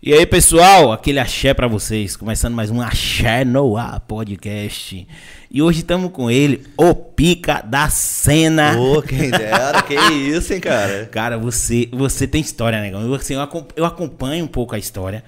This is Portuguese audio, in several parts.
E aí, pessoal, aquele axé pra vocês. Começando mais um Axé no Ar podcast. E hoje estamos com ele, o pica da cena. Ô, quem dera, que isso, hein, cara? Cara, você, você tem história, negão. Eu, assim, eu, acom- eu acompanho um pouco a história.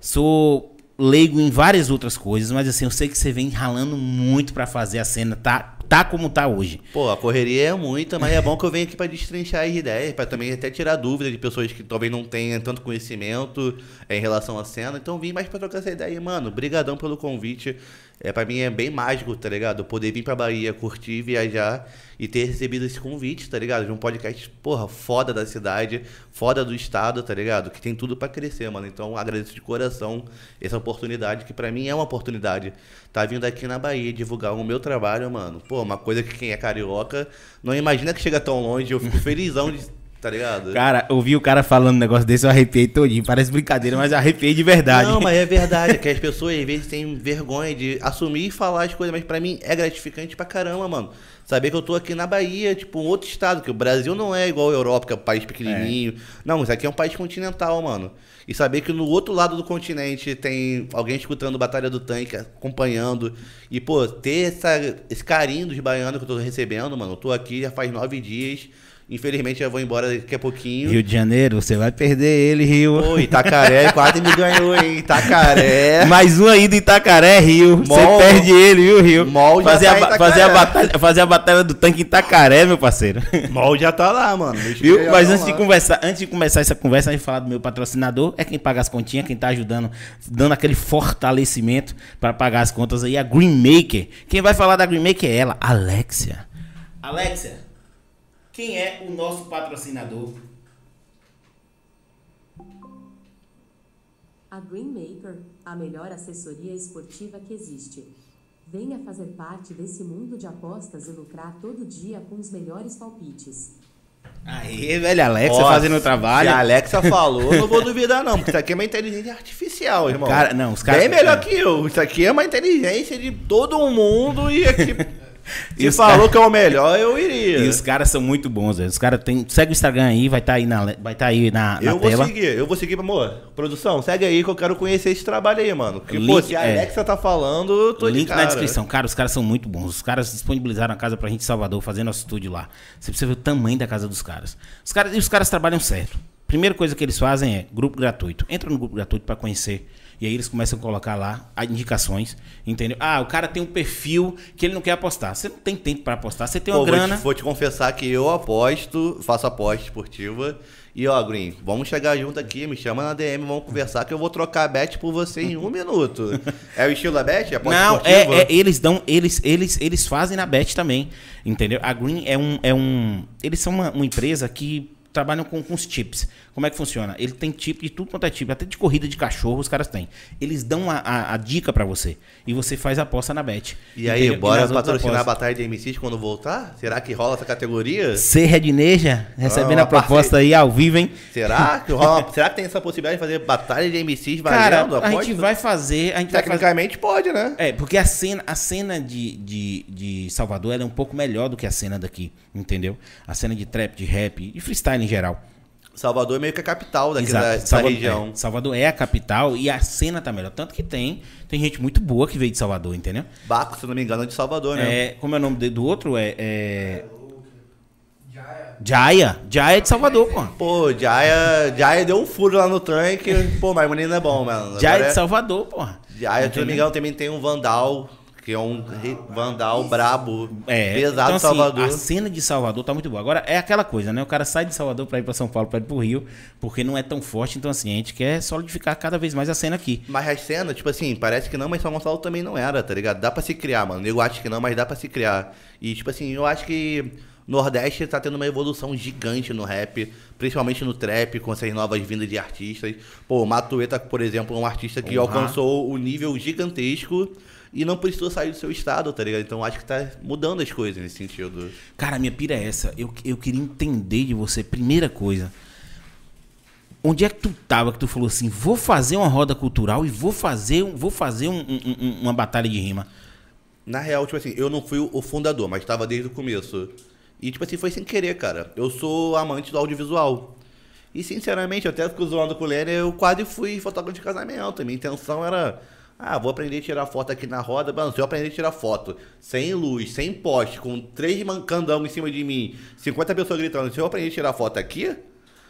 Sou leigo em várias outras coisas, mas assim, eu sei que você vem ralando muito pra fazer a cena. Tá, tá como tá hoje. Pô, a correria é muita, mas é bom que eu venho aqui pra destrinchar as ideias, pra também até tirar dúvidas de pessoas que talvez não tenham tanto conhecimento é, em relação à cena. Então vim mais pra trocar essa ideia. Mano, brigadão pelo convite. É, pra mim é bem mágico, tá ligado? Poder vir pra Bahia, curtir, viajar e ter recebido esse convite, tá ligado? De um podcast, porra, foda da cidade, foda do estado, tá ligado? Que tem tudo pra crescer, mano. Então agradeço de coração essa oportunidade, que pra mim é uma oportunidade. Tá vindo aqui na Bahia divulgar o meu trabalho, mano. Pô, uma coisa que quem é carioca não imagina que chega tão longe. Eu fico felizão de. Tá ligado? Cara, ouvi o cara falando um negócio desse, eu arrepiei todinho. Parece brincadeira, mas arrepiei de verdade. Não, mas é verdade, que as pessoas às vezes têm vergonha de assumir e falar as coisas, mas pra mim é gratificante pra caramba, mano. Saber que eu tô aqui na Bahia, tipo, um outro estado, que o Brasil não é igual a Europa, que é um país pequenininho. Não, isso aqui é um país continental, mano. E saber que no outro lado do continente tem alguém escutando Batalha do Tanque, acompanhando. E, pô, ter essa, esse carinho dos baianos que eu tô recebendo, mano. Eu tô aqui já faz nove dias. Infelizmente eu vou embora daqui a pouquinho. Rio de Janeiro, você vai perder ele, Rio. Pô, Itacaré quase me ganhou, hein? Itacaré. Mais um aí do Itacaré, Rio. Você Mol- perde ele, viu, Rio? Mol já fazer, tá a, Itacaré. fazer, a batalha, fazer a batalha do tanque em Itacaré, meu parceiro. Mal já tá lá, mano. Viu? Mas tão antes de, conversar, antes de começar essa conversa, a gente falar do meu patrocinador, é quem paga as continhas, quem tá ajudando, dando aquele fortalecimento para pagar as contas aí, a Green Maker. Quem vai falar da Green Maker é ela, Alexia. Alexia, quem é o nosso patrocinador? A Greenmaker, a melhor assessoria esportiva que existe. Venha fazer parte desse mundo de apostas e lucrar todo dia com os melhores palpites. Aê, velho, Alexia Nossa, fazendo o trabalho. A Alexa falou, eu não vou duvidar, não. Porque isso aqui é uma inteligência artificial, irmão. Cara, não, os caras- Bem melhor é. que eu. Isso aqui é uma inteligência de todo mundo e aqui. E Se falou que é o melhor, eu iria. E os caras são muito bons, velho. Os caras tem. Segue o Instagram aí, vai estar aí na, vai tá aí na, na Eu vou tela. seguir, eu vou seguir, amor. Produção, segue aí que eu quero conhecer esse trabalho aí, mano. Porque, Link- pô, se a é. Alexa tá falando, eu tô de Link na cara. descrição. Cara, os caras são muito bons. Os caras disponibilizaram a casa pra gente em Salvador, fazer nosso estúdio lá. Você precisa ver o tamanho da casa dos caras. Os caras, e os caras trabalham certo. Primeira coisa que eles fazem é grupo gratuito. Entra no grupo gratuito pra conhecer. E aí eles começam a colocar lá as indicações, entendeu? Ah, o cara tem um perfil que ele não quer apostar. Você não tem tempo pra apostar. Você tem uma Pô, vou grana. te, vou te confessar que eu aposto, faço aposta esportiva. E ó, Green, vamos chegar junto aqui, me chama na DM, vamos conversar que eu vou trocar a bet por você em um minuto. É o estilo da bet? Aposta Não, esportiva? é, é, eles dão, eles, eles, eles fazem na Bet também, entendeu? A Green é um, é um, eles são uma, uma empresa que trabalham com, com os chips. Como é que funciona? Ele tem chip de tudo quanto é chip, até de corrida de cachorro os caras têm. Eles dão a, a, a dica pra você e você faz a aposta na Bet. E aí, entendeu? bora patrocinar a. Batalha de MCs quando voltar? Será que rola essa categoria? C Redneja, recebendo Ah, a proposta aí ao vivo, hein? Será que rola? Será que tem essa possibilidade de fazer Batalha de MCs Cara, valendo? a gente aposta? vai fazer, a gente vai fazer Tecnicamente pode, né? É, porque a cena, a cena de, de, de Salvador é um pouco melhor do que a cena daqui, entendeu? A cena de trap, de rap e freestyle em geral. Salvador é meio que a capital daqui Exato. da, da Salvador, região. é, Salvador é a capital e a cena tá melhor. Tanto que tem, tem gente muito boa que veio de Salvador, entendeu? Baco, se não me engano, é de Salvador, né? É, como é o nome de- do outro? É. é... Jaya. Jaya é de Salvador, pô. Pô, Jaya, Jaya deu um furo lá no tanque. Pô, mas o menino é bom, mano. Jaya é de Salvador, pô. Jaya, se não me engano, também tem um Vandal, que é um Vandal brabo, É, pesado então, assim, Salvador. a cena de Salvador tá muito boa. Agora, é aquela coisa, né? O cara sai de Salvador pra ir pra São Paulo, pra ir pro Rio, porque não é tão forte. Então, assim, a gente quer solidificar cada vez mais a cena aqui. Mas as cenas, tipo assim, parece que não, mas São Gonçalo também não era, tá ligado? Dá pra se criar, mano. Eu acho que não, mas dá pra se criar. E, tipo assim, eu acho que Nordeste tá tendo uma evolução gigante no rap, principalmente no trap, com essas novas vindas de artistas. Pô, o Matueta, por exemplo, é um artista que Uhum. alcançou o nível gigantesco e não precisou sair do seu estado, tá ligado? Então acho que tá mudando as coisas nesse sentido. Cara, minha pira é essa. Eu, eu queria entender de você, primeira coisa. Onde é que tu tava que tu falou assim, vou fazer uma roda cultural e vou fazer, vou fazer um- um- um- uma batalha de rima? Na real, tipo assim, eu não fui o fundador, mas estava desde o começo. E, tipo assim, foi sem querer, cara. Eu sou amante do audiovisual. E sinceramente, eu até fico zoando com o Lênin, eu quase fui fotógrafo de casamento. Minha intenção era. Ah, vou aprender a tirar foto aqui na roda. Mano, se eu aprender a tirar foto sem luz, sem poste, com três mancandão em cima de mim, 50 pessoas gritando, se eu aprender a tirar foto aqui,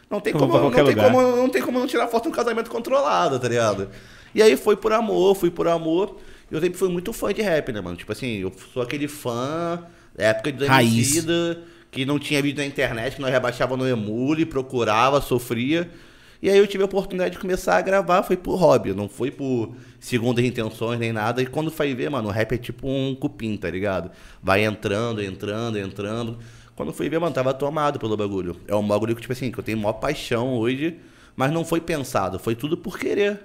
não tem como, não tem lugar. como, não tem como não tirar foto no casamento controlado, tá ligado? E aí foi por amor, fui por amor. Eu sempre fui muito fã de rap, né, mano? Tipo assim, eu sou aquele fã da época do Raiz. Emicida, que não tinha vídeo na internet, que nós rebaixava no Emule, procurava, sofria. E aí eu tive a oportunidade de começar a gravar, foi por hobby, não foi por segundas intenções nem nada. E quando foi ver, mano, o rap é tipo um cupim, tá ligado? Vai entrando, entrando, entrando. Quando fui ver, mano, tava tomado pelo bagulho. É um bagulho que, tipo assim, que eu tenho maior paixão hoje, mas não foi pensado, foi tudo por querer.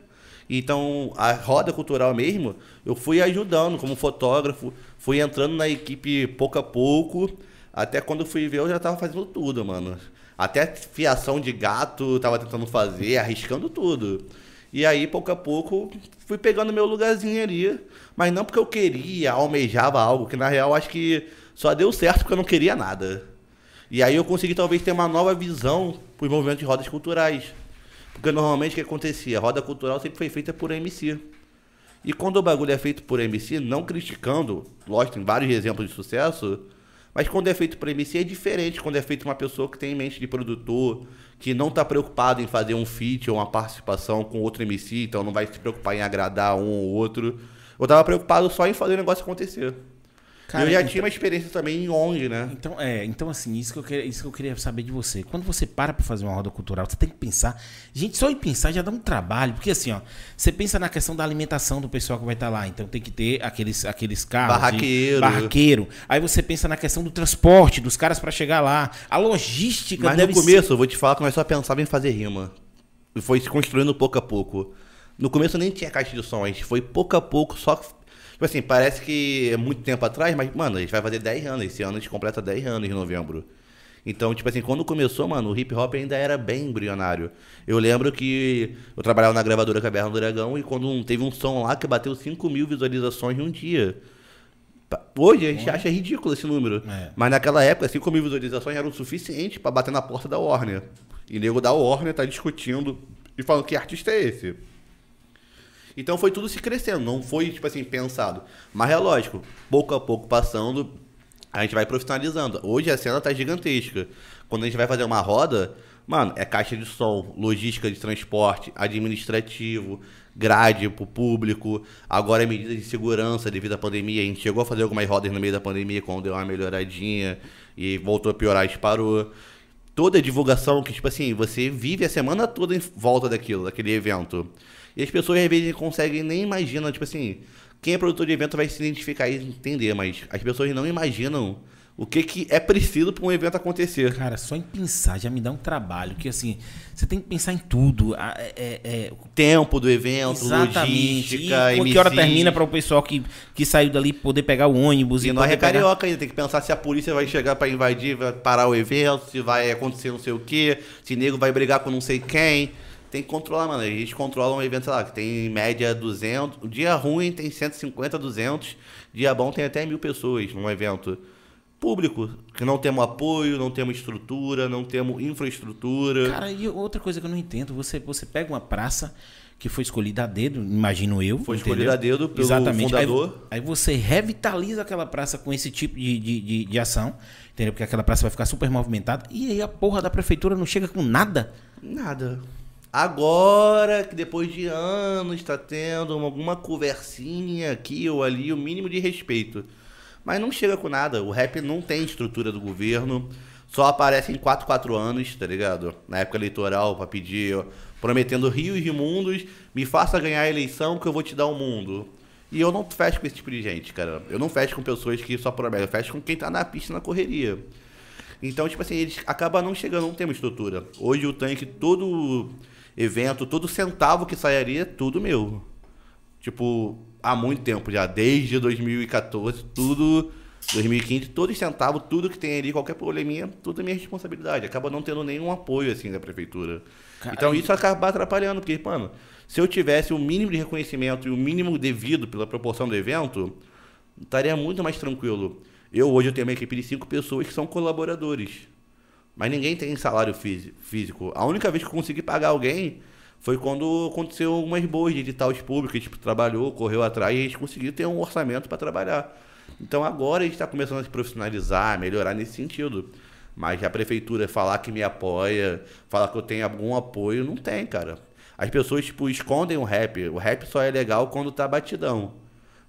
Então, a roda cultural mesmo, eu fui ajudando como fotógrafo, fui entrando na equipe pouco a pouco, até quando fui ver eu já tava fazendo tudo, mano. Até fiação de gato tava tentando fazer, arriscando tudo. E aí, pouco a pouco, fui pegando meu lugarzinho ali, mas não porque eu queria, almejava algo, que na real acho que só deu certo porque eu não queria nada. E aí eu consegui talvez ter uma nova visão para os movimentos de rodas culturais. Porque normalmente o que acontecia? A roda cultural sempre foi feita por MC. E quando o bagulho é feito por MC, não criticando, lógico, tem vários exemplos de sucesso, mas quando é feito por MC é diferente quando é feito uma pessoa que tem em mente de produtor, que não está preocupado em fazer um feat ou uma participação com outro MC, então não vai se preocupar em agradar um ou outro. Eu tava preocupado só em fazer o negócio acontecer. Cara, eu já então- tinha uma experiência também em ONG, né? Então, é, então assim, isso que, eu queria, isso que eu queria saber de você. Quando você para pra fazer uma roda cultural, você tem que pensar. Gente, só em pensar já dá um trabalho. Porque assim, ó, você pensa na questão da alimentação do pessoal que vai estar lá. Então tem que ter aqueles, aqueles carros. de- Barraqueiro. barraqueiro. Aí você pensa na questão do transporte dos caras pra chegar lá. A logística Mas deve no começo, eu vou te falar que nós só pensávamos em fazer rima. E foi se construindo pouco a pouco. No começo nem tinha caixa de som, a gente foi pouco a pouco, só. Tipo assim, parece que é muito tempo atrás, mas, mano, a gente vai fazer 10 anos. Esse ano a gente completa 10 anos em novembro. Então, tipo assim, quando começou, mano, o hip hop ainda era bem embrionário. Eu lembro que eu trabalhava na gravadora Caverna do Dragão e quando um- teve um som lá que bateu 5 mil visualizações em um dia. Hoje a gente acha ridículo esse número. É. Mas naquela época, 5 mil visualizações eram o suficiente pra bater na porta da Warner. E nego da Warner tá discutindo e falando que artista é esse. Então foi tudo se crescendo, não foi, tipo assim, pensado. Mas é lógico, pouco a pouco passando, a gente vai profissionalizando. Hoje a cena tá gigantesca. Quando a gente vai fazer uma roda, mano, é caixa de som, logística de transporte, administrativo, grade pro público, agora é medida de segurança devido à pandemia. A gente chegou a fazer algumas rodas no meio da pandemia, quando deu uma melhoradinha e voltou a piorar e parou. Toda a divulgação que, tipo assim, você vive a semana toda em volta daquilo, daquele evento. E as pessoas às vezes não conseguem nem imaginam, tipo assim, quem é produtor de evento vai se identificar e entender, mas as pessoas não imaginam o que, que é preciso para um evento acontecer. Cara, só em pensar já me dá um trabalho. Que assim, você tem que pensar em tudo. É, é- é- Tempo do evento, exatamente. logística, E que hora termina para o pessoal que, que saiu dali poder pegar o ônibus E e, nós é carioca ainda, tem que pensar se a polícia vai chegar pra invadir, vai parar o evento, se vai acontecer não sei o quê, se nego vai brigar com não sei quem. Tem que controlar, mano. A gente controla um evento, sei lá, que tem em média 200. O dia ruim tem 150, 200. Dia bom tem até mil pessoas num evento público. Que não temos apoio, não temos estrutura, não temos infraestrutura. Cara, e outra coisa que eu não entendo, você, você pega uma praça que foi escolhida a dedo, imagino eu. Foi entendeu? escolhida a dedo pelo Exatamente. Aí- fundador. Aí, você revitaliza aquela praça com esse tipo de, de, de, de ação, entendeu? Porque aquela praça vai ficar super movimentada. E aí a porra da prefeitura não chega com nada. Nada. Agora que depois de anos está tendo alguma conversinha aqui ou ali, o mínimo de respeito. Mas não chega com nada. O rap não tem estrutura do governo. Só aparece em 4, 4 anos, tá ligado? Na época eleitoral, pra pedir, ó, prometendo rios e mundos, me faça ganhar a eleição que eu vou te dar o mundo. E eu não fecho com esse tipo de gente, cara. Eu não fecho com pessoas que só prometem, eu fecho com quem tá na pista na correria. Então, tipo assim, eles acabam não chegando, não tem uma estrutura. Hoje o tanque, todo evento, todo centavo que sairia, tudo meu. Tipo, há muito tempo já, desde 2014, tudo, 2015, todo centavo, tudo que tem ali, qualquer probleminha, tudo é minha responsabilidade. Acaba não tendo nenhum apoio, assim, da prefeitura. Cara, então isso acaba atrapalhando, porque, mano, se eu tivesse o mínimo de reconhecimento e o mínimo devido pela proporção do evento, estaria muito mais tranquilo. Eu hoje eu tenho uma equipe de cinco pessoas que são colaboradores. Mas ninguém tem salário físi- físico. A única vez que eu consegui pagar alguém foi quando aconteceu algumas boas de editais públicos. A gente trabalhou, correu atrás e a gente conseguiu ter um orçamento para trabalhar. Então agora a gente está começando a se profissionalizar, melhorar nesse sentido. Mas a prefeitura falar que me apoia, falar que eu tenho algum apoio, não tem, cara. As pessoas, tipo, escondem o rap. O rap só é legal quando tá batidão.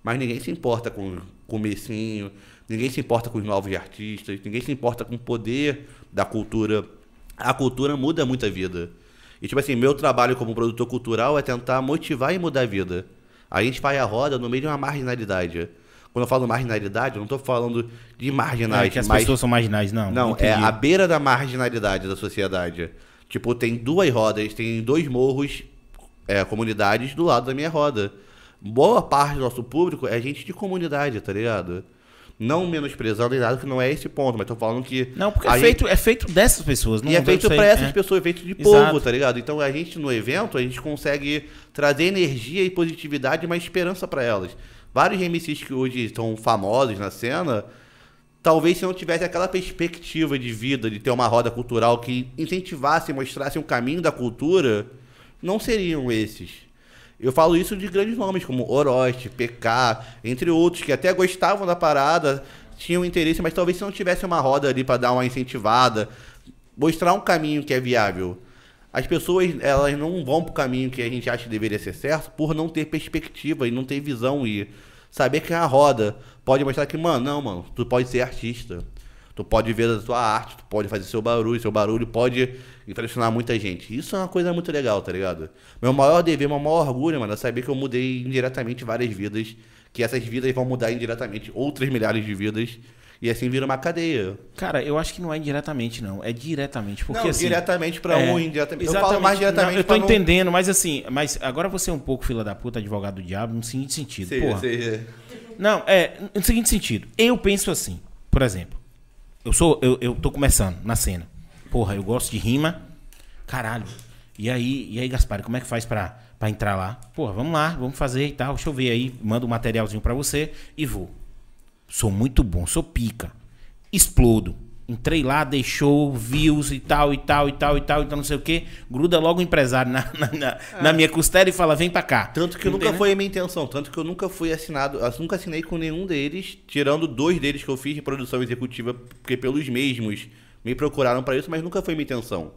Mas ninguém se importa com o comecinho, ninguém se importa com os novos artistas, ninguém se importa com poder da cultura. A cultura muda muito a vida. E, tipo assim, meu trabalho como produtor cultural é tentar motivar e mudar a vida. A gente faz a roda no meio de uma marginalidade. Quando eu falo marginalidade, eu não estou falando de marginais, É, que as mas pessoas são marginais, não. não, é entendi. a beira da marginalidade da sociedade. Tipo, tem duas rodas, tem dois morros, é, comunidades do lado da minha roda. Boa parte do nosso público é gente de comunidade, tá ligado? Não menosprezando nem nada, que não é esse ponto, mas tô falando que. Não, porque é gente- feito, é feito dessas pessoas. Não e é feito pra essas é. pessoas, é feito de Exato. povo, tá ligado? Então a gente no evento, a gente consegue trazer energia e positividade e mais esperança pra elas. Vários MCs que hoje estão famosos na cena, talvez se não tivesse aquela perspectiva de vida, de ter uma roda cultural que incentivasse, mostrasse um caminho da cultura, não seriam esses. Eu falo isso de grandes nomes como Orochi, PK, entre outros, que até gostavam da parada, tinham interesse, mas talvez se não tivesse uma roda ali pra dar uma incentivada, mostrar um caminho que é viável. As pessoas, elas não vão pro caminho que a gente acha que deveria ser certo por não ter perspectiva e não ter visão e saber que a roda pode mostrar que, mano, não, mano, tu pode ser artista. Tu pode ver a tua arte, tu pode fazer seu barulho, seu barulho pode impressionar muita gente. Isso é uma coisa muito legal, tá ligado? Meu maior dever, meu maior orgulho, mano, é saber que eu mudei indiretamente várias vidas, que essas vidas vão mudar indiretamente outras milhares de vidas, e assim vira uma cadeia. Cara, eu acho que não é indiretamente, não. É diretamente. Porque não, assim. diretamente pra é, um, indiretamente. Eu falo mais diretamente não, Eu tô entendendo, mas assim, mas agora você é um pouco fila da puta, advogado do diabo, no seguinte sentido. Sei, porra. sei. Não, é, no seguinte sentido. Eu penso assim, por exemplo, eu sou, eu, eu tô começando na cena. Porra, eu gosto de rima. Caralho. E aí, e aí, Gaspar, como é que faz pra, pra entrar lá? Porra, vamos lá, vamos fazer e tal. Deixa eu ver aí, mando um materialzinho pra você e vou. Sou muito bom, sou pica. Explodo. Entrei lá, deixou views e tal, e tal, e tal, e tal, então não sei o quê. Gruda logo o empresário na, na, na- na minha costela e fala, vem pra cá. Tanto que nunca Entendeu? foi a minha intenção, tanto que eu nunca fui assinado, eu nunca assinei com nenhum deles, tirando dois deles que eu fiz de produção executiva, porque pelos mesmos me procuraram pra isso, mas nunca foi minha intenção.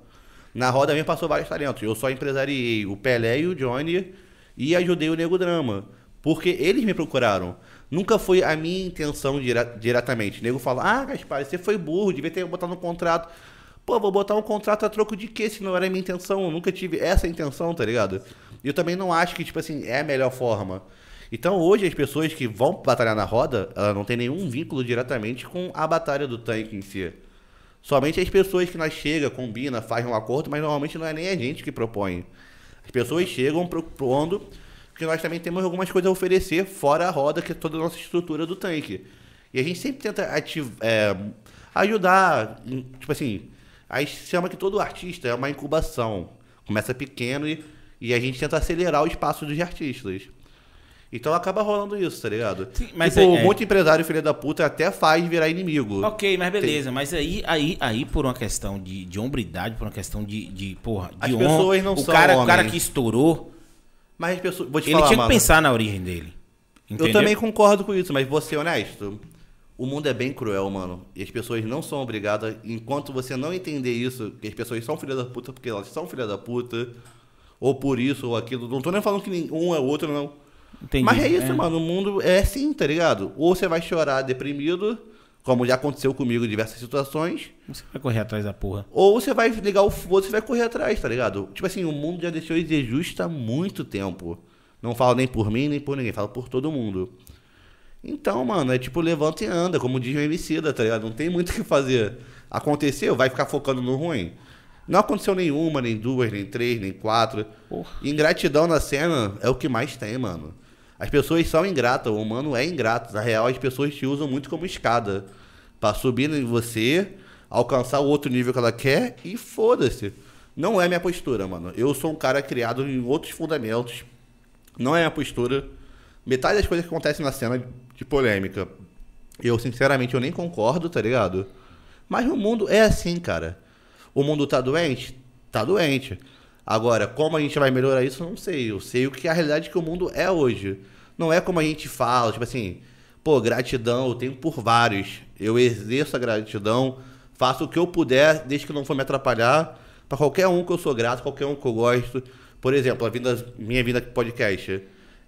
Na roda mesmo passou vários talentos. Eu só empresariei o Pelé e o Johnny e ajudei o Nego Drama. Porque eles me procuraram. Nunca foi a minha intenção dire- diretamente. O nego fala, ah, Gaspar, você foi burro, devia ter botado no contrato. Pô, vou botar um contrato a troco de quê se não era a minha intenção? Eu nunca tive essa intenção, tá ligado? E eu também não acho que, tipo assim, é a melhor forma. Então hoje as pessoas que vão batalhar na roda, elas não tem nenhum vínculo diretamente com a batalha do tanque em si. Somente as pessoas que nós chega, combina, faz um acordo, mas normalmente não é nem a gente que propõe. As pessoas chegam propondo que nós também temos algumas coisas a oferecer fora a roda, que é toda a nossa estrutura do tanque. E a gente sempre tenta ativ- é, ajudar, tipo assim, a gente chama que todo artista é uma incubação. Começa pequeno e, e a gente tenta acelerar o espaço dos artistas. Então acaba rolando isso, tá ligado? Sim, mas tipo, é- é. muito empresário filho da puta até faz virar inimigo. Ok, mas beleza. Mas aí, aí, aí por uma questão de, de hombridade, por uma questão de, de porra, de As honra, pessoas não o são cara, o cara homens. que estourou, Mas as pessoas, vou te ele falar, tinha que mano, pensar na origem dele. Entendeu? Eu também concordo com isso, mas vou ser honesto. O mundo é bem cruel, mano. E as pessoas não são obrigadas, enquanto você não entender isso, que as pessoas são filha da puta porque elas são filha da puta, ou por isso ou aquilo. Não tô nem falando que um é outro, não. Entendi. Mas é isso, mano. O mundo é assim, tá ligado? Ou você vai chorar deprimido, como já aconteceu comigo em diversas situações, Você vai correr atrás da porra. ou você vai ligar o foda e vai correr atrás, tá ligado? Tipo assim, o mundo já deixou de ser justo há muito tempo. Não falo nem por mim, nem por ninguém, falo por todo mundo. Então, mano, é tipo levanta e anda, como diz o Emicida, tá ligado? Não tem muito o que fazer. Aconteceu, vai ficar focando no ruim. Não aconteceu nenhuma, nem duas, nem três, nem quatro. Porra. Ingratidão na cena é o que mais tem, mano. As pessoas são ingratas, o humano é ingrato. Na real, as pessoas te usam muito como escada. Pra subir em você, alcançar o outro nível que ela quer e foda-se. Não é minha postura, mano. Eu sou um cara criado em outros fundamentos. Não é minha postura. Metade das coisas que acontecem na cena de polêmica, eu sinceramente eu nem concordo, tá ligado? Mas o mundo é assim, cara. O mundo tá doente? Tá doente. Agora, como a gente vai melhorar isso, eu não sei. Eu sei o que é a realidade que o mundo é hoje. Não é como a gente fala, tipo assim, pô, gratidão, eu tenho por vários. Eu exerço a gratidão, faço o que eu puder, desde que não for me atrapalhar, para qualquer um que eu sou grato, qualquer um que eu gosto. Por exemplo, a vinda, minha vinda aqui podcast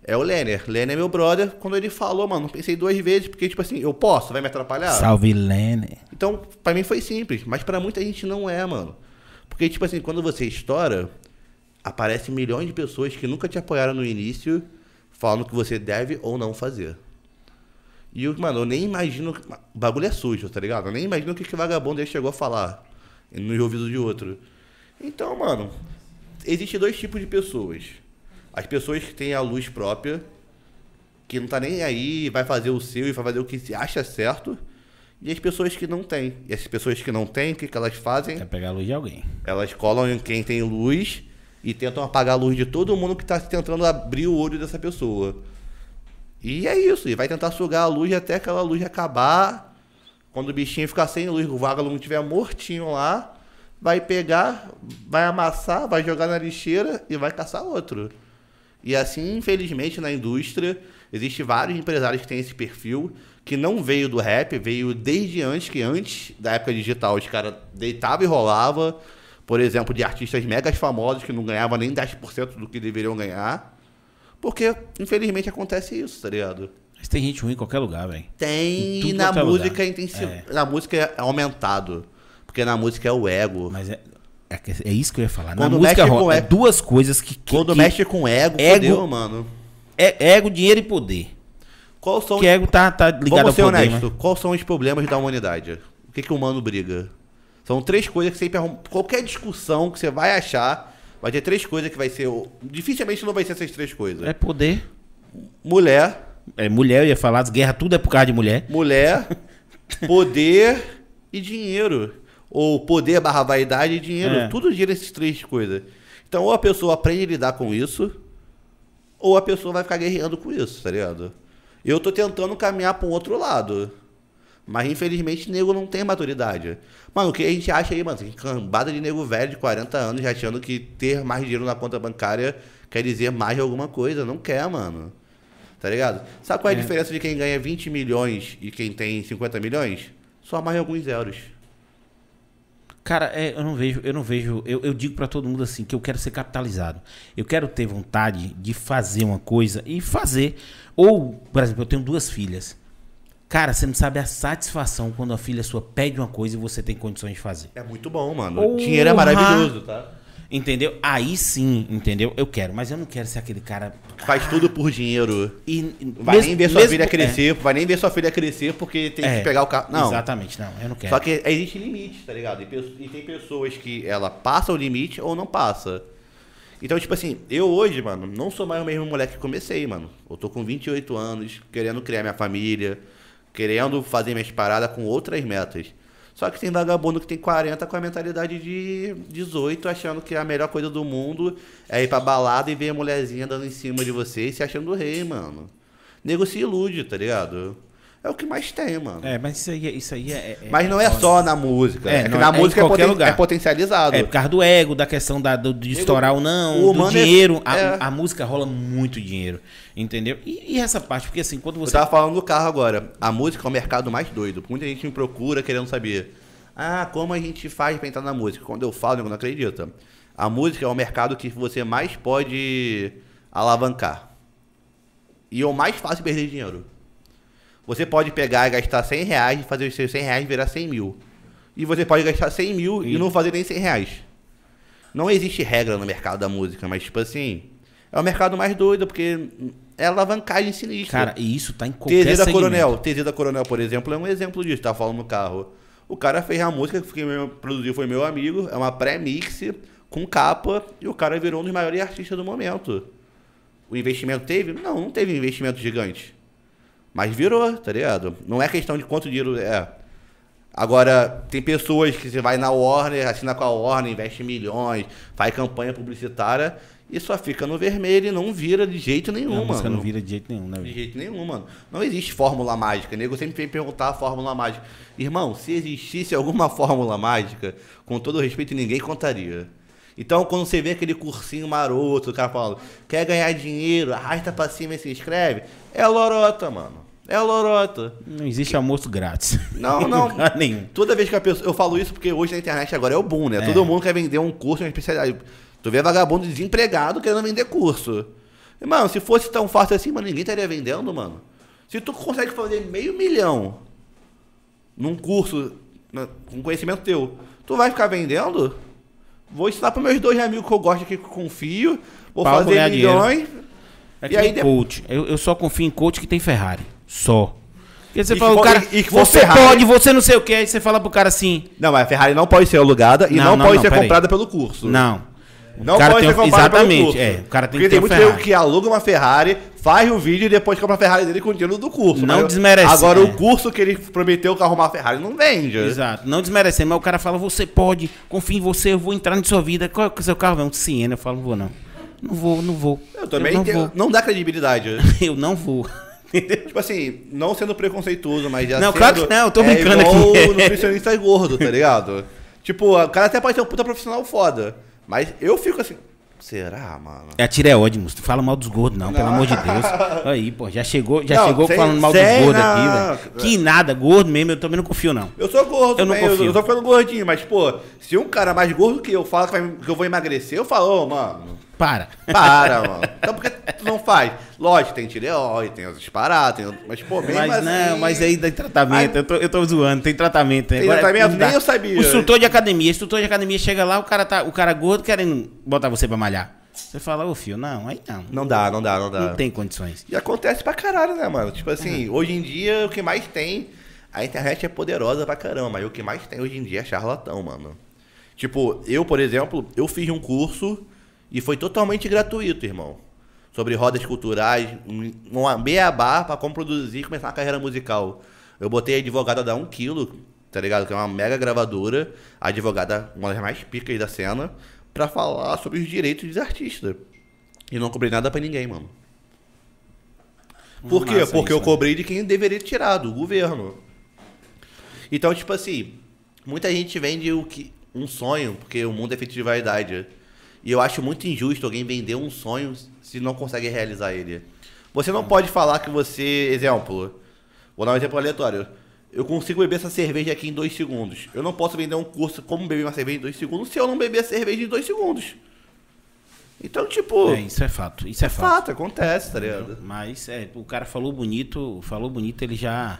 é o Lenner. Lenner é meu brother. Quando ele falou, mano, pensei duas vezes, porque, tipo assim, eu posso, vai me atrapalhar? Salve, Lenner. Então, pra mim foi simples, mas pra muita gente não é, mano. Porque, tipo assim, quando você estoura, aparecem milhões de pessoas que nunca te apoiaram no início, falando que você deve ou não fazer. E, eu, mano, eu nem imagino. O bagulho é sujo, tá ligado? Eu nem imagino o que, que vagabundo aí chegou a falar no ouvido de outro. Então, mano, existe dois tipos de pessoas. As pessoas que têm a luz própria, que não tá nem aí, vai fazer o seu e vai fazer o que se acha certo. E as pessoas que não têm. E as pessoas que não têm, o que, que elas fazem? É pegar a luz de alguém. Elas colam em quem tem luz e tentam apagar a luz de todo mundo que está tentando abrir o olho dessa pessoa. E é isso, e vai tentar sugar a luz até aquela luz acabar. Quando o bichinho ficar sem luz, o vagalume estiver mortinho lá, vai pegar, vai amassar, vai jogar na lixeira e vai caçar outro. E assim, infelizmente, na indústria, existe vários empresários que têm esse perfil, que não veio do rap, veio desde antes, que antes da época digital os caras deitavam e rolava, por exemplo, de artistas megas famosos que não ganhavam nem 10% do que deveriam ganhar. Porque, infelizmente, acontece isso, tá ligado? Mas tem gente ruim em qualquer lugar, velho. Tem, e na é música é intensi... É. na música é aumentado. Porque na música é o ego. Mas é, é, é isso que eu ia falar. Quando Na música mexe com rola, é ego- duas coisas que, que, Quando que mexe com ego, ego- fodeu, mano. é ego, dinheiro e poder. Qual são Que ego tá, tá ligado Vamos ao ser poder, honestos. mas- Quais são os problemas da humanidade? O que, que o humano briga? São três coisas que sempre arrum... Qualquer discussão que você vai achar, vai ter três coisas que vai ser. o- Dificilmente não vai ser essas três coisas. É poder. Mulher, É mulher, eu ia falar, as guerras tudo é por causa de mulher. mulher, poder e dinheiro. Ou poder barra vaidade e dinheiro. É. Tudo gira essas três coisas. Então, ou a pessoa aprende a lidar com isso, ou a pessoa vai ficar guerreando com isso, tá ligado? Eu tô tentando caminhar pra um outro lado. Mas infelizmente nego não tem maturidade. Mano, o que a gente acha aí, mano? Tem cambada de nego velho de 40 anos já achando que ter mais dinheiro na conta bancária quer dizer mais alguma coisa. Não quer, mano. Tá ligado? Sabe qual é a É. diferença de quem ganha 20 milhões e quem tem 50 milhões? Só mais alguns zeros. Cara, é, eu não vejo, eu não vejo, eu, eu digo pra todo mundo assim que eu quero ser capitalizado. Eu quero ter vontade de fazer uma coisa e fazer. Ou, por exemplo, eu tenho duas filhas. Cara, você não sabe a satisfação quando a filha sua pede uma coisa e você tem condições de fazer. É muito bom, mano. Porra! Dinheiro é maravilhoso, tá? Entendeu? Aí sim, entendeu? Eu quero, mas eu não quero ser aquele cara. Faz tudo por dinheiro. E, Vai mesmo- nem ver sua mesmo- filha crescer, vai nem ver sua filha crescer porque tem É, que pegar o carro. Não. Exatamente, não, eu não quero. Só que existe limite, tá ligado? E, e tem pessoas que ela passa o limite ou não passa. Então, tipo assim, eu hoje, mano, não sou mais o mesmo moleque que comecei, mano. Eu tô com 28 anos, querendo criar minha família, querendo fazer minhas paradas com outras metas. Só que tem vagabundo que tem 40 com a mentalidade de 18, achando que a melhor coisa do mundo é ir pra balada e ver a mulherzinha dando em cima de você e se achando rei, mano. Nego se ilude, tá ligado? É o que mais tem, mano. É, mas isso aí, é- isso aí é. é- Mas não é só na música. É, É, que na é música é, qualquer poten- lugar. é potencializado. É por causa do ego, da questão da, do, de estourar ou não, o do é- dinheiro. A, é. a música rola muito dinheiro, entendeu? E, e essa parte, porque assim, quando Eu você. tava falando do carro agora. A música é o mercado mais doido. Muita gente me procura querendo saber. Ah, como a gente faz pra entrar na música? Quando eu falo, eu não acredita. A música é o mercado que você mais pode alavancar. E é o mais fácil perder dinheiro. Você pode pegar e gastar 100 reais e fazer os seus 100 reais virar 100 mil. E você pode gastar 100 mil e, E- não fazer nem 100 reais. Não existe regra no mercado da música, mas tipo assim, é o mercado mais doido, porque é alavancagem sinistra. Cara, e isso tá em qualquer TZ da segmento. Coronel. TZ da Coronel, por exemplo, é um exemplo disso. Tava falando no carro. O cara fez a música que quem produziu foi meu amigo. É uma pré-mix com capa. E o cara virou um dos maiores artistas do momento. O investimento teve? Não, não teve investimento gigante. Mas virou, tá ligado? Não é questão de quanto dinheiro é. Agora, tem pessoas que você vai na Warner, assina com a Warner, investe milhões, faz campanha publicitária e só fica no vermelho e não vira de jeito nenhum, a mano. não vira de jeito nenhum, né, De jeito nenhum, mano. Não existe fórmula mágica. Nego sempre vem perguntar a fórmula mágica. Irmão, se existisse alguma fórmula mágica, com todo respeito, ninguém contaria. Então, quando você vê aquele cursinho maroto, o cara falando, quer ganhar dinheiro, arrasta pra cima e se inscreve, é lorota, mano. É lorota. Não existe almoço grátis. Não, não. Em lugar nenhum. Toda vez que a pessoa. Eu falo isso porque hoje na internet agora é o boom, né? Todo mundo quer vender um curso, uma especialidade. Tu vê vagabundo desempregado querendo vender curso. E, mano, se fosse tão fácil assim, mano, ninguém estaria vendendo, mano. Se tu consegue fazer meio milhão num curso né, com conhecimento teu, tu vai ficar vendendo? Vou ensinar para meus dois amigos que eu gosto aqui que eu confio, vou fazer dinheiro. milhões. É E que aí nem coach. Eu, eu só confio em coach que tem Ferrari. Só. Porque você E fala, que o cara, e- e você Ferrari- pode, você não sei o que, aí você fala pro cara assim, Não, mas a Ferrari não pode ser alugada e Não, não, não, pode não, ser comprada pelo curso. não. O Não cara pode tem ser um- comprado pelo Exatamente, curso. é. O cara tem Porque que tem muito Ferrari. que aluga uma Ferrari, faz o vídeo e depois compra a Ferrari dele com o dinheiro do curso. Não Mas desmerece, Agora é. o curso que ele prometeu que arrumar a Ferrari não vende. Exato. Não desmerecer, mas o cara fala, você pode, confio em você, eu vou entrar na sua vida. Qual é o seu carro? É um Siena. Eu falo, não vou não. Não vou, não vou. Eu também não tenho- vou. não dá credibilidade. Eu não vou. Tipo assim, não sendo preconceituoso, mas já Não, sendo, claro que não, eu tô é brincando igual aqui. o nutricionista gordo, tá ligado? Tipo, o cara até pode ser um puta profissional foda, mas eu fico assim, será, mano? É a tireoide, moço. Não fala mal dos gordos, não, pelo amor de Deus. Aí, pô, já chegou, já Não, chegou sem- falando mal dos gordos não. aqui, velho. Que nada, gordo mesmo, eu também não confio, não. Eu sou gordo, Eu não também, eu, confio. eu tô ficando gordinho, mas, pô, se um cara mais gordo que eu fala que, vai- que eu vou emagrecer, eu falo, ô, mano, Para. para, mano. Então por que tu não faz? Lógico, tem tireoide, tem outras paradas, tem, mas, pô, mesmo Mas assim... não, mas aí tem tratamento. Mas- eu, tô, eu tô zoando, tem tratamento. Tem Agora, tratamento? Nem eu sabia. O instrutor de academia, instrutor de academia chega lá, o cara tá, o cara gordo querendo botar você pra malhar. Você fala, ô filho, não, aí não. Não dá, não dá, não dá. Não tem condições. E acontece pra caralho, né, mano? Tipo assim, hoje em dia o que mais tem. A internet é poderosa pra caramba, mas o que mais tem hoje em dia é charlatão, mano. Tipo, eu, por exemplo, eu fiz um curso e foi totalmente gratuito, irmão. Sobre rodas culturais, um- beabá pra como produzir e começar uma carreira musical. Eu botei a advogada da 1kg, tá ligado? Que é uma mega gravadora, a advogada, uma das mais picas da cena, pra falar sobre os direitos dos artistas. E não cobrei nada pra ninguém, mano. Por quê? Massa Porque isso, eu cobrei de quem deveria tirar, do governo. Então, tipo assim, muita gente vende o que, um sonho, porque o mundo é feito de vaidade. E eu acho muito injusto alguém vender um sonho se não consegue realizar ele. Você não pode falar que você. Exemplo. Vou dar um exemplo aleatório. Eu consigo beber essa cerveja aqui em dois segundos. Eu não posso vender um curso como beber uma cerveja em dois segundos se eu não beber a cerveja em dois segundos. Então, tipo. É, isso é fato. Isso é é fato. fato, acontece, tá ligado? Mas é, o cara falou bonito, falou bonito, ele já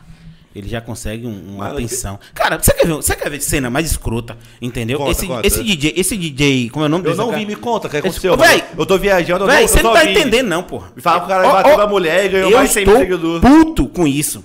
ele já consegue um- uma Mas- atenção. Cara, você quer ver, você quer ver cena mais escrota, entendeu? Conta, esse, conta. esse DJ, esse DJ, como é o nome Eu desse não cara? vi, me conta o que Esse- aconteceu. Mano. véi, eu tô viajando, eu Véi, não, você eu não tá vi. entendendo não, porra. Me fala que o cara bateu ó, na mulher e ganhou eu mais de 100 mil seguidores. puto com isso.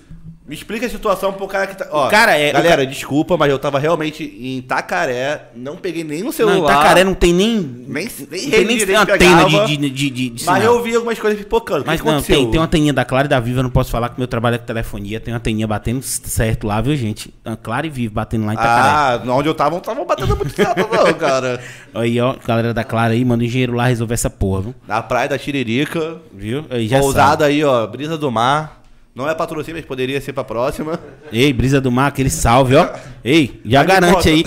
Me explica a situação pro cara que tá. Ó, cara é- Galera, desculpa, mas eu tava realmente em Itacaré, não peguei nem no celular. Não, Itacaré não tem nem Nem, nem tem nem direito antena pegava, de, de, de, de, de Mas eu vi algumas coisas pipocando. O Mas que não, aconteceu? tem, tem uma anteninha da Clara e da Viva, eu não posso falar que meu trabalho é com telefonia, tem uma anteninha batendo certo lá, viu, gente? A Clara e Viva batendo lá em Itacaré. Ah, onde eu tava, não tava batendo muito certo, não, cara. Aí, ó, galera da Clara aí, manda o engenheiro lá resolver essa porra, viu? Na praia da Tiririca, Viu? Aí já pousada aí, ó, brisa do mar. Não é patrocínio, mas poderia ser pra próxima. Ei, Brisa do Mar, aquele salve, ó. Ei, já Mas garante aí.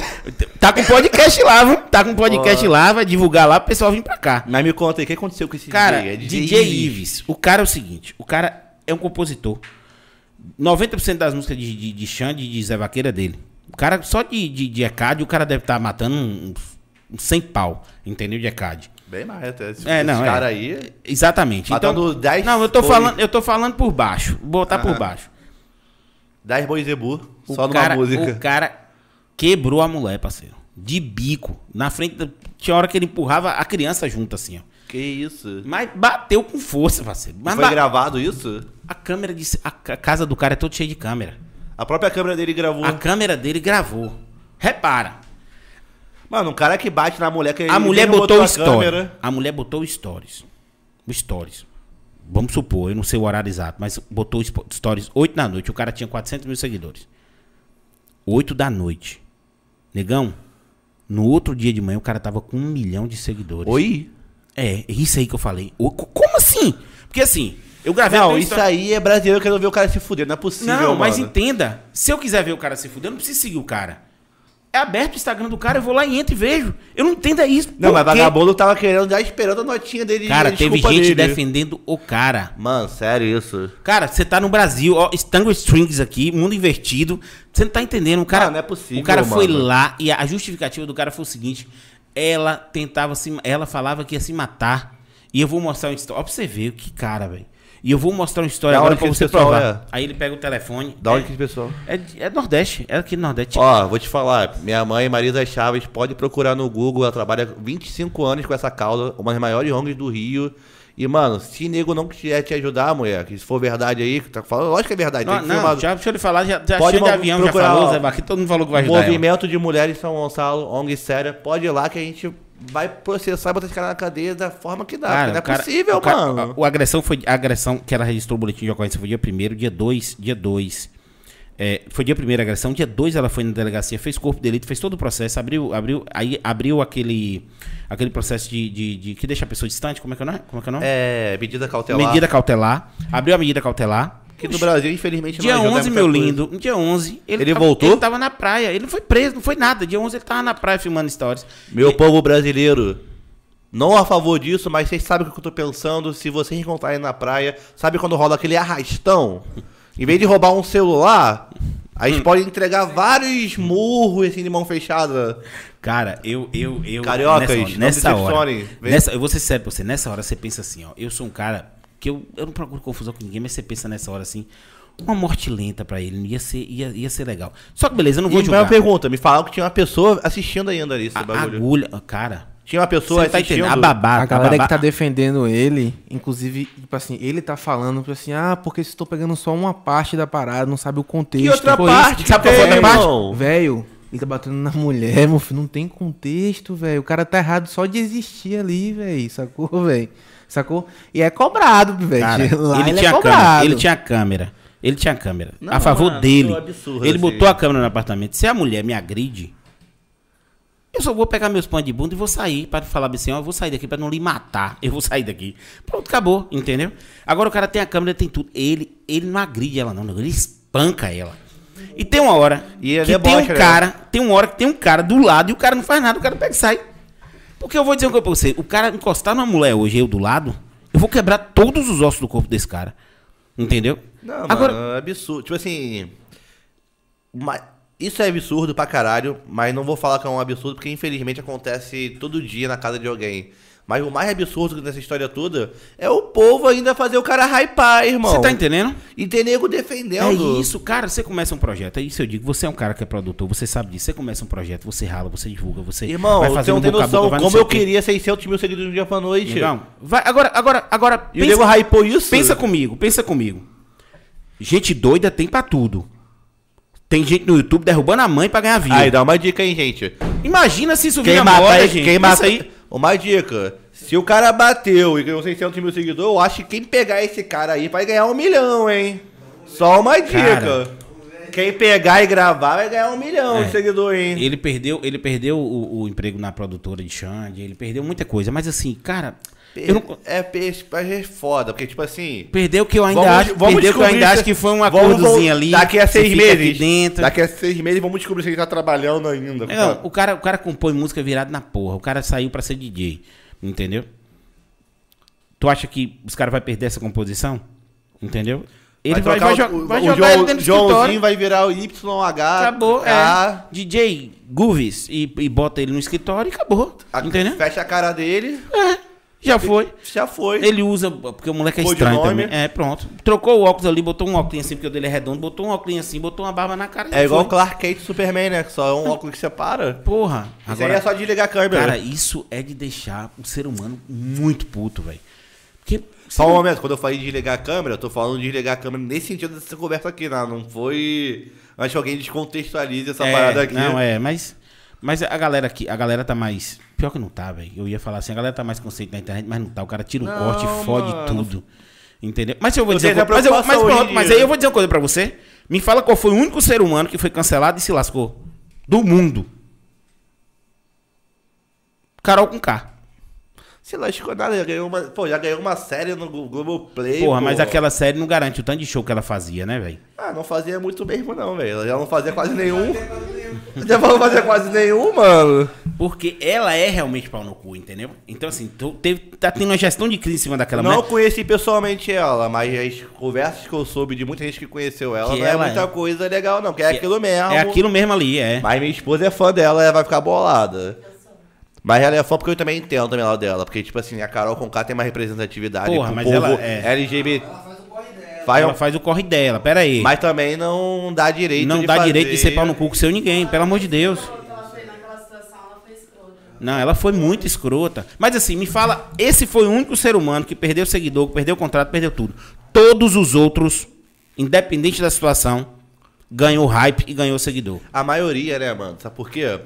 Tá com podcast lá, viu? Tá com podcast lá, vai divulgar lá pro pessoal vir pra cá. Mas me conta aí, o que aconteceu com esse Cara, DJ? É DJ, Ives. O cara é o seguinte, o cara é um compositor. 90% das músicas de, de, de Xande de Zé Vaqueira é dele. O cara, só de, de, de ECAD, o cara deve estar matando uns um, 100 pau, entendeu? De ECAD. Bem mais, até. Esse, É, não, é. cara aí. Exatamente. Matando então, 10 Não, eu tô, foi- falando, eu tô falando por baixo. Vou botar por baixo. 10 boi zebu, só cara, numa música. O cara quebrou a mulher, parceiro. De bico. Na frente. da- Tinha hora que ele empurrava a criança junto, assim, ó. Que isso? Mas bateu com força, parceiro. Mas Foi ba- gravado isso? A câmera de. A ca- casa do cara é toda cheia de câmera. A própria câmera dele gravou. A câmera dele gravou. Repara. Mano, um cara que bate na mulher que A mulher mesmo botou o a story. câmera. A mulher botou o stories. O stories. Vamos supor, eu não sei o horário exato, mas botou o stories 8 da noite. O cara tinha 400 mil seguidores. 8 da noite. Negão, no outro dia de manhã o cara tava com um milhão de seguidores. Oi? É, isso aí que eu falei. O- co- como assim? Porque assim, eu gravei Não, isso história- aí é brasileiro querendo ver o cara se fuder. Não é possível, Não, mas mano. entenda. Se eu quiser ver o cara se fuder, eu não preciso seguir o cara. É aberto o Instagram do cara, eu vou lá e entro e vejo. Eu não entendo é isso. Não, mas vagabundo tava querendo, já esperando a notinha dele. Cara, teve gente dele. defendendo o cara. Mano, sério isso. Cara, você tá no Brasil, ó, Stango Strings aqui, mundo invertido. Você não tá entendendo. O cara, Ah, não é possível, O cara foi mano. lá e a justificativa do cara foi o seguinte: ela tentava se. Ela falava que ia se matar. E eu vou mostrar uma história. Ó, pra você ver, que cara, velho. E eu vou mostrar uma história Da agora pra você provar. é? Aí ele pega o telefone. Da é, onde que esse pessoal? é, é Nordeste, é aqui no Nordeste. Ó, vou te falar, minha mãe, Marisa Chaves, pode procurar no Google, ela trabalha 25 anos com essa causa, uma das maiores ONGs do Rio. E, mano, se nego não quiser te ajudar, mulher, que se for verdade aí, que tá falando, lógico que é verdade, Não, não, já, deixa eu lhe falar, já, já Pode cheio de avião, já falou, ó, Zé todo mundo falou que vai ajudar ela. Movimento de Mulheres São Gonçalo, ONG séria, pode ir lá que a gente vai processar e botar esse cara na cadeia da forma que dá. porque não é cara- possível, o cara- mano. A, a agressão foi. A agressão que ela registrou o boletim de ocorrência foi dia 1 dia 2, dia 2. É, foi dia 1 a agressão, dia 2 ela foi na delegacia, fez corpo de delito, fez todo o processo, abriu, abriu, aí abriu aquele, aquele processo de, de, de- que deixa a pessoa distante, como é que é o nome? Como é que é o nome? É, medida cautelar. Medida cautelar. Abriu a medida cautelar. Que no Brasil, infelizmente, Dia não ajuda 11, muita meu coisa. lindo, dia 11, ele, Ele tava- voltou? Ele tava na praia, ele não foi preso, não foi nada. Dia 11 ele tava na praia filmando stories. Meu povo brasileiro, não a favor disso, mas vocês sabem o que eu tô pensando. Se vocês encontrarem na praia, sabe quando rola aquele arrastão? Em vez de roubar um celular, a gente pode entregar vários murros assim de mão fechada. Cara, eu, eu, eu. Cariocas, nessa hora, nessa hora, nessa, eu vou ser sério pra você. Nessa hora você pensa assim, ó. Eu sou um cara que eu, eu não procuro confusão com ninguém, mas você pensa nessa hora assim. Uma morte lenta pra ele, ia ser, ia, ia ser legal. Só que beleza, eu não vou E julgar. uma pergunta, me falaram que tinha uma pessoa assistindo ainda ali esse A, a bagulho. agulha, cara. Tinha uma pessoa tá assistindo. entendendo? A babá. A galera babá- que tá defendendo ele, inclusive, tipo assim, ele tá falando tipo assim, ah, porque vocês estão pegando só uma parte da parada, não sabe o contexto. Que outra Foi parte? isso. Sabe que qual a outra parte? Velho, ele tá batendo na mulher, meu filho, não tem contexto, velho. O cara tá errado só de existir ali, velho, sacou, velho? Sacou? E é cobrado, velho. Cara, Lá ele, ele, tinha é câmera. cobrado. Ele tinha câmera. Ele tinha câmera. Não, a favor mano, dele. é um absurdo, ele assim. botou a câmera no apartamento. Se a mulher me agride, eu só vou pegar meus pães de bunda e vou sair para falar assim, ó, eu vou sair daqui para não lhe matar. Eu vou sair daqui. Pronto, acabou, entendeu? Agora o cara tem a câmera, tem tudo. Ele, ele não agride ela não, ele espanca ela. E tem uma hora E é que tem deboche, um né? cara, tem uma hora que tem um cara do lado e o cara não faz nada, o cara pega e sai. Porque eu vou dizer uma coisa pra você, o cara encostar numa mulher hoje, eu do lado, eu vou quebrar todos os ossos do corpo desse cara. Entendeu? Não, Agora, mano, é absurdo. Tipo assim. Isso é absurdo pra caralho, mas não vou falar que é um absurdo, porque infelizmente acontece todo dia na casa de alguém. Mas o mais absurdo nessa história toda é o povo ainda fazer o cara hypar, irmão. você tá entendendo? E ter nego É defendendo. isso, cara. Você começa um projeto. É isso eu digo. Você é um cara que é produtor, você sabe disso. Você começa um projeto, você rala, você divulga, você Irmão, vai você fazendo não tem boca boca, noção não como eu queria 600 mil seguidores do dia pra noite. Negão, vai, agora, agora, agora. E o nego hypou isso? Pensa comigo, pensa comigo. Gente doida tem pra tudo. Tem gente no YouTube derrubando a mãe pra ganhar vida. Aí, dá uma dica aí, gente. Imagina se isso Quem vira moda, gente. quem mata aí. Uma dica. Se o cara bateu e ganhou 600 mil seguidores, eu acho que quem pegar esse cara aí vai ganhar um milhão, hein? Só uma dica. Cara. Quem pegar e gravar vai ganhar um milhão É. de seguidor, hein? Ele perdeu, ele perdeu o, o emprego na produtora de Xande, ele perdeu muita coisa. Mas assim, cara, eu não, É peixe, é foda, porque tipo assim. perdeu que eu ainda vamos- acho, vamos perdeu que eu ainda se- acho que foi um acordozinho ali. Daqui a seis meses. dentro. Daqui a seis meses vamos descobrir se ele tá trabalhando ainda. Não, o cara, o cara compõe música virado na porra. O cara saiu pra ser DJ, entendeu? Tu acha que os caras vão perder essa composição? Entendeu? Ele vai, vai, jo- o- vai o jogar João- ele dentro do Joãozinho vai virar o YH. Acabou, é. DJ Guvis e, e bota ele no escritório e acabou. a- entendeu? Fecha a cara dele. É, já foi. Já foi. Ele usa, porque o moleque é Pô estranho também. É, pronto. Trocou o óculos ali, botou um óculos assim, porque o dele é redondo, botou um óculos assim, botou uma barba na cara. É igual o. Clark Kent Superman, né? Só é um óculos que separa. Porra. Isso aí é só desligar a câmera. Cara, isso é de deixar o ser humano muito puto, velho. Porque. Só um momento, quando eu falei de desligar a câmera, eu tô falando de desligar a câmera nesse sentido dessa conversa aqui, né? Não foi. Acho que alguém descontextualize essa é, parada aqui. Não, é, mas. Mas a galera aqui, a galera tá mais. Pior que não tá, velho. Eu ia falar assim, a galera tá mais consciente na internet, mas não tá. O cara tira um Não, corte e fode mano. tudo. Entendeu? Mas eu vou Eu dizer. uma coisa- Mas, eu, mas, pronto, mas aí eu vou dizer uma coisa pra você. Me fala qual foi o único ser humano que foi cancelado e se lascou. Do mundo. Carol com K. Se lascou nada, já ganhou uma, pô, já ganhou uma série no Glo- Globoplay. Porra, pô. mas aquela série não garante o tanto de show que ela fazia, né, velho? Ah, não fazia muito mesmo não, velho. Ela já não fazia quase nenhum. já não fazia quase nenhum, mano. Porque ela é realmente pau no cu, entendeu? Então, assim, tu teve, tá tendo uma gestão de crise em cima daquela não mulher. conheci pessoalmente ela, mas as conversas que eu soube de muita gente que conheceu ela, Que não ela é muita é. coisa legal não, é Que aquilo mesmo. É aquilo mesmo ali, é. Mas minha esposa é fã dela, ela vai ficar bolada. Mas ela é fã porque eu também entendo também lá dela. Porque, tipo assim, a Carol Conká tem mais representatividade Porra, com o mas povo ela é- LGBT. Faz Ela um- faz o corre dela, pera aí. Mas também não dá direito não de dá fazer- direito de ser pau no cu com seu ninguém, pelo amor de Deus. ela foi naquela situação, ela foi escrota. Não, ela foi muito escrota. Mas assim, me fala, esse foi o único ser humano que perdeu seguidor, que perdeu contrato, perdeu tudo. Todos os outros, independente da situação, ganhou hype e ganhou seguidor. A maioria, né, mano? Sabe por quê?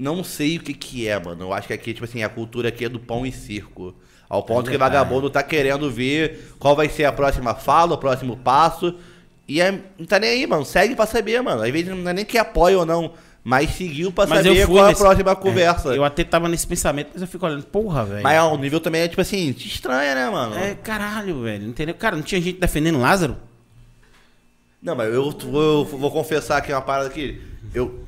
Não sei o que que é, mano. Eu acho que aqui, tipo assim, a cultura aqui é do pão e circo. Ao ponto que verdade. vagabundo tá querendo ver qual vai ser a próxima fala, o próximo passo. E é, não tá nem aí, mano. Segue pra saber, mano. Às vezes não é nem que apoia ou não, mas seguiu pra Mas saber eu qual é a nesse- próxima é, conversa. eu até tava nesse pensamento, mas eu fico olhando, porra, velho. Mas ó, o nível também é, tipo assim, te estranha, né, mano? É, caralho, velho, entendeu? Cara, não tinha gente defendendo Lázaro? Não, mas eu vou, vou confessar aqui uma parada aqui. Eu.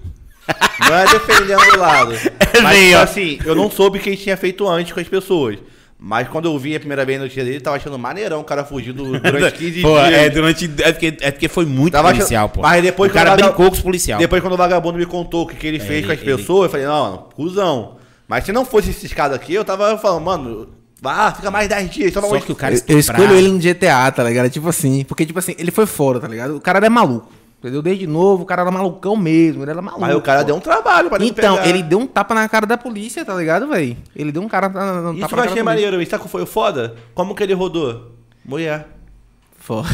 Não é defendendo o lado. mas, bem, tipo ó. assim, eu não soube o que ele tinha feito antes com as pessoas. Mas quando eu vi a primeira vez a notícia dele, tava achando maneirão o cara fugindo durante 15 Pô, dias. é, durante, é, porque, é porque foi muito Tava policial, achando- pô. Mas depois o cara brincou com os policial. Depois quando o vagabundo me contou o que, que ele fez ele- com as ele- pessoas, eu falei, não, mano, cuzão. Mas se não fosse esses caras aqui, eu tava falando, mano, vá, fica mais 10 dias. Só uma- que o cara Eu, eu estuprado. escolho ele em GTA, tá ligado? Tipo assim, porque, tipo assim, ele foi fora, tá ligado? O cara era maluco, entendeu? Desde novo, o cara era malucão mesmo, ele era maluco. Mas o cara pô. deu um trabalho pra ele Então, pegar. ele deu um tapa na cara da polícia, tá ligado, velho? Ele deu um cara na, um Isso tapa eu na cara achei maneiro, isso sabe o que foi o foda? Como que ele rodou? Mulher. Foda.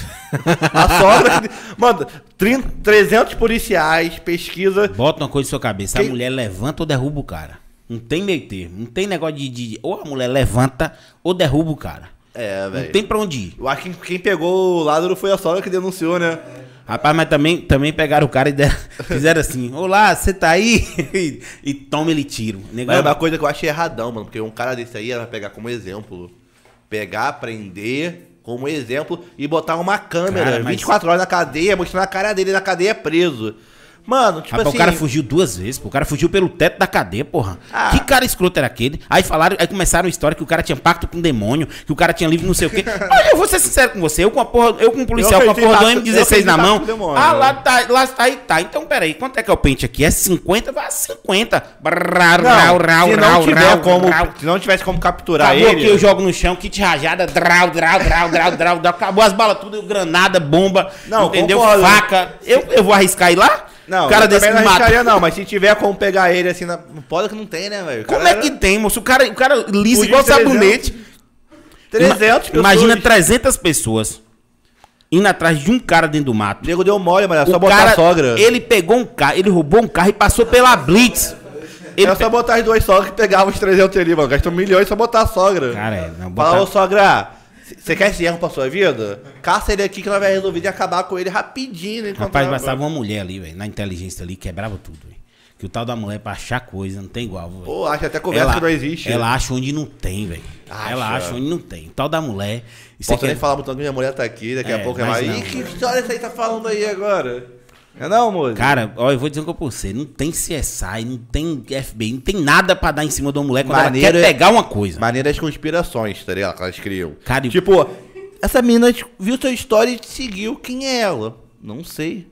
A sogra. Mano, 30, 300 policiais, pesquisa. Bota uma coisa na sua cabeça. Quem- A mulher levanta ou derruba o cara. Não tem meio termo. Não tem negócio de, de- Ou a mulher levanta ou derruba o cara. É, Não velho. tem pra onde ir. Eu acho que quem pegou o Lázaro foi a sogra que denunciou, né? Rapaz, mas também, também pegaram o cara e deram- fizeram assim: Olá, você tá aí? e, e toma ele tiro. Negão, Mas é uma coisa que eu achei erradão, mano. Porque um cara desse aí era pegar como exemplo. Pegar, prender como exemplo e botar uma câmera Cara, mas- 24 horas na cadeia, mostrando a cara dele na cadeia preso. Mano, tipo Rapaz, assim. o cara fugiu duas vezes, pô. O cara fugiu pelo teto da cadeia, porra. Ah. Que cara escroto era aquele? Aí falaram, aí começaram a história que o cara tinha pacto com o demônio, que o cara tinha livro não sei o quê. Eu vou ser sincero com você, eu com a porra, eu com um policial com a porra do em pacto- eu M16 acredito na mão. demônio, Ah, né? lá tá, lá tá aí, tá. Então, peraí, quanto é que é o pente aqui? É 50? Vai 50. Brau, Não, rau, rau, se não rau, tiver rau, como, rau. se não tivesse como capturar Acabou ele, aqui, eu jogo no chão, kit rajada, drau, drau, drau, drau, drau, drau. Acabou as balas tudo, granada, bomba, Não, entendeu? concordo. Faca. Eu, eu vou arriscar ir lá? Não, o cara desse não mata. arriscaria não, mas se tiver como pegar ele assim, na... pode que não tem, né, velho? Como é que tem, moço? O cara, o cara lisa igual 300. sabonete. 300 pessoas. Imagina 300 pessoas indo atrás de um cara dentro do mato. O nego deu mole, mano, é só botar cara, a sogra. ele pegou um carro, ele roubou um carro e passou pela Blitz. Ele Era só botar as duas sogras que pegavam os 300 ali, mano. Gastou milhões só botar a sogra. Cara, é, não, botar- ô sogra, você quer esse erro pra sua vida? Caça ele aqui que nós vamos resolver de acabar com ele rapidinho. né, Rapaz, bastava uma mulher ali, velho, na inteligência ali, quebrava tudo, velho. Que o tal da mulher pra achar coisa não tem igual, velho. Pô, acha até conversa que não existe. Ela acha onde não tem, velho. Ela acha onde não tem. O tal da mulher. Posso aqui nem falar muito, minha mulher tá aqui, daqui É, a pouco é mas mais. não. Ih, que história você aí tá falando aí agora? É não, moço? Cara, ó, eu vou dizer uma coisa pra você. Não tem CSI, não tem FBI, não tem nada pra dar em cima de uma mulher quando Maneiro ela quer pegar uma coisa. Maneiras conspirações, tá ligado? Que elas criam. Cara, tipo, essa mina viu sua história e seguiu. Quem é ela? Não sei.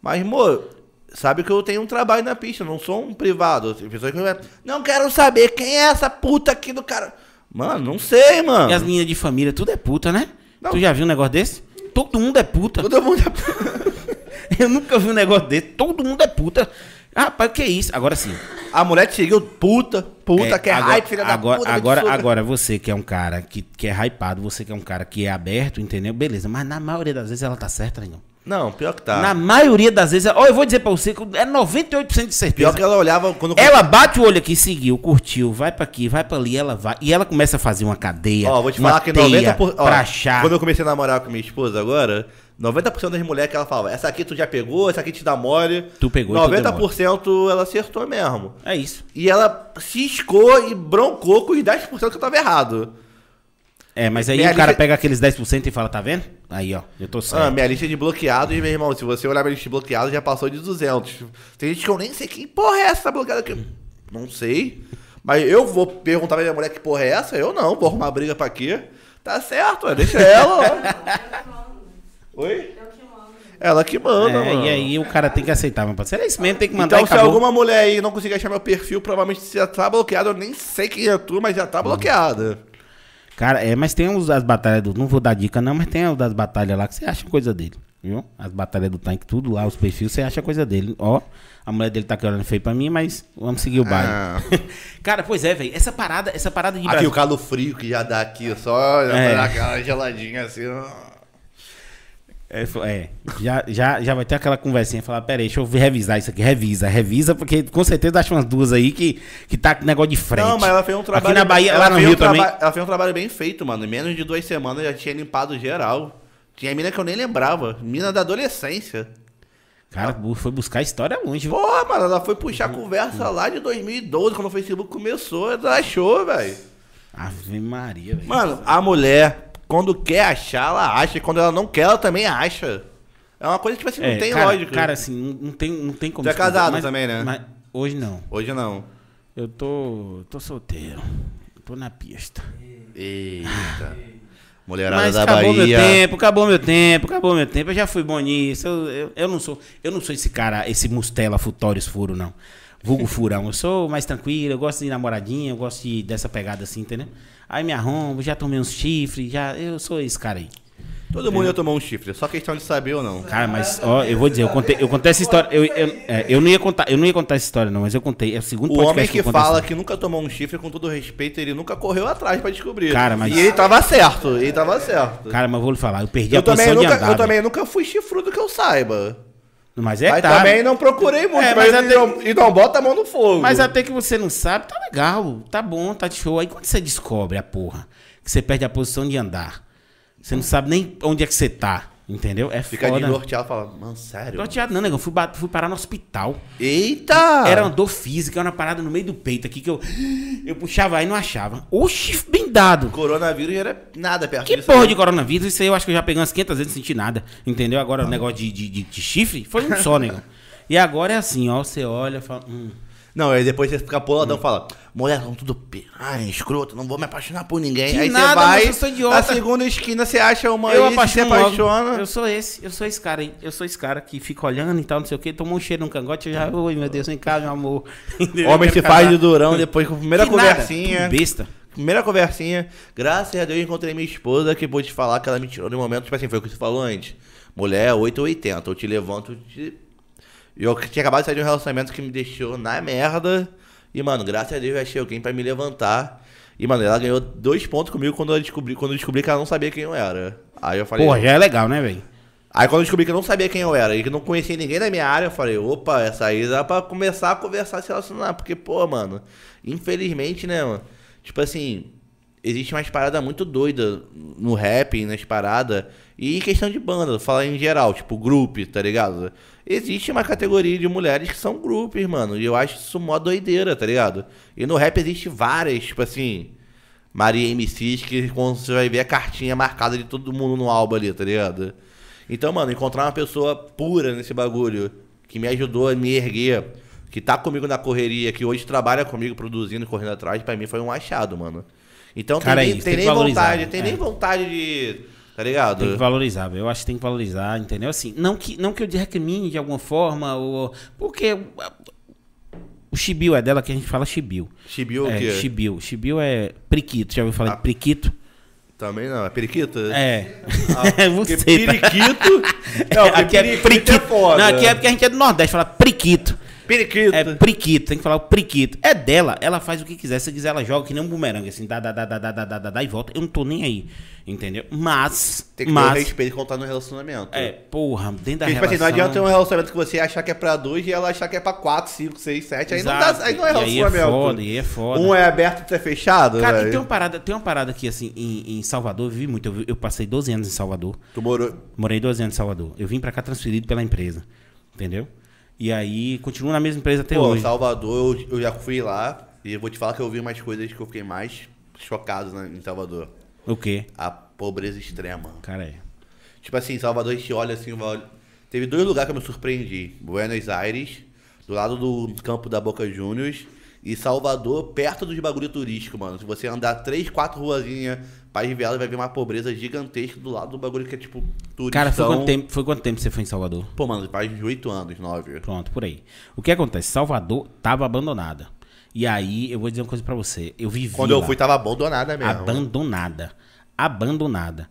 Mas, amor, sabe que eu tenho um trabalho na pista, não sou um privado. Pessoas que não quero saber quem é essa puta aqui do cara. Mano, não sei, mano. E as meninas de família, tudo é puta, né? Não. Tu já viu um negócio desse? Todo mundo é puta. Todo mundo é... Eu nunca vi um negócio desse. Todo mundo é puta. Ah, Rapaz, o que é isso? Agora sim. A mulher te seguiu, puta, puta, É, que é agora, hype, filha agora, da puta. Agora, absurda. agora, você que é um cara que, que é hypado, você que é um cara que é aberto, entendeu? Beleza, mas na maioria das vezes ela tá certa, não. Não, pior que tá. Na maioria das vezes, ó, eu vou dizer pra você que é 98% de certeza. Pior que ela olhava quando. Ela bate o olho aqui, seguiu, curtiu, vai pra aqui, vai pra ali, ela vai. E ela começa a fazer uma cadeia. Ó, vou te falar que teia 90%. Ó, pra achar. Quando eu comecei a namorar com minha esposa agora, 90% das mulheres que ela falava, essa aqui tu já pegou, essa aqui te dá mole. Tu pegou e tu deu 90% ela acertou mesmo. É isso. E ela ciscou e broncou com os 10% que eu tava errado. É, mas aí Minha o cara lista- pega aqueles 10% e fala, tá vendo? Aí, ó, eu tô certo. Ah, minha lista de bloqueados, meu irmão, se você olhar minha lista de bloqueados, já passou de 200. Tem gente que eu nem sei quem porra é essa bloqueada aqui. Não sei. Mas eu vou perguntar pra minha mulher que porra é essa? Eu não, vou arrumar briga pra quê? Tá certo, ué, deixa ela Oi? Ela que manda, É, mano. e aí o cara tem que aceitar, meu parceiro. É isso mesmo, tem que mandar Então, e se acabou. alguma mulher aí não conseguir achar meu perfil, provavelmente você já tá bloqueado. Eu nem sei quem é tu, mas já tá bloqueada. Cara, é, mas tem das batalhas do. Não vou dar dica, não, mas tem os das batalhas lá que você acha coisa dele. Viu? As batalhas do tanque, tudo lá, os perfis, você acha coisa dele. Ó, a mulher dele tá aqui olhando feio pra mim, mas vamos seguir o baile. Ah. Cara, pois é, velho. Essa parada, essa parada de Aqui Brasil- o calo frio que já dá aqui, só É. dá aquela geladinha assim. ó. É, é, já, já, já vai ter aquela conversinha, falar, pera aí, deixa eu revisar isso aqui, revisa, revisa, porque com certeza acha umas duas aí que, que tá com negócio de frente. Não, mas ela fez um trabalho. Aqui na Bahia, ela lá no Rio um também. Ela fez um trabalho bem feito, mano. Em menos de duas semanas já tinha limpado geral. Tinha mina que eu nem lembrava. Mina da adolescência. Cara, bu- foi buscar história longe? Pô, mano, ela foi puxar a conversa lá de 2012, quando o Facebook começou. Ela achou, velho. Ave Maria, velho. Mano, a mulher, quando quer achar, ela acha. E quando ela não quer, ela também acha. É uma coisa que, tipo assim, não É, tem cara, lógica. Cara, assim, não, tem, não tem como. Tu é casado mas- também, né? mas hoje não. Hoje não. Eu tô, tô solteiro. Tô na pista. Eita. Mulherada Mas da acabou Bahia. meu tempo, acabou meu tempo, acabou meu tempo. Eu já fui bom nisso. Eu, eu, eu não sou, eu não sou esse cara, esse mustela futórios furo não. Vulgo furão. Eu sou mais tranquilo, eu gosto de namoradinha, eu gosto de, dessa pegada assim, entendeu? Aí me arrombo, já tomei uns chifres, já, eu sou esse cara aí. Todo mundo ia tomar um chifre, só questão de saber ou não. Cara, mas ó, eu vou dizer, eu contei, eu contei essa história, eu, eu, é, eu não ia contar, eu não ia contar essa história não, mas eu contei, é o segundo O homem que essa fala que nunca tomou um chifre, com todo respeito, ele nunca correu atrás pra descobrir. Cara, mas- E ele tava certo, ele tava certo. Cara, mas eu vou lhe falar, eu perdi eu, a posição também de nunca, andar. eu também nunca fui chifrudo que eu saiba. Mas é tá. também não procurei muito, É, mas mas e, não, e não bota a mão no fogo. Mas até que você não sabe, tá legal, tá bom, tá de show. Aí quando você descobre a porra, que você perde a posição de andar, você não sabe nem onde é que você tá, entendeu? É Fica foda. de norteado e fala, mano, sério? Norteado não, negão, fui, fui parar no hospital. Eita! Era uma dor física, era uma parada no meio do peito aqui que eu, eu puxava aí e não achava. Oxi, bem dado. Coronavírus era nada perto Que porra de coronavírus? Isso aí eu acho que eu já peguei umas 500 vezes e não senti nada. Entendeu? Agora o negócio de, de, de- de chifre foi um só, negão. E agora é assim, ó. Você olha e fala. Hum. Não, aí depois você fica poladão e fala, mulher, são tudo piranha, escroto, não vou me apaixonar por ninguém. Que aí nada, você vai, na segunda esquina você acha uma Eu aí, você se logo. apaixona. Eu sou esse, eu sou esse cara aí. Eu sou esse cara que fica olhando e tal, não sei o que. Tomou um cheiro no cangote, eu já. Oi, meu Deus, vem cá, meu amor. Homem se faz de durão depois com a primeira Que nada, conversinha. tudo besta. Primeira conversinha. Graças a Deus eu encontrei minha esposa que vou te falar que ela me tirou no momento, tipo assim, foi o que você falou antes. Mulher 8 ou 80. Eu te levanto. Te... eu tinha acabado de sair de um relacionamento que me deixou na merda. E, mano, graças a Deus eu achei alguém pra me levantar. E, mano, ela ganhou dois pontos comigo quando eu descobri, quando eu descobri que ela não sabia quem eu era. Aí eu falei. Porra, já é legal, né, velho? Aí quando eu descobri que eu não sabia quem eu era e que não conhecia ninguém da minha área, eu falei, opa, essa aí dá pra começar a conversar, se relacionar. Porque, pô, mano, infelizmente, né, mano? Tipo assim, existe umas paradas muito doidas no rap, nas paradas. E em questão de banda, falar em geral, tipo, grupo, tá ligado? Existe uma categoria de mulheres que são grupos, mano. E eu acho isso mó doideira, tá ligado? E no rap existe várias, tipo assim. Maria MCs que quando você vai ver a cartinha marcada de todo mundo no álbum ali, tá ligado? Então, mano, encontrar uma pessoa pura nesse bagulho, que me ajudou a me erguer, que tá comigo na correria, que hoje trabalha comigo produzindo, correndo atrás, pra mim foi um achado, mano. Então Cara, tem, é nem, isso, tem tem nem valorizar, vontade, né? tem É. nem vontade de. Tá ligado? Tem que valorizar. Eu acho que tem que valorizar, entendeu? Assim, não que, não que eu recrimine de alguma forma, ou, porque o chibio é dela que a gente fala. Chibiu o é, quê? chibio. Chibio é priquito. Já ouviu falar Ah. de priquito? Também não, é periquita? É. Ah, Você tá- periquito. Não, aqui é periquito é. Não, aqui é porque a gente é do Nordeste, fala priquito. Periquito. É priquito, tem que falar o priquito. É dela, ela faz o que quiser. Se quiser, ela joga que nem um bumerangue, assim, dá, dá, dá, dá, dá, dá, dá, dá, dá e volta. Eu não tô nem aí, entendeu? Mas, Tem que ter o mas, respeito quando tá no relacionamento. é, porra, dentro da Porque, tipo assim, relação... não adianta ter um relacionamento que você achar que é pra dois e ela achar que é pra quatro, cinco, seis, sete. Aí, não, Exato. dá, aí não é E aí é relacionamento. foda, e é foda. Um é aberto e outro é fechado. Cara, velho. e tem uma parada, tem uma parada aqui, assim, em, em Salvador, eu vivi muito. Eu, eu passei 12 anos em Salvador. Tu morou. Morei 12 anos em Salvador. Eu vim pra cá transferido pela empresa. Entendeu? E aí, continuo na mesma empresa até Pô, hoje. Salvador, eu, eu já fui lá e eu vou te falar que eu vi umas coisas que eu fiquei mais chocado né, em Salvador. O quê? A pobreza extrema. Cara, é. Tipo assim, Salvador a gente olha assim, teve dois lugares que eu me surpreendi. Buenos Aires, do lado do campo da Boca Juniors, e Salvador, perto dos bagulho turístico, mano. Se você andar três, quatro ruazinhas pra Riviera, vai ver uma pobreza gigantesca do lado do bagulho que é tipo turístico. Cara, foi quanto, tempo, foi quanto tempo você foi em Salvador? Pô, mano, faz oito anos, nove. Pronto, por aí. O que acontece? Salvador tava abandonada. E aí, eu vou dizer uma coisa pra você. Eu vivi Quando eu lá, fui, tava abandonada mesmo. abandonada. Abandonada.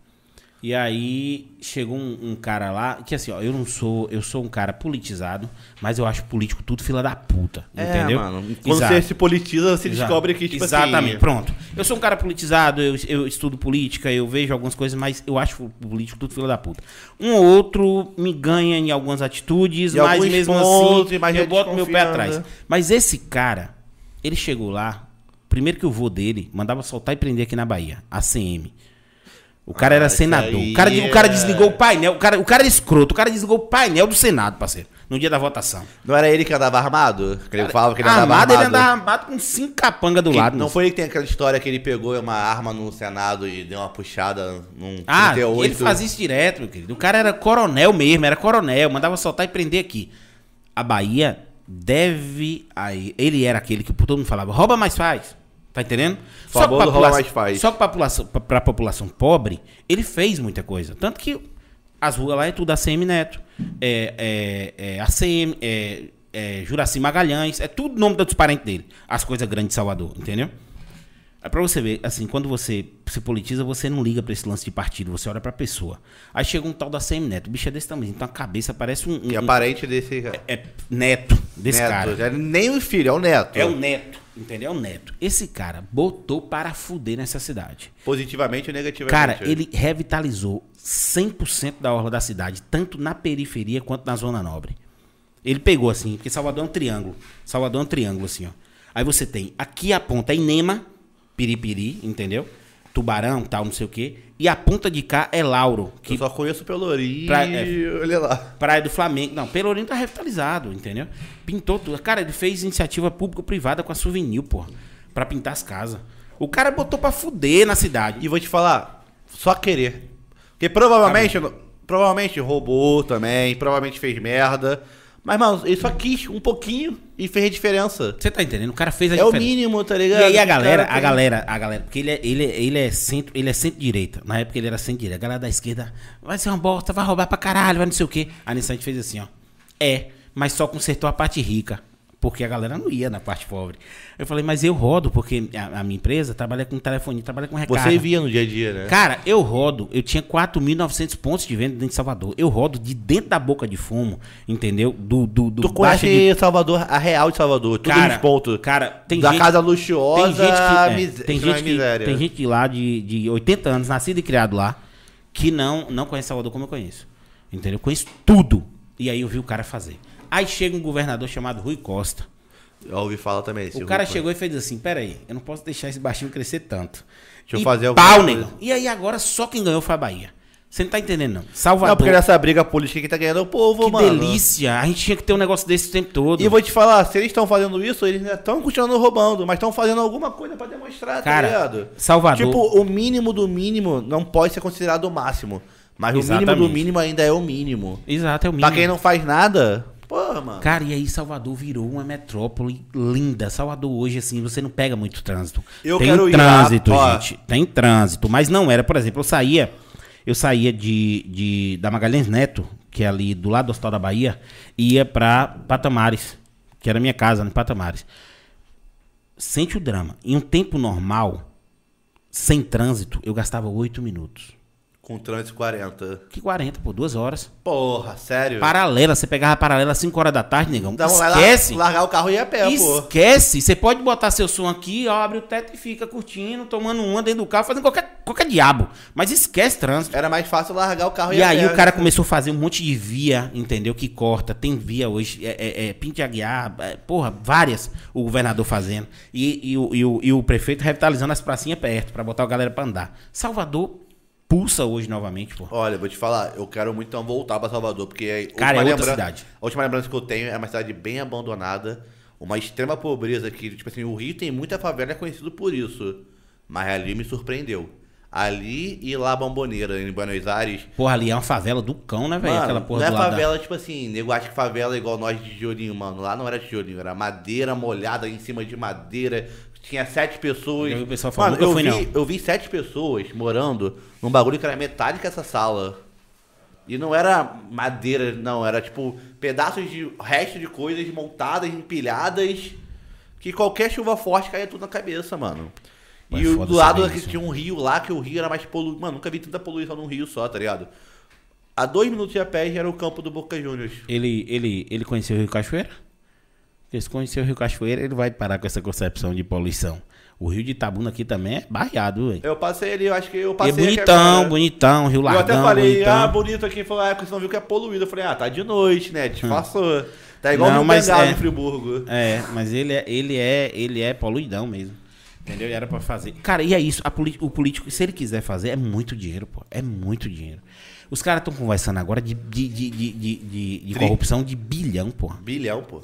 E aí chegou um, um cara lá, que assim, ó, eu não sou, eu sou um cara politizado, mas eu acho político tudo fila da puta, É, entendeu? mano. Quando Exato. você se politiza, você Exato. descobre que, tipo Exatamente, assim... pronto. Eu sou um cara politizado, eu, eu estudo política, eu vejo algumas coisas, mas eu acho político tudo filho da puta. Um ou outro me ganha em algumas atitudes, Em mas mesmo pontos, assim mas eu boto meu pé atrás. Mas esse cara, ele chegou lá, primeiro que o vô dele mandava soltar e prender aqui na Bahia, a CM. O cara Ah, era senador. O cara, o cara é- desligou o painel. O cara, o cara era escroto. O cara desligou o painel do Senado, parceiro. No dia da votação. Não era ele que andava armado? Que ele falava que ele andava armado, ele andava armado com cinco capangas do Que- lado. não foi ele que tem aquela história que ele pegou uma arma no Senado e deu uma puxada num Ah, 38? ele fazia isso direto, meu querido. O cara era coronel mesmo, era coronel, mandava soltar e prender aqui. A Bahia deve. Aí, ele era aquele que todo mundo falava, rouba mais faz. Tá entendendo? Pra rouba população-. Só que pra população, pra população pobre, ele fez muita coisa. Tanto que as ruas lá é tudo ACM Neto, é, é, é ACM, é, é Juraci Magalhães, é tudo nome dos parentes dele. As coisas grandes de Salvador, entendeu? É pra você ver, assim, quando você se politiza, você não liga pra esse lance de partido, você olha pra pessoa. Aí chega um tal da CM Neto, o bicho é desse tamanho, então a cabeça parece um. um- Que é parente desse cara. é neto desse neto. cara. Já Nem o filho, é o neto. É o neto, entendeu? É o neto. Esse cara botou para fuder nessa cidade. Positivamente ou negativamente? Cara, ele revitalizou 100% da orla da cidade, tanto na periferia quanto na zona nobre. Ele pegou assim, porque Salvador é um triângulo. Salvador é um triângulo assim, ó. Aí você tem aqui a ponta é Inema, Piripiri, entendeu? Tubarão, tal, não sei o quê. E a ponta de cá é Lauro, que Eu só conheço Pelourinho Pra- e olha lá. Praia do Flamengo. Não, Pelourinho tá revitalizado, entendeu? Pintou tudo. Cara, ele fez iniciativa público-privada com a Souvenir, pô. Pra pintar as casas. O cara botou pra fuder na cidade. E vou te falar, só querer. Porque provavelmente, provavelmente roubou também, provavelmente fez merda. Mas, mano, ele só quis um pouquinho e fez a diferença. Você tá entendendo? O cara fez a É o diferença. mínimo, tá ligado? E aí a O galera, a galera, a galera, porque ele é, ele, é- ele é centro, ele é centro-direita. Na época ele era centro-direita. A galera da esquerda, vai ser uma bosta, vai roubar pra caralho, vai não sei o quê. A Nissan fez assim, ó. É, mas só consertou a parte rica. Porque a galera não ia na parte pobre. Eu falei, mas eu rodo, porque a, a minha empresa trabalha com telefonia, trabalha com recarga. Você via no dia a dia, né? Cara, eu rodo, eu tinha 4.900 pontos de venda dentro de Salvador. Eu rodo de dentro da boca de fumo, entendeu? Do, do, do Tu conhece de... Salvador, a real de Salvador, todos Cara, os pontos. cara, tem da gente- casa Tem luxuosa gente que, é, mis- tem, gente que miséria. tem gente lá de, de 80 anos, nascido e criado lá, que não, não conhece Salvador como eu conheço. Entendeu? Eu conheço tudo. E aí eu vi o cara fazer. Aí chega um governador chamado Rui Costa. Eu ouvi falar também. O cara grupo. chegou e fez assim: peraí, eu não posso deixar esse baixinho crescer tanto. Deixa eu e fazer alguma pau, coisa. E aí agora só quem ganhou foi a Bahia. Você não tá entendendo, não. Salvador. Não, porque nessa briga política que tá ganhando é o povo, que mano. delícia. A gente tinha que ter um negócio desse o tempo todo. E eu vou te falar, se eles estão fazendo isso, eles ainda estão continuando roubando, mas estão fazendo alguma coisa pra demonstrar, Cara, tá ligado? Salvador. Tipo, o mínimo do mínimo não pode ser considerado o máximo. Mas o mínimo do Exatamente. mínimo ainda é o mínimo. Exato, é o mínimo. Pra quem não faz nada, porra, mano. Cara, e aí Salvador virou uma metrópole linda. Salvador hoje, assim, você não pega muito trânsito. Eu Tem quero ir lá, trânsito, gente. Tem trânsito. Mas não era, por exemplo, eu saía, eu saía de, de da Magalhães Neto, que é ali do lado do Hospital da Bahia, e ia pra Patamares, que era minha casa, no Patamares. Sente o drama. Em um tempo normal, sem trânsito, eu gastava oito minutos. Com trânsito 40. Que 40, pô, duas horas. Porra, sério? Paralela, você pegava a paralela às 5 horas da tarde, negão. De Esquece. lar- largar o carro e ir a pé, pô. Esquece. Você pode botar seu som aqui, ó, abre o teto e fica curtindo, tomando uma dentro do carro, fazendo qualquer, qualquer diabo. Mas esquece trânsito. Era mais fácil largar o carro e E a aí pé. o cara começou a fazer um monte de via, entendeu? Que corta. Tem via hoje, é, é, é Pinte Aguiar, é, porra, várias o governador fazendo. E, e, o, e, o, e o prefeito revitalizando as pracinhas perto, pra botar a galera pra andar. Salvador pulsa hoje novamente, pô. Olha, vou te falar, eu quero muito então voltar pra Salvador, porque a Cara, é outra cidade. A última lembrança que eu tenho é uma cidade bem abandonada, uma extrema pobreza que, tipo assim, o Rio tem muita favela, é conhecido por isso. Mas ali me surpreendeu. Ali e lá Bomboneira, em Buenos Aires. Porra, ali é uma favela do cão, né, velho? Aquela porra não é da- favela, tipo assim, nego acha que favela é igual nós de tijolinho, mano. Lá não era tijolinho, era madeira molhada em cima de madeira. Tinha sete pessoas. Pessoal falando, Mano, eu fui, vi, eu vi sete pessoas morando num bagulho que era metade que essa sala. E não era madeira, não, era tipo pedaços de resto de coisas montadas, empilhadas, que qualquer chuva forte caía tudo na cabeça, mano. É e do lado aqui isso. tinha um rio lá, que o rio era mais poluído. Mano, nunca vi tanta poluição num rio só, tá ligado? A dois minutos de a pé já era o campo do Boca Juniors. Ele, ele, ele conheceu o Rio Cachoeira? Porque se conhecer o Rio Cachoeira, ele vai parar com essa concepção de poluição. O Rio de Itabuna aqui também é barreado, velho. Eu passei ali, eu acho que eu E é passei. aqui bonitão, agora. bonitão, Rio Eu Largão, até falei, bonitão. ah, bonito aqui. Falou, ah, porque você não viu que é poluído. Eu falei, ah, tá de noite, né? Disfarçou. Tá igual. Não, no mas é- em Friburgo. É, mas ele é, ele é, ele é poluidão mesmo. Entendeu? E era pra fazer. Cara, e é isso. O político, se ele quiser fazer, é muito dinheiro, pô. É muito dinheiro. Os caras estão conversando agora de, de, de, de, de, de- corrupção de bilhão, porra. Bilhão, pô.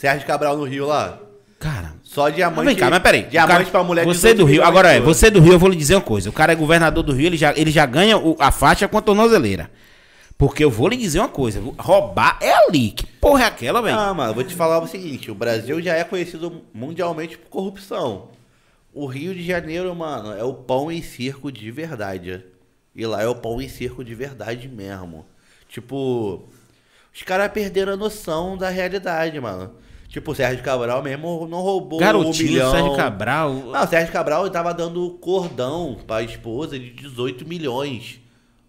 Sérgio Cabral no Rio lá. Cara. Só diamante. vem cá, mas peraí. Diamante cara- pra mulher Você 18 do Rio, agora é, você do Rio, eu vou lhe dizer uma coisa. O cara é governador do Rio, ele já, ele já ganha o- a faixa com a tornozeleira. Porque eu vou lhe dizer uma coisa. Roubar é ali. Que porra é aquela, velho? Ah, mano, vou te falar o seguinte: o Brasil já é conhecido mundialmente por corrupção. O Rio de Janeiro, mano, é o pão em circo de verdade. E lá é o pão em circo de verdade mesmo. Tipo, os caras perderam a noção da realidade, mano. Tipo, o Sérgio Cabral mesmo não roubou um Garotinho, milhão. Sérgio Cabral. Não, o Sérgio Cabral tava dando cordão pra esposa de 18 milhões.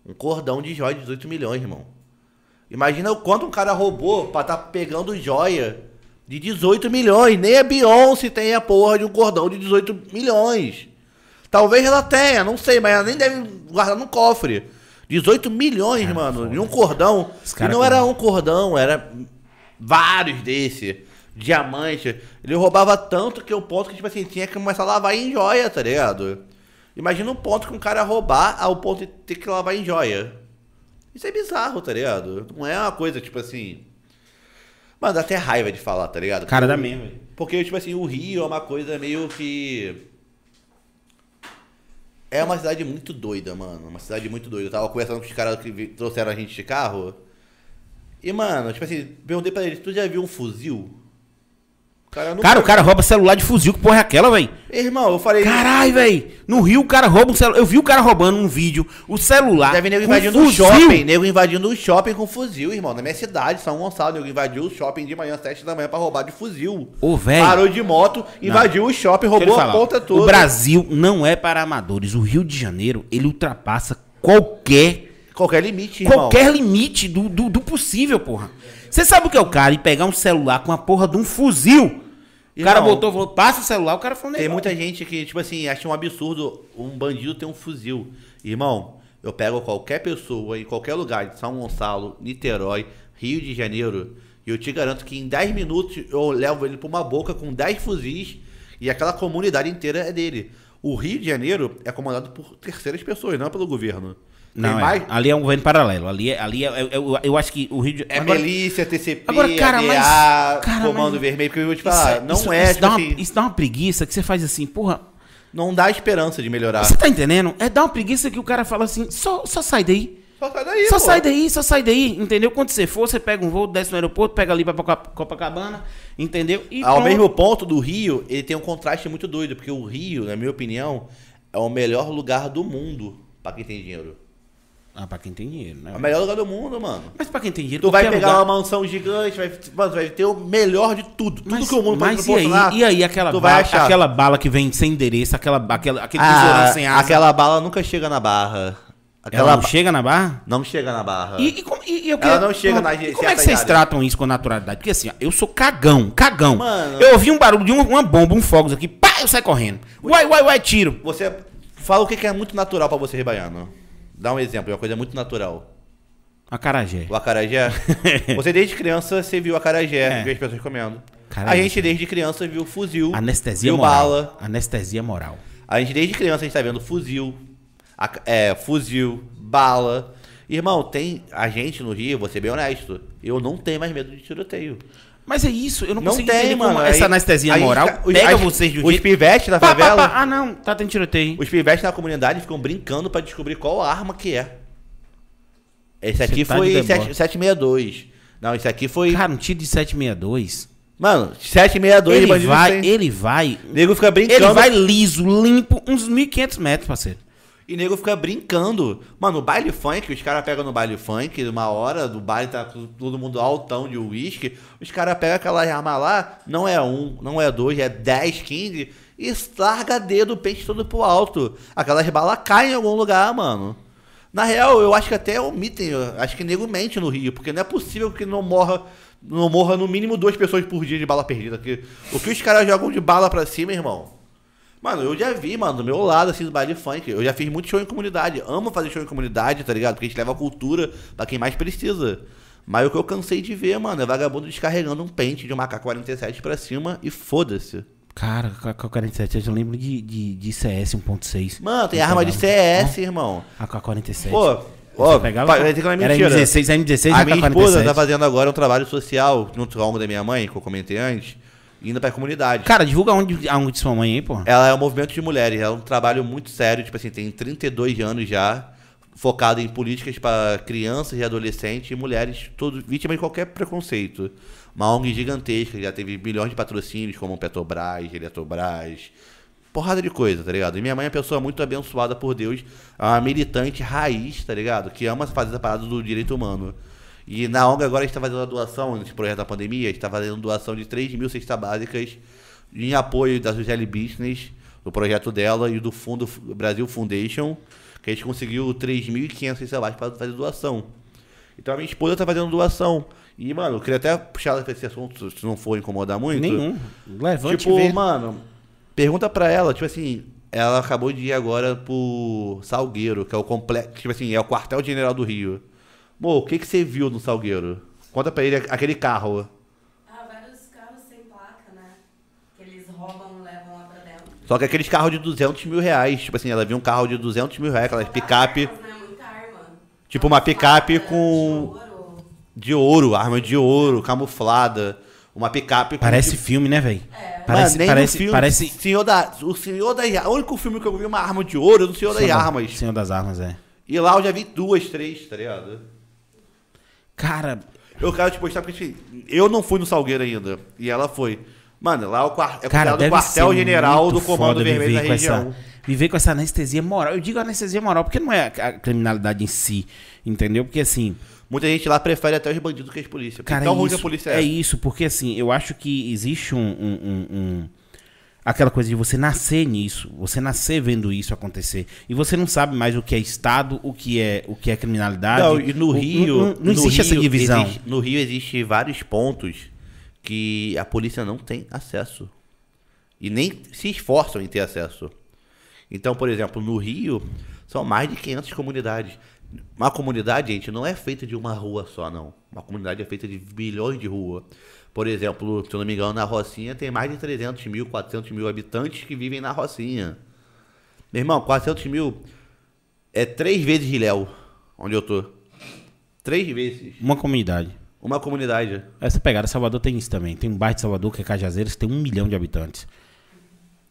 Um cordão de joia de 18 milhões, irmão. Imagina o quanto um cara roubou pra tá pegando joia de 18 milhões. Nem a Beyoncé tem a porra de um cordão de 18 milhões. Talvez ela tenha, não sei, mas ela nem deve guardar no cofre. 18 milhões, mano, de um cordão. E cara não era um cordão, era vários desse. Diamante. Ele roubava tanto que o ponto que, tipo assim, tinha que começar a lavar em joia, tá ligado? Imagina um ponto que um cara roubar ao ponto de ter que lavar em joia. Isso é bizarro, tá ligado? Não é uma coisa, tipo assim. Mano, dá até raiva de falar, tá ligado? Cara, dá mesmo. Porque, tipo assim, o Rio é uma coisa meio que. É uma cidade muito doida, mano. Uma cidade muito doida. Eu tava conversando com os caras que trouxeram a gente de carro. E, mano, tipo assim, perguntei pra eles, tu já viu um fuzil? O cara Cara, o cara rouba celular de fuzil, que porra é aquela, velho? Irmão, eu falei. Caralho, velho. No Rio o cara rouba um celular. Eu vi o cara roubando um vídeo, o celular. Deve nego invadindo um fuzil. shopping, nego invadindo um shopping com fuzil, irmão. Na minha cidade, São Gonçalo, nego invadiu o shopping de manhã, às 7 da manhã, pra roubar de fuzil. Ô, velho. Parou de moto, invadiu o shopping, roubou a ponta toda. O Brasil não é para amadores. O Rio de Janeiro, ele ultrapassa qualquer Qualquer limite, irmão. qualquer limite do, do, do possível, porra. Você sabe o que é o cara? E pegar um celular com a porra de um fuzil. O cara Irmão, botou, falou, passa o celular, o cara falou, Tem muita gente que, tipo assim, acha um absurdo um bandido ter um fuzil. Irmão, eu pego qualquer pessoa em qualquer lugar de São Gonçalo, Niterói, Rio de Janeiro, e eu te garanto que em 10 minutos eu levo ele pra uma boca com 10 fuzis e aquela comunidade inteira é dele. O Rio de Janeiro é comandado por terceiras pessoas, não é pelo governo. Não, é. ali é um governo paralelo. Ali é, ali é, é- eu, eu acho que o Rio de É Agora- milícia, TCP, Agora, cara, ADA, mas- cara, Comando mas- Vermelho, porque eu vou te Isso falar, é- não isso- é, isso, tipo dá uma, assim, isso dá uma preguiça que você faz assim, porra. não dá esperança de melhorar. Você tá entendendo? É dar uma preguiça que o cara fala assim, só, só sai daí. Só sai daí, só pô. sai daí, só sai daí, entendeu? Quando você for, você pega um voo, desce no aeroporto, pega ali pra Copa- Copacabana, entendeu? E Ao pronto. mesmo ponto do Rio, ele tem um contraste muito doido, porque o Rio, na minha opinião, é o melhor lugar do mundo pra quem tem dinheiro. Ah, pra quem tem dinheiro, né? É o melhor lugar do mundo, mano. Mas pra quem tem dinheiro, Tu vai pegar lugar- uma mansão gigante, vai, mano, vai ter o melhor de tudo. Tudo Mas, que o mundo pode mas e aí, e aí aquela tu vai bala, achar. aquela bala que vem sem endereço, aquela, aquela, aquele Ah, sem asa. aquela bala nunca chega na barra. Aquela Ela não ba- chega na barra? Não chega na barra. E, e como- e- e eu Ela queria- não chega Pô, na e como é que vocês área. tratam isso com naturalidade? Porque assim, ó, eu sou cagão, cagão. Mano. Eu ouvi um barulho de um- uma bomba, um fogos aqui, pá, eu saio correndo. Uai, uai, uai, tiro. Você fala o que que é muito natural pra você, Baiano. Dá um exemplo, é uma coisa muito natural. Acarajé. O acarajé. você desde criança você viu acarajé, É. viu as pessoas comendo. A é gente desde criança viu fuzil, Anestesia viu moral. bala. Anestesia moral. A gente desde criança a gente tá vendo fuzil, é, fuzil, bala. Irmão, tem a gente no Rio, vou ser bem honesto, eu não tenho mais medo de tiroteio. Mas é isso, eu não, Não consigo tem, entender como mano. essa Aí- anestesia aí moral os- pega as- vocês um Os jeito... pivetes da Pá, pá, favela, pá. Ah, não, tá tendo tiroteio. os pivetes na comunidade ficam brincando pra descobrir qual arma que é. Esse aqui tá foi deboche. 7- 762. Não, esse aqui foi. Cara, um tiro de 762. Mano, 762 Ele vai, tem. ele vai... O nego fica brincando. Ele vai liso, limpo, uns 1.500 metros, parceiro. E nego fica brincando. Mano, o baile funk, os caras pegam no baile funk, uma hora do baile tá todo mundo altão de uísque. Os caras pegam aquela arma lá, não é um, não é dois, é 10, 15, e larga dedo, o pente todo pro alto. Aquelas balas caem em algum lugar, mano. Na real, eu acho que até omitem, acho que nego mente no Rio, porque não é possível que não morra, não morra no mínimo duas pessoas por dia de bala perdida. Que, o que os caras jogam de bala pra cima, irmão? Mano, eu já vi, mano, do meu lado, assim, do baile funk. Eu já fiz muito show em comunidade. Amo fazer show em comunidade, tá ligado? Porque a gente leva a cultura pra quem mais precisa. Mas o que eu cansei de ver, mano, é vagabundo descarregando um pente de uma K-47 pra cima e foda-se. Cara, com a 47 eu lembro de, de, de CS 1.6. Mano, tem Eu arma de. CS, irmão. A K-47. Pô, ó, pegava, é era mentira. M16, a M16 e A a minha K-47. esposa tá fazendo agora um trabalho social junto com a ONG da minha mãe, que eu comentei antes, indo pra comunidade. Cara, divulga onde, aonde sua mãe aí, pô. Ela é um movimento de mulheres, é um trabalho muito sério, tipo assim, tem 32 anos já, focado em políticas para crianças e adolescentes e mulheres, todos vítimas de qualquer preconceito. Uma ONG gigantesca, já teve bilhões de patrocínios, como Petrobras, Eletrobras, porrada de coisa, tá ligado? E minha mãe é uma pessoa muito abençoada por Deus, é uma militante raiz, tá ligado? Que ama fazer essa parada do direito humano. E na ONG agora a gente tá fazendo a doação, nesse projeto da pandemia, a gente tá fazendo doação de 3 mil cestas básicas em apoio da Suzeli Business, do projeto dela e do Fundo Brasil Foundation, que a gente conseguiu 3.500 cestas básicas para fazer doação. Então a minha esposa tá fazendo doação. E, mano, eu queria até puxar ela pra esse assunto, se não for incomodar muito. Nenhum. Levante Tipo, vê. mano, pergunta pra ela, tipo assim, ela acabou de ir agora pro Salgueiro, que é o complexo, tipo assim, é o quartel-general do Rio. Mo, o que que você viu no Salgueiro? Conta pra ele aquele carro. Ah, vários carros sem placa, né? Que eles roubam e levam lá pra dentro. Só que aqueles carros de 200 mil reais, tipo assim, ela viu um carro de 200 mil reais, aquelas picape Armas, né? Muita arma. Tipo uma picape com- de ouro. de ouro, arma de ouro, camuflada. Uma picape com Parece tipo- filme, né, velho? É. Parece, nem parece, no filme, parece... Senhor da, o Senhor das Armas. O único filme que eu vi uma arma de ouro é do Senhor das Senhor da- Armas. Senhor das Armas, é. E lá eu já vi duas, três, tá ligado? Cara, Eu quero te mostrar porque assim, eu não fui no Salgueiro ainda. E ela foi. Mano, lá é o quar- é cara, o deve quartel-general ser do Comando Vermelho da região. Essa, viver com essa anestesia moral. Eu digo anestesia moral porque não é a criminalidade em si, entendeu? Porque assim, Muita gente lá prefere até os bandidos que as polícias. cara, tão é isso, que a polícia é é. isso, porque assim, eu acho que existe um, um- um- um- aquela coisa de você nascer nisso, você nascer vendo isso acontecer e você não sabe mais o que é Estado, o que é o que é criminalidade. Não, e no O- Rio. não, não no existe essa Rio divisão. existe- no Rio existe vários pontos que a polícia não tem acesso. E nem se esforçam em ter acesso. Então, por exemplo, no Rio, são mais de 500 comunidades. Uma comunidade, gente, não é feita de uma rua só, não. Uma comunidade é feita de milhões de ruas. Por exemplo, se eu não me engano, na Rocinha tem mais de 300 mil, 400 mil habitantes que vivem na Rocinha. Meu irmão, 400 mil é três vezes Riléu, onde eu tô. Três vezes. Uma comunidade. Uma comunidade. Essa pegada, Salvador tem isso também. Tem um bairro de Salvador que é Cajazeiras, que tem um milhão de habitantes.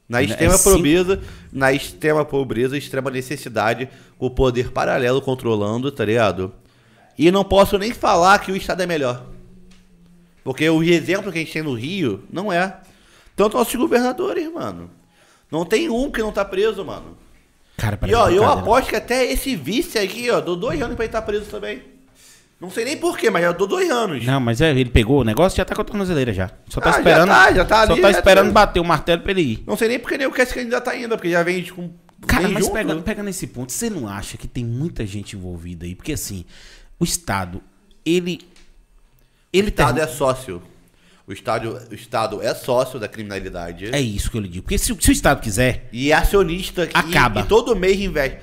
Na É extrema cinco- pobreza, na extrema pobreza, extrema necessidade, com o poder paralelo controlando, tá ligado? E não posso nem falar que o Estado é melhor. Porque o exemplo que a gente tem no Rio não é. Tanto nossos governadores, mano. Não tem um que não tá preso, mano. Cara, E ó, eu aposto que até esse vice aqui, ó, dou dois anos pra ele estar preso também. Não sei nem porquê, mas eu dou dois anos. Não, mas é, ele pegou o negócio já tá com a tornozeleira já. Só tá Ah, já esperando. tá, já tá Só ali, tá já esperando tá. bater o martelo pra ele ir. Não sei nem porque nem o quer se candidatar ainda, porque já vem com Cara, vem mas junto. pega, pega nesse ponto, você não acha que tem muita gente envolvida aí? Porque assim, o Estado, ele. Ele o Estado tem- é sócio. O Estado, o Estado é sócio da criminalidade. é isso que eu lhe digo. Porque se, o- se o Estado quiser, E é acionista que Acaba. e todo mês investe.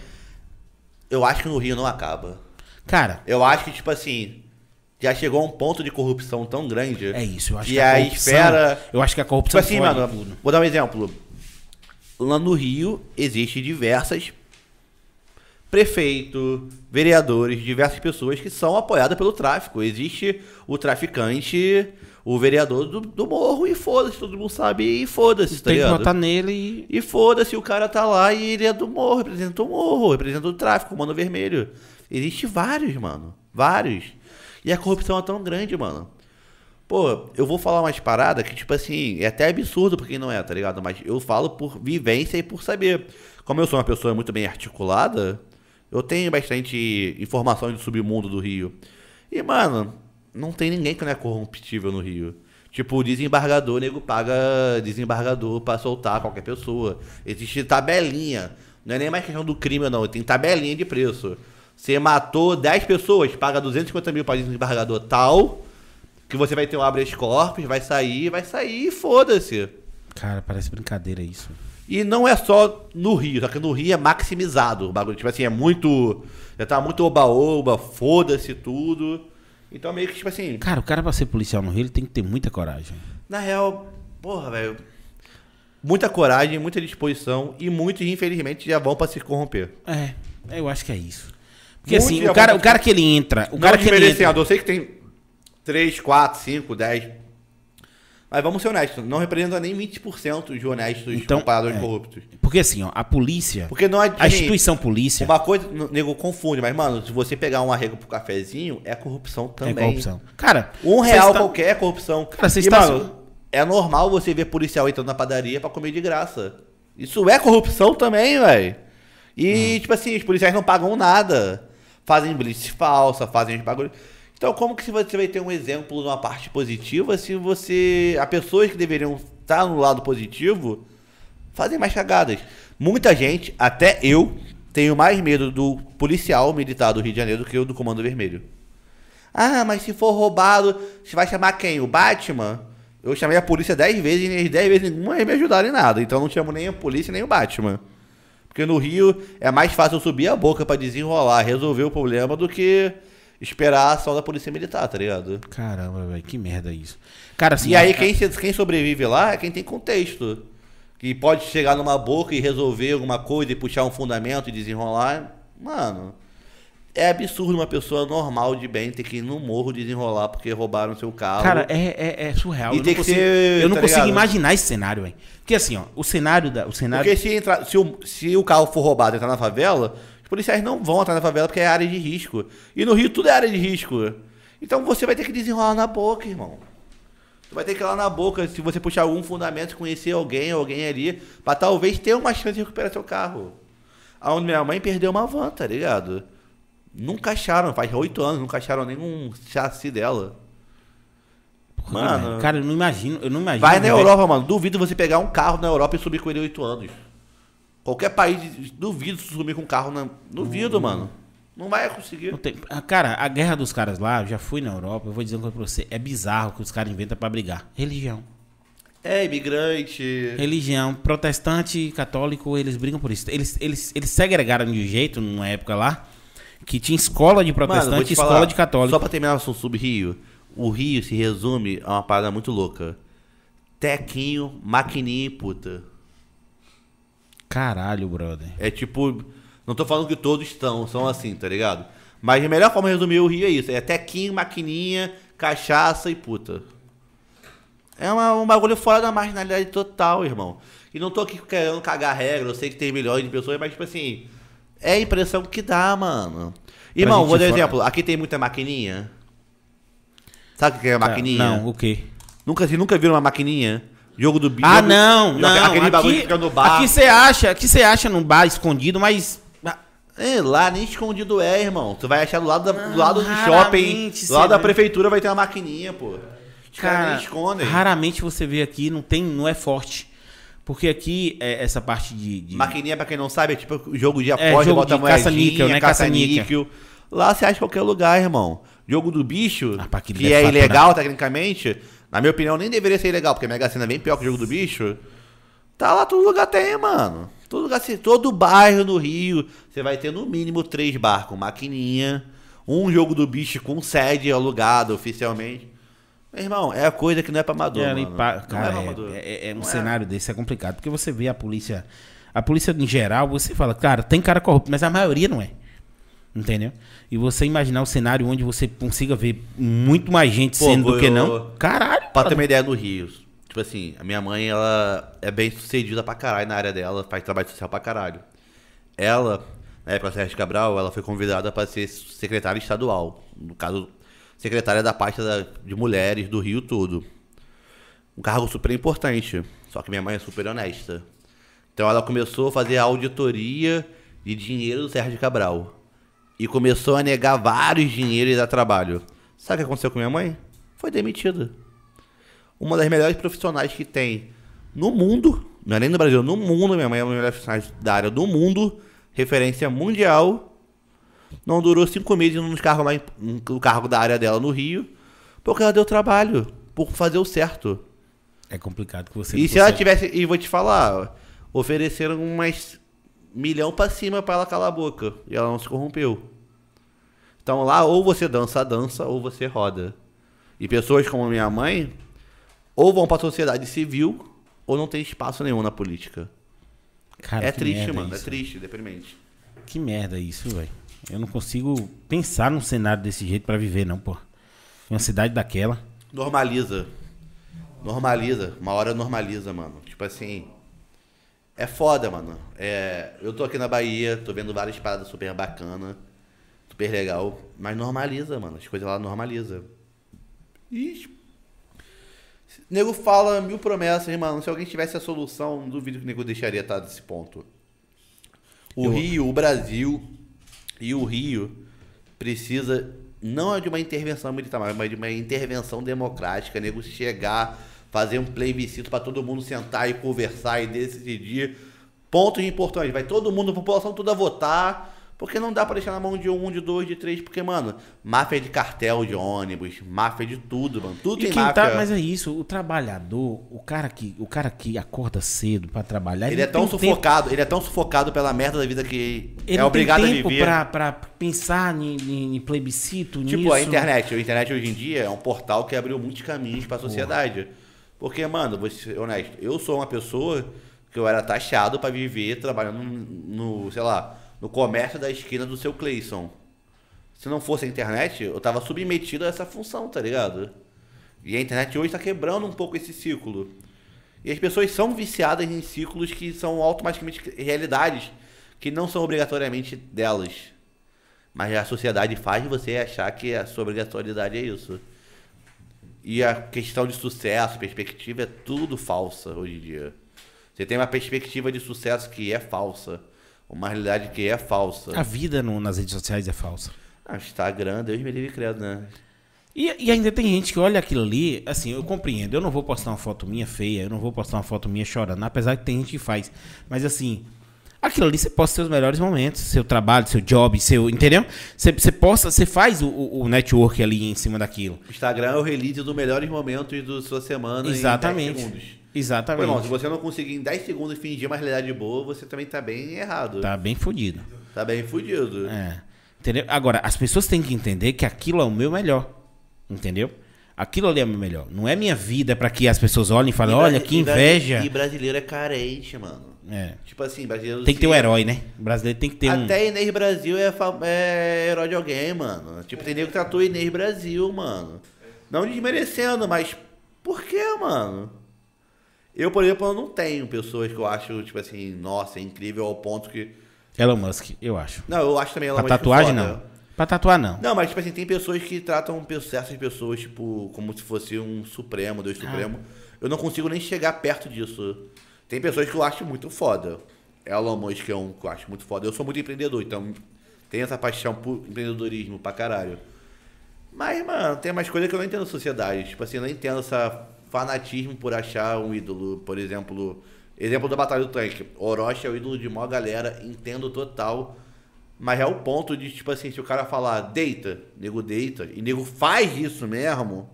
Eu acho que no Rio não acaba. cara, Eu acho que, tipo assim, já chegou a um ponto de corrupção tão grande. é isso. Eu acho E que a corrupção. esfera- Eu acho que a Tipo corrupção assim, fode mano, vou dar um exemplo. Lá no Rio existe diversas prefeitos, vereadores, diversas pessoas que são apoiadas pelo tráfico. Existe o traficante, o vereador do, do morro e foda-se, todo mundo sabe e foda-se, tá Tem que botar nele e. E foda-se, o cara tá lá e ele é do morro, representa o morro, representa o tráfico, o mano vermelho. Existe vários, mano. Vários. E a corrupção é tão grande, mano. Pô, eu vou falar umas paradas que, tipo assim, é até absurdo pra quem não é, tá ligado? Mas eu falo por vivência e por saber. Como eu sou uma pessoa muito bem articulada, eu tenho bastante informação do submundo do Rio. E, mano, não tem ninguém que não é corromptível no Rio. Tipo, o desembargador, o nego paga desembargador pra soltar qualquer pessoa. Existe tabelinha. Não é nem mais questão do crime, não. Tem tabelinha de preço. Você matou 10 pessoas, paga 250 mil pra desembargador tal, que você vai ter um habeas corpus, vai sair, vai sair foda-se. Cara, parece brincadeira isso. E não é só no Rio, só que no Rio é maximizado o bagulho. Tipo assim, é muito. Já tá muito oba-oba, foda-se tudo. Então meio que, tipo assim, Cara, o cara pra ser policial no Rio, ele tem que ter muita coragem. na real, porra, velho. Muita coragem, muita disposição e muitos, infelizmente, já vão pra se corromper. É, eu acho que é isso. Porque Muito assim, o cara, o cara que ele entra, o não cara que ele entra, eu sei que tem 3, 4, 5, 10. Mas vamos ser honestos, não representa nem 20% de honestos Então, comparado aos é. corruptos. porque assim, ó, a polícia, Porque não é. a instituição polícia Uma coisa, o nego confunde, mas, mano, se você pegar um arrego pro cafezinho, é corrupção é também. corrupção. Cara, Um real está- qualquer é corrupção. Cara, você e, está- mano, é normal você ver policial entrando na padaria pra comer de graça. Isso é corrupção também, velho. E, tipo assim, os policiais não pagam nada. Fazem blitz falsa, fazem os bagulhos. Então, como que você vai ter um exemplo numa parte positiva se você. As pessoas que deveriam estar no lado positivo fazem mais cagadas. Muita gente, até eu, tenho mais medo do policial militar do Rio de Janeiro do que o do Comando Vermelho. Ah, mas se for roubado, você vai chamar quem? O Batman? Eu chamei a polícia 10 vezes e as 10 vezes nenhuma me ajudaram em nada. Então não chamo nem a polícia nem o Batman. Porque no Rio é mais fácil subir a boca pra desenrolar, resolver o problema do que esperar a ação da polícia militar, tá ligado? Caramba, velho, que merda isso. Cara, assim, e aí quem, quem sobrevive lá é quem tem contexto. Que pode chegar numa boca e resolver alguma coisa e puxar um fundamento e desenrolar. Mano, é absurdo uma pessoa normal de bem ter que ir no morro desenrolar porque roubaram seu carro. Cara, é, é, é surreal. E eu não consigo, ser, eu não tá consigo ligado? imaginar esse cenário, velho. Porque assim, ó, o cenário da, o cenário Porque se, entrar, se, o, se o carro for roubado e entrar na favela, os policiais não vão entrar na favela porque é área de risco. E no Rio tudo é área de risco. Então você vai ter que desenrolar na boca, irmão. Tu vai ter que ir lá na boca, se você puxar algum fundamento, conhecer alguém, alguém ali, pra talvez ter uma chance de recuperar seu carro. Aonde minha mãe perdeu uma van, tá ligado? Nunca acharam, faz oito anos, nunca acharam nenhum chassi dela. Mano. cara, eu não imagino, eu não imagino. Vai na. Europa, mano. Duvido você pegar um carro na Europa e subir com ele oito anos. Qualquer país, duvido subir com um carro na. Duvido, mano. Não vai conseguir. Não tem- ah, Cara, a guerra dos caras lá, eu já fui na Europa, eu vou dizer uma coisa pra você, é bizarro o que os caras inventam pra brigar. Religião. É, imigrante. Religião, protestante, católico, eles brigam por isso. Eles, eles, eles segregaram de um jeito, numa época lá, que tinha escola de Mano, protestante te e escola falar, de católico. Só pra terminar o assunto sobre Rio. O Rio se resume a uma parada muito louca. Tequinho, maquininha e puta. Caralho, brother. É tipo. Não tô falando que todos estão, são assim, tá ligado? Mas a melhor forma de resumir o Rio é isso: é tequinho, maquininha, cachaça e puta. É uma- um bagulho fora da marginalidade total, irmão. E não tô aqui querendo cagar regra, eu sei que tem milhões de pessoas, mas tipo assim, é a impressão que dá, mano. Irmão, vou dar um fora- exemplo. Aqui tem muita maquininha. Sabe o que é maquininha? Não, o quê? Nunca, nunca viram uma maquininha? Jogo do bicho. Ah, não, jogo- não. Aquele bagulho que fica no bar. aqui você acha, aqui você acha num bar escondido, mas É, lá nem escondido é, irmão. Tu vai achar do lado, da- do, lado do shopping, do lado da prefeitura vai ter uma maquininha, pô. Os caras Cara, nem escondem. raramente você vê aqui, não tem, não é forte. Porque aqui, é, essa parte de. de- Maquininha, pra quem não sabe, é tipo jogo de É, aposta, jogo bota de caça-níquel, né? caça-níquel. Lá você acha qualquer lugar, irmão. Jogo do bicho, Ah, que é ilegal tecnicamente, na minha opinião nem deveria ser ilegal, porque a Mega Sena é bem pior que o jogo do bicho. Tá lá, todo lugar tem, mano. Todo lugar, se- todo bairro no Rio, você vai ter no mínimo três bar com maquininha, um jogo do bicho com sede alugado oficialmente. Meu irmão, é a coisa que não é pra amador, É, pá, Não cara, pra é, amador. é- é um Não cenário desse é complicado. Porque você vê a polícia. A polícia em geral, você fala, cara, tem cara corrupto, mas a maioria não é. Entendeu? E você imaginar o cenário onde você consiga ver muito mais gente Pô, sendo do que eu- não. Caralho, Pra ter mano. uma ideia no Rio. Tipo assim, a minha mãe, ela é bem sucedida pra caralho na área dela, faz trabalho social pra caralho. Ela, na época da Sérgio Cabral, ela foi convidada pra ser secretária estadual. No caso, secretária da parte da- de mulheres do Rio todo. Um cargo super importante. Só que minha mãe é super honesta. Então ela começou a fazer a auditoria de dinheiro do Sérgio Cabral. E começou a negar vários dinheiros e dar trabalho. Sabe o que aconteceu com minha mãe? Foi demitida uma das melhores profissionais que tem no mundo, não é nem no Brasil, no mundo, minha mãe é uma das melhores profissionais da área do mundo, referência mundial. Não durou cinco meses nos cargos lá em- no cargo da área dela no Rio, porque ela deu trabalho, por fazer o certo. É complicado que você. E se ela consegue- tivesse, e vou te falar, ofereceram umas milhão pra cima pra ela calar a boca, e ela não se corrompeu. Então lá, ou você dança a dança, ou você roda. E pessoas como minha mãe, ou vão pra sociedade civil, ou não tem espaço nenhum na política. Cara, é triste, mano, é isso. triste, deprimente. Que merda isso, velho. Eu não consigo pensar num cenário desse jeito pra viver, não, pô. Uma cidade daquela. Normaliza. Normaliza. Uma hora normaliza, mano. Tipo assim. É foda, mano. É, eu tô aqui na Bahia, tô vendo várias paradas super bacanas. Super legal. Mas normaliza, mano. As coisas lá normaliza. Ixi. Nego fala mil promessas, mano. Se alguém tivesse a solução, não duvido que o nego deixaria estar nesse ponto. O Eu- Rio, o Brasil e o Rio precisa não é de uma intervenção militar, mas de uma intervenção democrática, nego chegar, fazer um plebiscito para todo mundo sentar e conversar e decidir pontos importantes. Vai todo mundo, a população toda votar, porque não dá para deixar na mão de um, de dois, de três, porque, mano, máfia de cartel de ônibus, máfia de tudo, mano. Tudo E tem quem máfia. tá, mas é isso, o trabalhador, o cara que, o cara que acorda cedo pra trabalhar, Ele é não tão sufocado, ele é tão sufocado pela merda da vida que tempo, ele é obrigado tem a tempo viver. pra, pra pensar em, em- em plebiscito, Tipo, nisso. a internet. A internet hoje em dia é um portal que abriu muitos caminhos pra sociedade. Porque, mano, vou ser honesto, eu sou uma pessoa que eu era taxado pra viver trabalhando no, sei lá, no comércio da esquina do seu Clayson. Se não fosse a internet, eu tava submetido a essa função, tá ligado? E a internet hoje tá quebrando um pouco esse ciclo. E as pessoas são viciadas em ciclos que são automaticamente realidades que não são obrigatoriamente delas. Mas a sociedade faz você achar que a sua obrigatoriedade é isso. E a questão de sucesso, perspectiva, é tudo falsa hoje em dia. Você tem uma perspectiva de sucesso que é falsa. Uma realidade que é falsa. A vida no- nas redes sociais é falsa. Ah, Instagram, Deus me livre credo, né? E, e ainda tem gente que olha aquilo ali, assim, eu compreendo. Eu não vou postar uma foto minha feia, eu não vou postar uma foto minha chorando, apesar que tem gente que faz. Mas assim, aquilo ali você posta seus melhores momentos, seu trabalho, seu job, seu. Entendeu? Você, você posta, você faz o, o- network ali em cima daquilo. O Instagram é o release dos melhores momentos da sua semana em 10 Exatamente. segundos. Pô, Exatamente. irmão, se você não conseguir em 10 segundos fingir uma realidade boa, você também tá bem errado. Tá bem fodido. Tá bem fudido. É. Entendeu? Agora, as pessoas têm que entender que aquilo é o meu melhor. Entendeu? Aquilo ali é o meu melhor. Não é minha vida pra que as pessoas olhem e falem, E olha que inveja. E brasileiro é carente, mano. É. Tipo assim, brasileiro. Tem que ter um herói, né? O brasileiro tem que ter um. Até Inês Brasil é, é herói de alguém, mano. Tipo, tem nego que tratou Inês Brasil, mano. Não desmerecendo, mas por que, mano? Eu, por exemplo, eu não tenho pessoas que eu acho, tipo assim, nossa, é incrível ao ponto que. Elon Musk, eu acho. Não, eu acho também ela Pra tatuagem, foda. não. Pra tatuar, não. Não, mas tipo assim, tem pessoas que tratam certas pessoas, tipo, como se fosse um supremo, Deus supremo. Eu não consigo nem chegar perto disso. Tem pessoas que eu acho muito foda. Elon Musk é um que eu acho muito foda. Eu sou muito empreendedor, então tenho essa paixão por empreendedorismo pra caralho. Mas, mano, tem umas coisas que eu não entendo na sociedade. Tipo assim, eu não entendo essa fanatismo por achar um ídolo. Por exemplo, Exemplo da Batalha do Tanque. Orochi é o ídolo de maior galera, entendo total. Mas é o ponto de, tipo assim, se o cara falar deita, nego deita, e nego faz isso mesmo.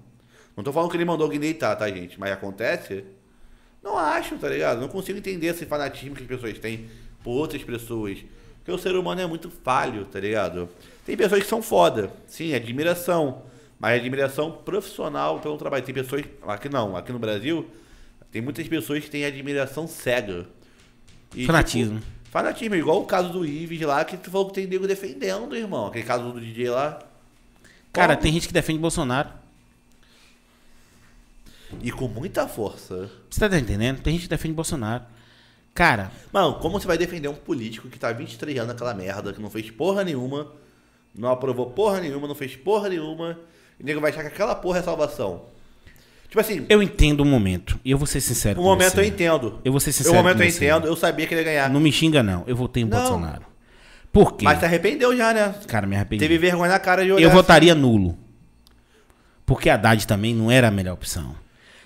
Não tô falando que ele mandou alguém deitar, tá, gente? Mas acontece. Não acho, tá ligado? Não consigo entender esse fanatismo que as pessoas têm por outras pessoas. Porque o ser humano é muito falho, tá ligado? Tem pessoas que são foda. Sim, admiração. Mas admiração profissional pelo trabalho. Tem pessoas. Aqui não, aqui no Brasil, tem muitas pessoas que têm admiração cega. E, Fanatismo. tipo, fanatismo, igual o caso do Ives lá, que tu falou que tem nego defendendo, irmão. Aquele caso do DJ lá. Cara, Como? tem gente que defende Bolsonaro. E com muita força. Você tá entendendo? Tem gente que defende Bolsonaro. Cara, Mano, como você vai defender um político que tá 23 anos naquela merda, que não fez porra nenhuma, não aprovou porra nenhuma, não fez porra nenhuma, e o nego vai achar que aquela porra é salvação. Tipo assim, eu entendo o momento. E eu vou ser sincero com momento você. eu entendo. Eu vou ser sincero momento com eu você. entendo, eu sabia que ele ia ganhar. Não me xinga, não. Eu votei em Não. Bolsonaro. Por quê? Mas se arrependeu já, né? Cara, me arrependi. Teve vergonha na cara de olhar. Eu assim. votaria nulo. Porque Haddad também não era a melhor opção.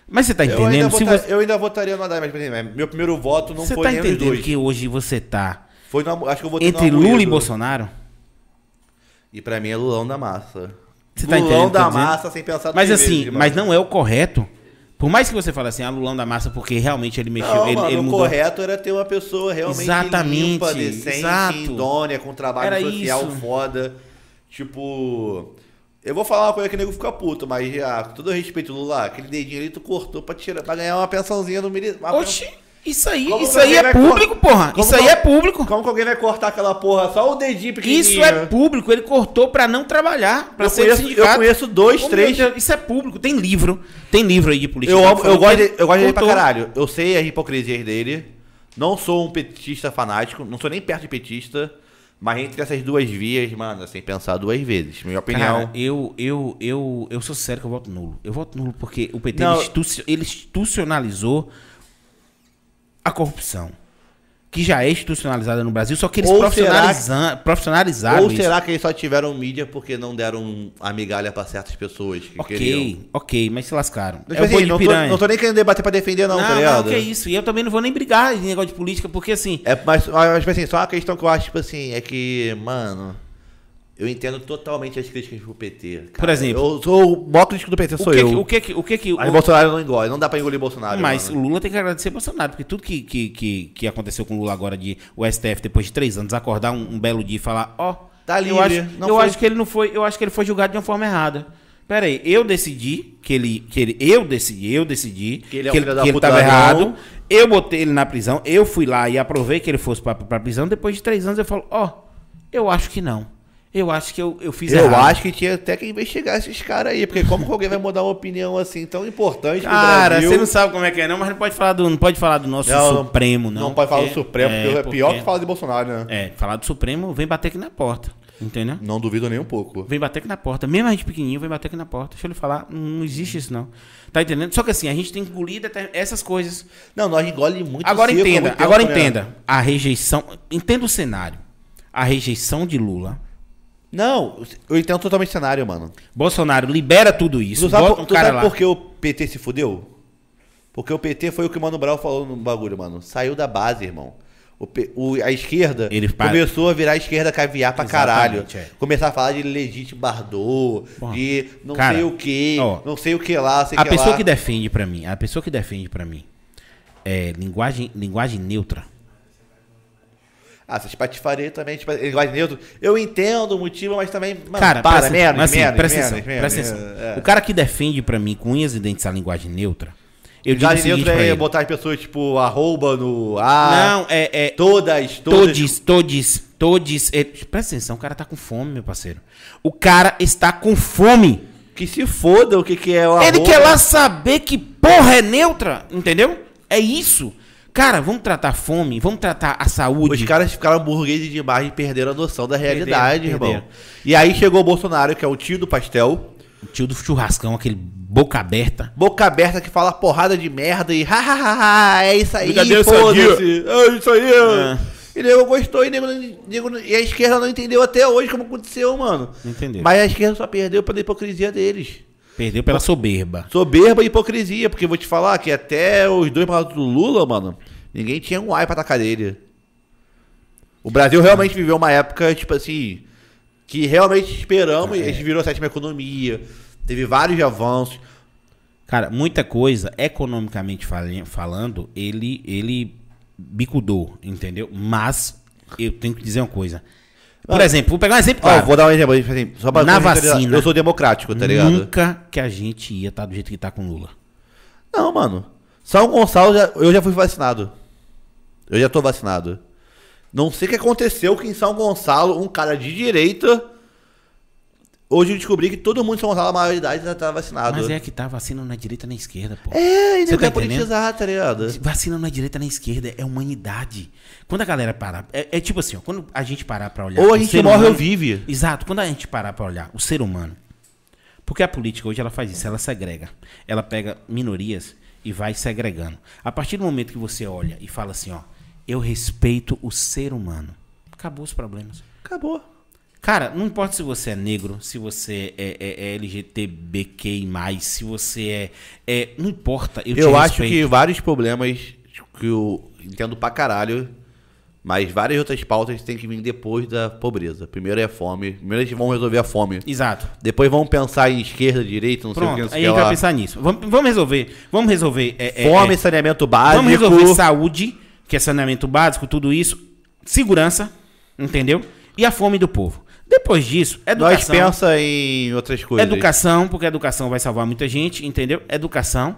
Mas você tá Eu ainda, entendendo? Se vota- você, eu ainda votaria no Haddad, mas exemplo, meu primeiro voto não você foi tá nem entendendo dois. que hoje você tá Foi no, acho que eu votei entre Lula e. Bolsonaro? E pra mim é Lulão da massa. Você tá Lulão entendendo o da massa sem pensar Mas assim, vezes, mas não é o correto. Por mais que você fale assim, ah, Lulão da massa, porque realmente ele mexeu, Não, ele, mano, ele o mudou. correto era ter uma pessoa realmente Exatamente, limpa, decente, exato. idônea, com trabalho Era social isso. foda. Tipo. Eu vou falar uma coisa que o nego fica puto, mas já, com todo respeito, Lula, aquele dedinho ali tu cortou pra, tirar, pra ganhar uma pensãozinha no militar. Oxi, isso aí, Como isso aí é público, cor- porra. Como Isso aí é público. Como que alguém vai cortar aquela porra? Só o dedinho pequenininho. Isso é público. Ele cortou pra não trabalhar, pra Eu ser conheço- eu conheço dois, três- Deus, Isso é público. Tem livro. Tem livro aí de política. Eu, amo- eu falando gosto, de, eu gosto dele pra caralho. Eu sei as hipocrisias dele. Não sou um petista fanático. Não sou nem perto de petista. Mas entre essas duas vias, mano, sem pensar duas vezes. Minha opinião. Cara, eu, eu, eu, eu sou sério que eu voto nulo. Eu voto nulo porque o PT ele institucionalizou a corrupção. Que já é institucionalizada no Brasil, só que eles Ou profissionalizam, profissionalizaram Ou isso. será que eles só tiveram mídia porque não deram a migalha pra certas pessoas que queriam? Ok, ok, mas se lascaram. Tipo é assim, não, tô, não tô nem querendo debater pra defender, não, não, tá não, ligado? que é isso. E eu também não vou nem brigar em negócio de política, porque assim, É, mas, mas, tipo assim, só uma questão que eu acho, tipo assim, é que, mano, eu entendo totalmente as críticas pro PT. cara. Por exemplo. Eu sou o maior crítico do PT, o sou que, eu. que- o que que, o que que, Mas o- Bolsonaro não engole, não dá pra engolir Bolsonaro. mas mano. o Lula tem que agradecer Bolsonaro, porque tudo que, que, que, que aconteceu com o Lula agora de o STF, depois de três anos, acordar um, um belo dia e falar, ó, Tá eu, livre, acho, não eu foi- acho que ele não foi, eu acho que ele foi julgado de uma forma errada. Pera aí, eu decidi que ele, que ele, eu decidi, eu decidi Que ele é um que ele, que ele tava errado. Eu botei ele na prisão, eu fui lá e aprovei que ele fosse pra, pra prisão. Depois de três anos eu falo, ó, eu acho que não. Eu acho que eu, eu fiz Eu errado. acho que tinha até que investigar esses caras aí, porque como que alguém vai mudar uma opinião assim tão importante pro Cara, Brasil? você não sabe como é que é, não, mas não pode falar do, não pode falar do nosso Não, não- Supremo, não. Não, pode falar do porque- Supremo, porque é, pior que falar de Bolsonaro, né? É, falar do Supremo vem bater aqui na porta. Entendeu? Não duvido nem um pouco. Vem bater aqui na porta. Mesmo a gente pequenininho, vem bater aqui na porta. Deixa eu lhe falar, não, não existe isso não. Tá entendendo? Só que assim, a gente tem que engolir deter- essas coisas. Não, nós engole muito Agora seco há entenda, muito tempo, agora né? entenda. A rejeição. Entenda o cenário. A rejeição de Lula. Não, eu entendo totalmente o cenário, mano. Bolsonaro libera tudo isso. Tu sabe, bota um tu cara sabe lá. por que o PT se fudeu? Porque o PT foi o que o Mano Brown falou no bagulho, mano. Saiu da base, irmão. O, o- a esquerda Ele começou a virar esquerda caviar pra caralho. Exatamente, é. Começar a falar de legítimo Bardot, Porra. de não Cara, sei o que, ó, não sei o que lá, sei A que pessoa lá. que defende pra mim, a pessoa que defende pra mim é linguagem, linguagem neutra. Ah, essas patifarias também, tipo, linguagem neutra. Eu entendo o motivo, mas também. Mano, Cara, para, presta, menos, mas assim, menos, presta menos, atenção, menos, presta atenção. menos, é. O cara que defende pra mim com unhas e dentes a linguagem neutra, eu digo Linguagem seguinte neutra é botar as pessoas, tipo, arroba no A. Não, é, é Todas, todas. todes, todes, todes. é- presta atenção, o cara tá com fome, meu parceiro. O cara está com fome. Que se foda o que, que é o Ele arroba. quer lá saber que porra é neutra, entendeu? É isso. Cara, vamos tratar a fome, vamos tratar a saúde. Os caras ficaram burgueses demais e perderam a noção da realidade, Perderam, irmão. perderam. E aí chegou o Bolsonaro, que é o tio do pastel, O tio do churrascão, aquele boca aberta. boca aberta que fala porrada de merda e hahaha, é isso aí, foda-se. É isso aí. É. E nego gostou e, nego, nego- e a esquerda não entendeu até hoje como aconteceu, mano. Entendeu. Mas a esquerda só perdeu pela hipocrisia deles. Perdeu pela soberba. Soberba e hipocrisia, porque vou te falar que até os dois lados do Lula, mano, Ninguém tinha um ai pra atacar dele. O Brasil realmente viveu uma época, tipo assim, que realmente esperamos e a gente virou a sétima economia. Teve vários avanços. Cara, muita coisa, economicamente falando, ele, ele bicudou, entendeu? Mas eu tenho que dizer uma coisa. Por Ah. exemplo, vou pegar um exemplo Ó, claro. vou dar um exemplo, assim, só pra Na vacina. Eu sou democrático, tá ligado? Nunca que a gente ia estar do jeito que tá com Lula. Não, mano. São Gonçalo, já- eu já fui vacinado. Eu já tô vacinado. Não sei o que aconteceu que em São Gonçalo, um cara de direita. Hoje eu descobri que todo mundo em São Gonçalo, a maioridade, já tá vacinado. Mas é que tá vacina na direita na esquerda, pô. É, e não tá politizar, tá ligado? Vacina na direita na esquerda é humanidade. Quando a galera parar. É, é tipo assim, ó, quando a gente parar pra olhar. Ou a gente morre ou humano- vive. Exato, quando a gente parar pra olhar o ser humano. Porque a política hoje ela faz isso, ela segrega. Ela pega minorias e vai segregando. A partir do momento que você olha e fala assim, ó, eu respeito o ser humano. Acabou os problemas. Acabou. Cara, não importa se você é negro, se você é, é, é LGTBQ+, se você é, é... Não importa, eu, Eu, acho que respeito. vários problemas que eu entendo pra caralho, mas várias outras pautas têm que vir depois da pobreza. Primeiro é a fome. Primeiro gente vão resolver a fome. Exato. Depois vamos pensar em esquerda, direita, não sei o que, Pronto, aí a que gente vai pensar nisso. Vamos, vamos resolver. Vamos resolver. é, é, Fome, é, saneamento básico. vamos resolver saúde, que é saneamento básico, tudo isso. Segurança, entendeu? E a fome do povo. Depois disso, Nós educação. pensa em outras coisas. Educação, porque a educação vai salvar muita gente, entendeu? Educação.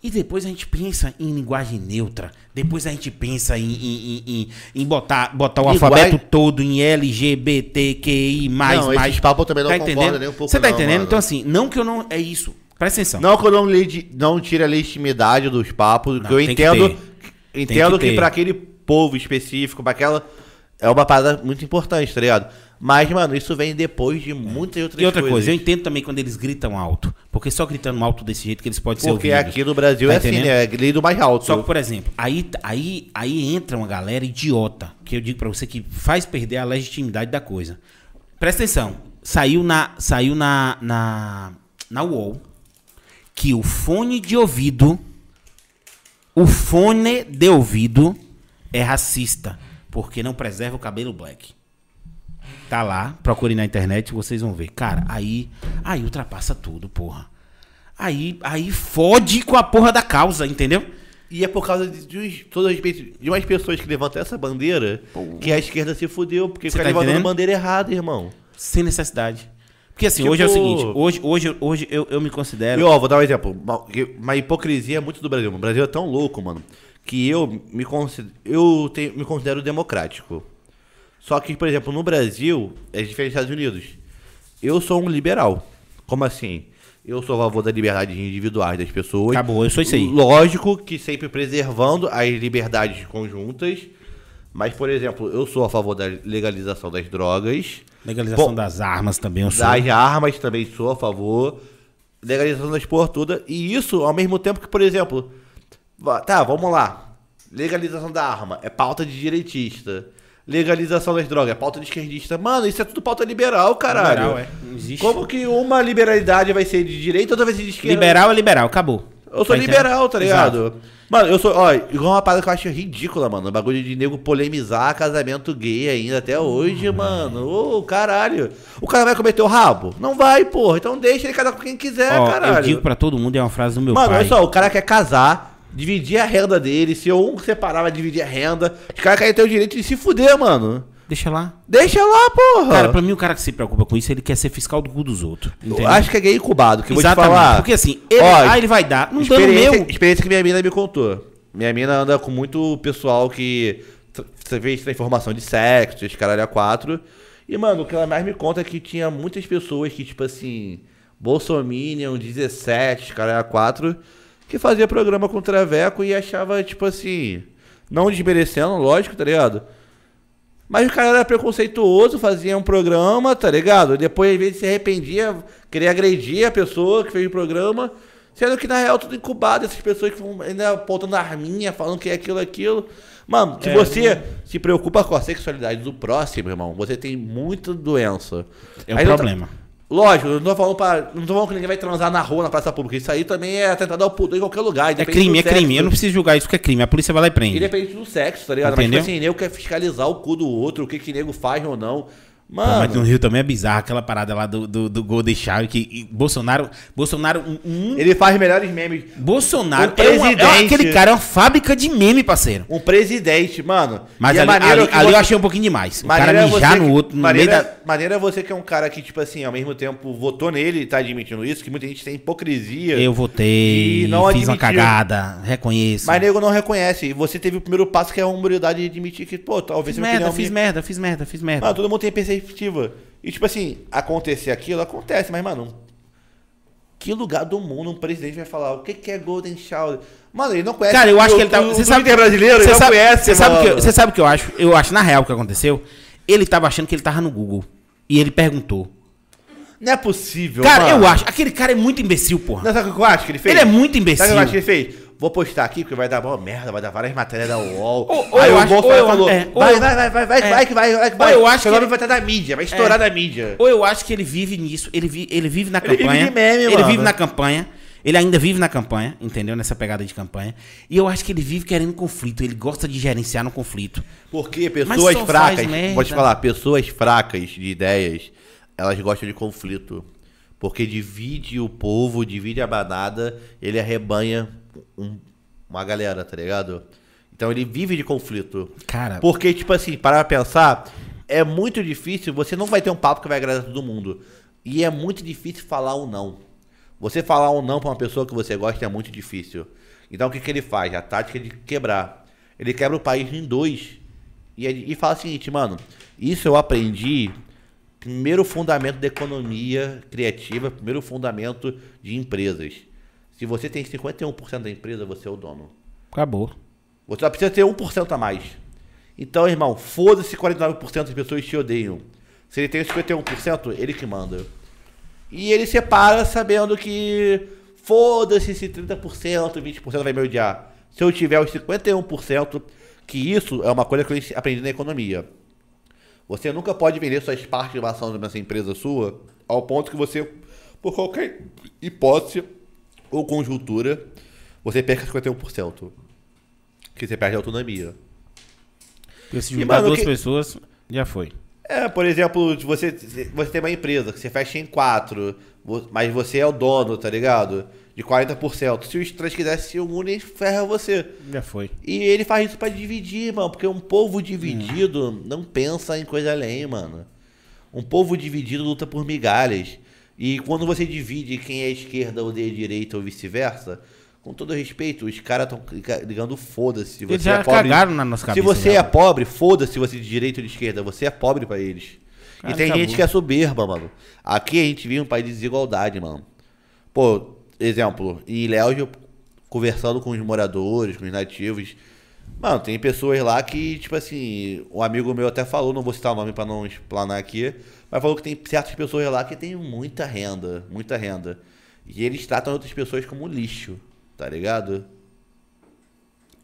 E depois a gente pensa em linguagem neutra. Depois a gente pensa em, em, em, em- botar, botar o Linguagem- alfabeto todo em LGBTQI, mais, Não, mais. eu também não tá entendendo? nem um pouco Você tá não, entendendo? mano. Então, assim, não que eu não. É isso. Presta atenção. Não que eu não, legi- não tire a legitimidade dos papos, Não, que eu tem que entendo. entendo que que, pra aquele povo específico, pra aquela. É uma parada muito importante, tá ligado? Mas, mano, isso vem depois de muitas outras E outra coisas. coisa, eu entendo também quando eles gritam alto. Porque só gritando alto desse jeito que eles podem ser Porque ouvidos. aqui no Brasil Tá é assim, entendendo? né? É do mais alto. Só que, por exemplo, aí, aí, aí entra uma galera idiota, que eu digo pra você que faz perder a legitimidade da coisa. Presta atenção, saiu na, saiu na, na, na UOL que o fone de ouvido, o fone de ouvido é racista, porque não preserva o cabelo black. Tá lá, procure na internet, vocês vão ver. Cara, aí, aí ultrapassa tudo, porra. Aí, aí fode com a porra da causa, entendeu? E é por causa de, de, todo respeito, de umas pessoas que levantam essa bandeira que a esquerda se fudeu, porque fica tá levantando entendendo? bandeira errada, irmão. Sem necessidade. Porque assim, Tipo- hoje é o seguinte, hoje, hoje, hoje eu, eu me considero. E ó, vou dar um exemplo. Uma, uma hipocrisia muito do Brasil. O Brasil é tão louco, mano, que eu me considero, eu tenho- me considero democrático. Só que, por exemplo, no Brasil, é diferente dos Estados Unidos. Eu sou um liberal. Como assim? Eu sou a favor da liberdade individuais das pessoas. Acabou, eu sou isso aí. Lógico que sempre preservando as liberdades conjuntas. Mas, por exemplo, eu sou a favor da legalização das drogas. Legalização Bom, das armas também, eu sou. Das armas também sou a favor. Legalização das porra toda. E isso ao mesmo tempo que, por exemplo. Tá, vamos lá. Legalização da arma é pauta de direitista. Legalização das drogas é pauta de esquerdista. Mano, isso é tudo pauta liberal, caralho. Liberal, é. Não existe. Como que uma liberalidade vai ser de direita outra vai ser de esquerda? Liberal é liberal, acabou. Eu sou Tá liberal, tá entendendo? ligado? Exato. Mano, eu sou, ó, igual uma parada que eu acho ridícula, mano. O bagulho de nego polemizar casamento gay ainda até hoje, mano. Ô, caralho. O cara vai cometer o rabo? Não vai, porra. Então deixa ele casar com quem quiser, Ó, caralho. eu digo pra todo mundo, é uma frase do meu Mano, pai. olha só, o cara quer casar, dividir a renda dele. Se um separar, vai dividir a renda. Os caras querem ter o direito de se fuder, mano. Deixa lá. Deixa lá, porra. Cara, pra mim o cara que se preocupa com isso, ele quer ser fiscal do cu dos outros. eu Entendeu? acho que é gay incubado, que eu vou te Exatamente. falar. Porque assim, ele, Ó, ah, ele vai dar. Não dando meu. experiência que minha mina me contou. Minha mina anda com muito pessoal que você fez transformação de sexo, esse caralho a quatro. E, mano, o que ela mais me conta é que tinha muitas pessoas que, tipo assim, Bolsominion, 17, caralho a quatro, que fazia programa com o Traveco e achava, tipo assim, não desmerecendo, lógico, tá ligado? Mas o cara era preconceituoso, fazia um programa, tá ligado? Depois, às vezes, se arrependia, queria agredir a pessoa que fez o programa. Sendo que, na real, tudo incubado, essas pessoas que vão ainda apontando a arminha, falando que é aquilo, aquilo. Mano, se É, você se preocupa com a sexualidade do próximo, irmão, você tem muita doença. É um Aí não tá- problema. Lógico, eu não tô falando pra. Não tô falando que ninguém vai transar na rua, na praça pública. Isso aí também é atentado ao pudor em qualquer lugar. É crime, é sexo. crime. Eu não preciso julgar isso que é crime. A polícia vai lá e prende. Independente do sexo, tá ligado? Entendeu? Mas, tipo assim, nego quer fiscalizar o cu do outro, o que que nego faz ou não. Pô, mas no Mano, Rio também é bizarro aquela parada lá do, do, do Golden Shower que Bolsonaro. Bolsonaro. Um, um- ele faz melhores memes. Bolsonaro O é, uma- é aquele cara é uma fábrica de meme, parceiro. Um presidente, mano. Mas é ali, ali- ali eu você- achei um pouquinho demais. O cara é mijar você no outro, no maneiro, meio é- da. maneiro é você que é um cara que, tipo assim, ao mesmo tempo votou nele e tá admitindo isso, que muita gente tem hipocrisia. Eu votei, E não fiz uma admitiu. cagada, reconheço. Mas nego não reconhece. E você teve o primeiro passo que é a humildade de admitir que, pô, talvez fiz merda, fiz minha- merda, fiz merda, fiz merda. Mano, todo mundo tem perspectiva. E, tipo assim, acontecer aquilo, acontece, mas, mano, que lugar do mundo um presidente vai falar o que, que é Golden Shower? Mano, ele não conhece. Cara, eu acho o- que ele tá. Você sabe Twitter brasileiro, ele você sabe, conhece, você sabe, que, você sabe o que eu acho? Eu acho, na real, o que aconteceu? Ele tava achando que ele tava no Google. E ele perguntou. Não é possível, Cara, mano. eu acho. Aquele cara é muito imbecil, porra. Não, sabe o que eu acho que ele fez? Ele é muito Sabe o imbecil. que eu acho que ele fez? Vou postar aqui porque vai dar boa merda, vai dar várias matérias da UOL. Ou- ou Aí eu o Bolsonaro eu- falou: é, vai, eu- vai, vai, vai, vai, é. vai, que vai, vai, que Ou vai. eu acho Seu que nome ele- vai estar na mídia, vai estourar É. na mídia. Ou eu acho que ele vive nisso, ele, vi- ele vive na Ele vive campanha. de meme, ele mano. vive na campanha. Ele ainda vive na campanha, entendeu? Nessa pegada de campanha. E eu acho que ele vive querendo conflito. Ele gosta de gerenciar no conflito. Porque pessoas fracas, te falar, pessoas fracas de ideias, elas gostam de conflito. Porque divide o povo, divide a banada, ele arrebanha um- uma galera, tá ligado? Então ele vive de conflito. Cara, Porque, tipo assim, para pensar, é muito difícil, você não vai ter um papo que vai agradar todo mundo. E é muito difícil falar um não. Você falar um não pra uma pessoa que você gosta é muito difícil. Então o que, que ele faz? A tática é de quebrar. Ele quebra o país em dois. E, e fala o seguinte, mano, isso eu aprendi. Primeiro fundamento da economia criativa, primeiro fundamento de empresas. Se você tem 51% da empresa, você é o dono. acabou. Você só precisa ter 1% a mais. Então, irmão, foda-se 49% das pessoas te odeiam. Se ele tem 51%, ele que manda. E ele separa sabendo que foda-se se 30%, 20% vai me odiar. Se eu tiver os 51%, que isso é uma coisa que eu aprendi na economia. Você nunca pode vender suas participações nessa empresa sua ao ponto que você, por qualquer hipótese ou conjuntura, você perca 51%. Que você perde a autonomia. Porque se juntar duas que- pessoas, já foi. É, por exemplo, você, você tem uma empresa que você fecha em quatro, mas você é o dono, tá ligado? De 40%. Se os três quisessem se unirem, ferra você. Já foi. E ele faz isso pra dividir, mano. Porque um povo dividido não pensa em coisa além, mano. Um povo dividido luta por migalhas. E quando você divide quem é esquerda odeia direita ou vice-versa, com todo respeito, os caras estão ligando foda-se. Eles Você já é pobre. cagaram na nossa Se você é pobre, foda-se você de direita ou de esquerda. Você é pobre pra eles. Cara, e tem acabou. gente que é soberba, mano. Aqui a gente vive um país de desigualdade, mano. Pô, exemplo, em Ilhéus, eu conversando com os moradores, com os nativos. Mano, tem pessoas lá que, tipo assim, um amigo meu até falou, não vou citar o nome pra não explanar aqui, mas falou que tem certas pessoas lá que tem muita renda, muita renda. E eles tratam outras pessoas como lixo, tá ligado?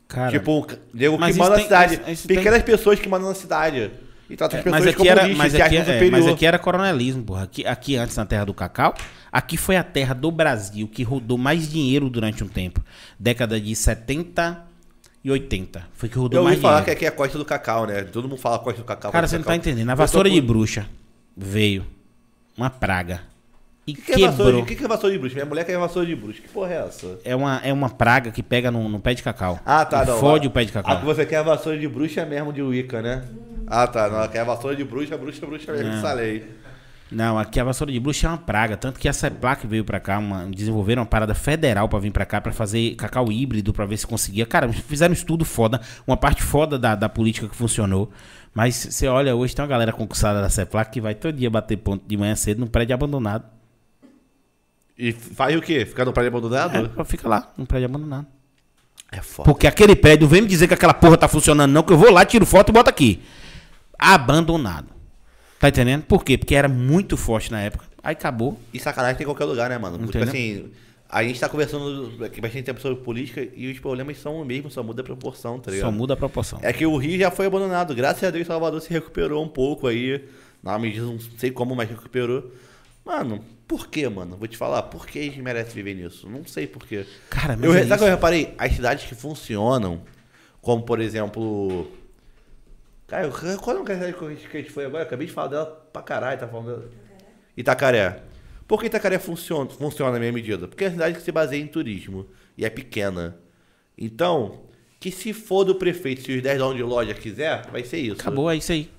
Cara, tipo, nego que manda na tem- cidade. isso- isso tem- Pequenas pessoas que mandam na cidade. E tratam as É, pessoas mas como era, lixo, mas aqui, é, mas aqui era coronelismo, porra. Aqui, aqui antes na terra do cacau, aqui foi a terra do Brasil que rodou mais dinheiro durante um tempo. Década de 70 e 80. Foi que rodou Eu ouvi mais falar dinheiro. que aqui é a costa do cacau, né? Todo mundo fala costa do cacau. Cara, você não tá cacau. entendendo. A vassoura de bruxa veio uma praga e O que, que, é vassoura de, quebrou. o que, que é vassoura de bruxa? Minha mulher quer vassoura de bruxa. Que porra é essa? É uma, é uma praga que pega no, no pé de cacau. Ah, tá, E não. Fode A- o pé de A que cacau. você quer a vassoura de bruxa mesmo de Wicca, né? Ah, tá. Não, ela quer a vassoura de bruxa, bruxa, bruxa mesmo. Não. Essa. Não, aqui a vassoura de bruxa é uma praga. Tanto que a CEPLAC veio pra cá, uma, desenvolveram uma parada federal pra vir pra cá pra fazer cacau híbrido pra ver se conseguia. Cara, fizeram um estudo foda, uma parte foda da, da política que funcionou. Mas você olha, hoje tem uma galera concursada da CEPLAC que vai todo dia bater ponto de manhã cedo num prédio abandonado. E faz o quê? Ficar no prédio abandonado? É, fica lá, num prédio abandonado. É, foda. Porque aquele prédio, vem me dizer que aquela porra tá funcionando, não, que eu vou lá, tiro foto e boto aqui. Abandonado. Tá entendendo? Por quê? Porque era muito forte na época. Aí acabou. E sacanagem tem em qualquer lugar, né, mano? Tipo Entendeu? assim, a gente tá conversando aqui bastante tempo sobre política e os problemas são o mesmo, só muda a proporção, tá ligado? Só muda a proporção. É que o Rio já foi abandonado. Graças a Deus, Salvador se recuperou um pouco aí. Na medida, não sei como, mas recuperou. Mano, por quê, mano? Vou te falar, por que a gente merece viver nisso? Não sei por quê. Cara, mas Eu, é sabe o que eu reparei? As cidades que funcionam, como por exemplo. Cara, eu- qual é a cidade que a gente- foi agora? Eu acabei de falar dela pra caralho, tá falando dela. Itacaré. Por que Itacaré funciona, funciona na minha medida? Porque é uma cidade que se baseia em turismo e é pequena. Então, que se for do prefeito, se os 10 donos de loja quiser, vai ser isso. Acabou, é isso aí.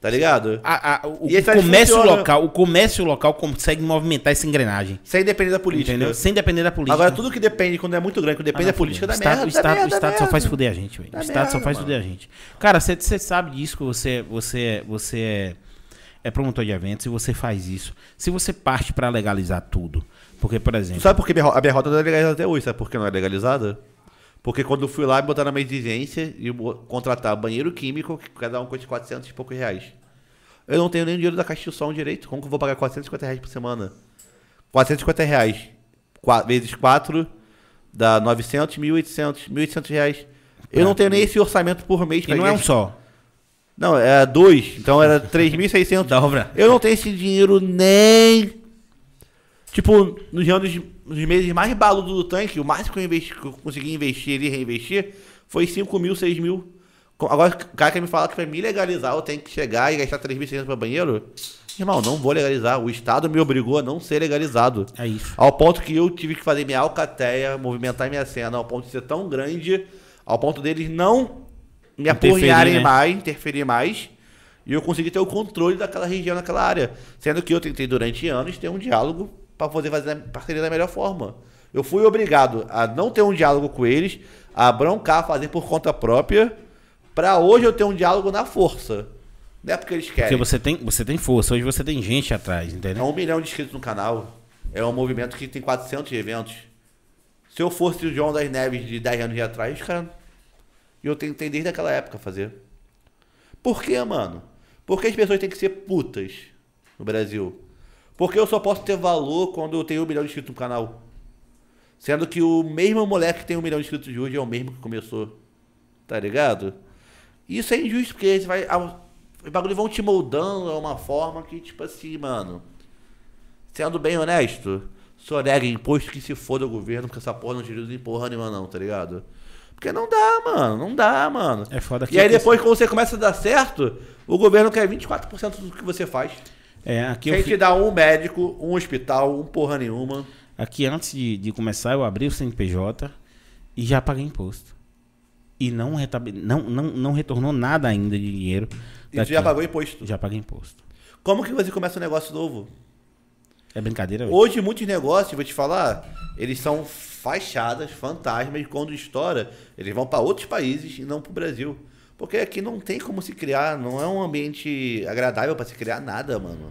Tá ligado? A- a- o aí comércio funciona. local, o comércio local consegue movimentar essa engrenagem. Sem depender da política. Entendeu? Sem depender da política. Agora, tudo que depende, quando é muito grande, quando depende Ah, da política, dá o Estado, merda. O Estado, merda, o Estado só faz fuder a gente, velho. O Estado só merda, faz mano. fuder a gente. Cara, você sabe disso que você, você, você é, é promotor de eventos e você faz isso. Se você parte pra legalizar tudo, porque, por exemplo, Sabe por que a minha rota não é legalizada até hoje? Sabe por que não é legalizada? Porque quando eu fui lá, botaram uma exigência e contratar banheiro químico, que cada um custa 400 e poucos reais. Eu não tenho nem o dinheiro da caixa de som direito. Como que eu vou pagar 450 reais por semana? 450 reais qua- vezes 4 dá 900, 1.800, 1.800 reais. Eu não tenho nem esse orçamento por mês. e não é um só. Não, era dois. Então era 3.600. Dobra. Eu não tenho esse dinheiro nem. Tipo, nos anos, nos meses mais baludos do tanque, o máximo que eu, investi, que eu consegui investir e reinvestir foi 5 mil, 6 mil. Agora, o cara quer me falar que pra me legalizar eu tenho que chegar e gastar 3.600 pra banheiro? Irmão, não vou legalizar. O Estado me obrigou a não ser legalizado. É isso. Ao ponto que eu tive que fazer minha alcateia, movimentar minha cena, ao ponto de ser tão grande, ao ponto deles não me aporrearem né? mais, interferir mais, e eu consegui ter o controle daquela região, daquela área. Sendo que eu tentei durante anos ter um diálogo para poder fazer a parceria da melhor forma. Eu fui obrigado a não ter um diálogo com eles, a broncar, fazer por conta própria, para hoje eu ter um diálogo na força. Não é porque eles querem. Porque você tem, você tem força, hoje você tem gente atrás, É entendeu? um milhão de inscritos no canal. É um movimento que tem 400 eventos. Se eu fosse o João das Neves de 10 anos de atrás, cara, eu tentei desde aquela época fazer. Por quê, mano? Porque as pessoas têm que ser putas no Brasil. Porque eu só posso ter valor quando eu tenho um milhão de inscritos no canal. Sendo que o mesmo moleque que tem um milhão de inscritos de hoje é o mesmo que começou. Tá ligado? Isso é injusto, porque você vai. Os bagulhos vão te moldando a uma forma que, tipo assim, mano. Sendo bem honesto, só nega imposto que se foda o governo, porque essa porra não te ajuda em porra nenhuma, não, tá ligado? Porque não dá, mano, não dá, mano. É foda que E aí depois, quando você começa a dar certo, o governo quer 24% do que você faz. É, aqui Quem eu te dá um médico, um hospital, um porra nenhuma. Aqui antes de, de começar, eu abri o CNPJ e já paguei imposto. E não, retabe- não, não, não retornou nada ainda de dinheiro. E tu já pagou imposto. Já paguei imposto. Como que você começa um negócio novo? É brincadeira, velho? Hoje, muitos negócios, vou te falar, eles são fachadas, fantasmas, e quando estoura, eles vão para outros países e não para o Brasil. Porque aqui não tem como se criar, não é um ambiente agradável para se criar nada, mano.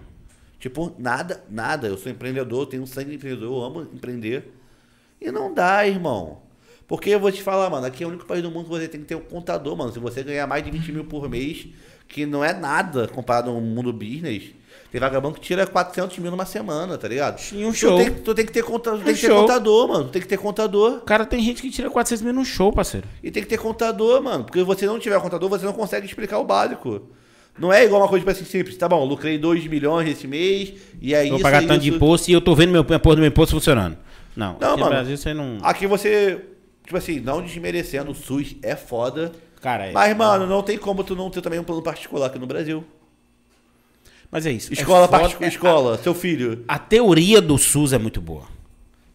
Tipo, nada, nada. Eu sou empreendedor, tenho sangue de empreendedor, amo empreender. E não dá, irmão. Porque eu vou te falar, mano, aqui é o único país do mundo que você tem que ter um contador, mano. Se você ganhar mais de 20 mil por mês, que não é nada comparado ao mundo business, tem vagabundo que tira 400 mil numa semana, tá ligado? E um Tu show. tem, tu tem que ter, conta, tu tem que ter contador, mano. Tu tem que ter contador. Cara, tem gente que tira 400 mil num show, parceiro. E tem que ter contador, mano. Porque se você não tiver contador, você não consegue explicar o básico. Não é igual uma coisa tipo assim simples. Tá bom, lucrei 2 milhões esse mês, e é Vou isso, pagar é tanto de isso. imposto e eu tô vendo meu, a porra do meu imposto funcionando. Não, Não, aqui mano. no Brasil você não. Aqui você, tipo assim, não desmerecendo, o SUS é foda. Cara, é. Mas, mano, não tem como tu não ter também um plano particular aqui no Brasil. Mas é isso. Escola, é foda- escola, seu filho. A teoria do SUS é muito boa.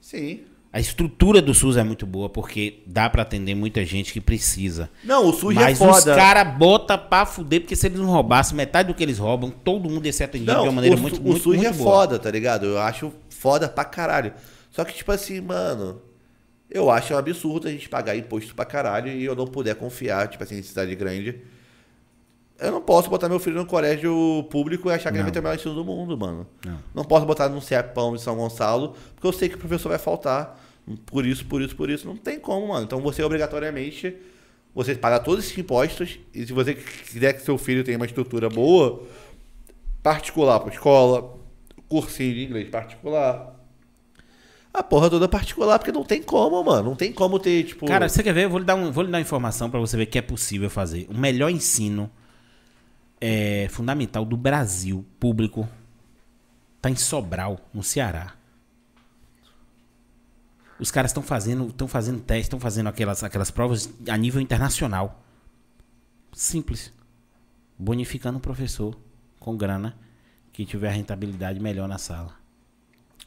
Sim. A estrutura do SUS é muito boa porque dá pra atender muita gente que precisa. Não, o SUS Mas é os foda. caras botam pra fuder, porque se eles não roubassem metade do que eles roubam, todo mundo ia ser atendido de Não, uma maneira o, muito, o SUS muito é boa. foda, tá ligado? Eu acho foda pra caralho. Só que, tipo assim, mano, eu acho um absurdo a gente pagar imposto pra caralho e eu não puder confiar, tipo assim, em cidade grande. Eu não posso botar meu filho no colégio público e achar que ele vai ter o melhor ensino do mundo, mano. Não. posso botar num CEPão em São Gonçalo, porque eu sei que o professor vai faltar. Por isso, por isso, por isso. Não tem como, mano. Então você obrigatoriamente. Você paga todos esses impostos. E se você quiser que seu filho tenha uma estrutura boa, particular para escola, cursinho de inglês particular. A porra toda particular, porque não tem como, mano. Não tem como ter, tipo. Cara, você quer ver? Eu vou lhe dar, um, vou lhe dar uma informação pra você ver que é possível fazer. O melhor ensino é, fundamental do Brasil, público, Tá em Sobral, no Ceará. Os caras estão fazendo, estão fazendo testes, estão fazendo aquelas, aquelas provas a nível internacional. Simples. Bonificando o professor com grana que tiver rentabilidade melhor na sala.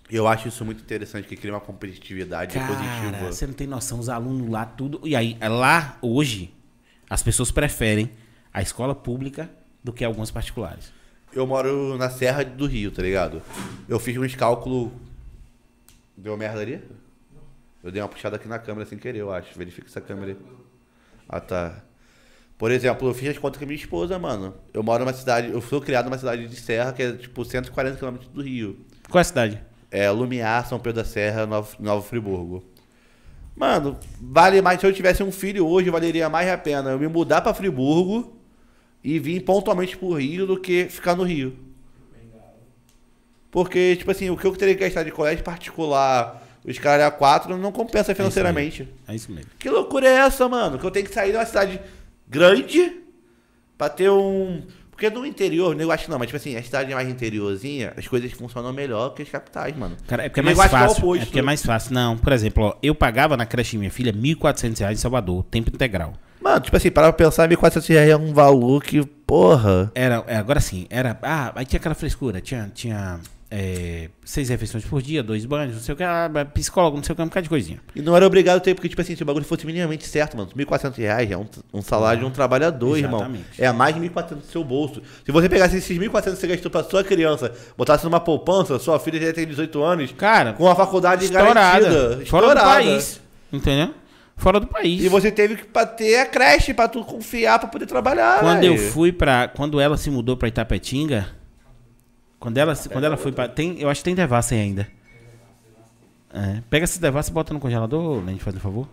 Eu acho isso muito interessante, que cria uma competitividade Cara, positiva. você não tem noção, os alunos lá, tudo. E aí, lá, hoje, as pessoas preferem a escola pública do que algumas particulares. Eu moro na Serra do Rio, tá ligado? Eu fiz uns cálculos. Deu merda ali? Eu dei uma puxada aqui na câmera sem querer, eu acho. Verifica essa câmera aí. Ah, tá. Por exemplo, eu fiz as contas com a minha esposa, mano. Eu moro numa cidade. Eu fui criado numa cidade de Serra, que é tipo 140 km do Rio. Qual é a cidade? É Lumiar, São Pedro da Serra, Novo, Novo Friburgo. Mano, vale mais. Se eu tivesse um filho hoje, valeria mais a pena eu me mudar pra Friburgo e vir pontualmente pro Rio do que ficar no Rio. Porque, tipo assim, o que eu teria que gastar de colégio particular, os caras a quatro, não compensa financeiramente. É isso mesmo. Que loucura é essa, mano? Que eu tenho que sair de uma cidade grande pra ter um. Porque no interior, eu acho que não, mas tipo assim, a cidade mais interiorzinha, as coisas funcionam melhor que as capitais, mano. Cara, é porque é mais é fácil. oposto. É porque é mais fácil. Não, por exemplo, ó, eu pagava na creche de minha filha 1.400 reais em Salvador, tempo integral. Mano, tipo assim, para pra pensar, 1.400 reais é um valor que, porra. Era, é, agora sim, era. Ah, aí tinha aquela frescura, tinha, tinha é, seis refeições por dia, dois banhos, não sei o que, ah, psicólogo, não sei o que, um bocado de coisinha. E não era obrigado a ter, porque, tipo assim, se o bagulho fosse minimamente certo, mano, 1.400 reais é um, um salário de um trabalhador, irmão. Exatamente. É mais de 1.400 do seu bolso. Se você pegasse esses 1.400 que você gastou pra sua criança, botasse numa poupança, sua filha já tem 18 anos, Cara, com a faculdade estourada. garantida. Fora do estourada. país. Entendeu? Fora do país. E você teve que ter a creche pra tu confiar pra poder trabalhar. Quando velho. eu fui pra. Quando ela se mudou pra Itapetinga. Quando ela, quando ela foi pra. Tem, eu acho que tem devassa aí ainda. É, pega essa devassa e bota no congelador, Lente, faz um favor.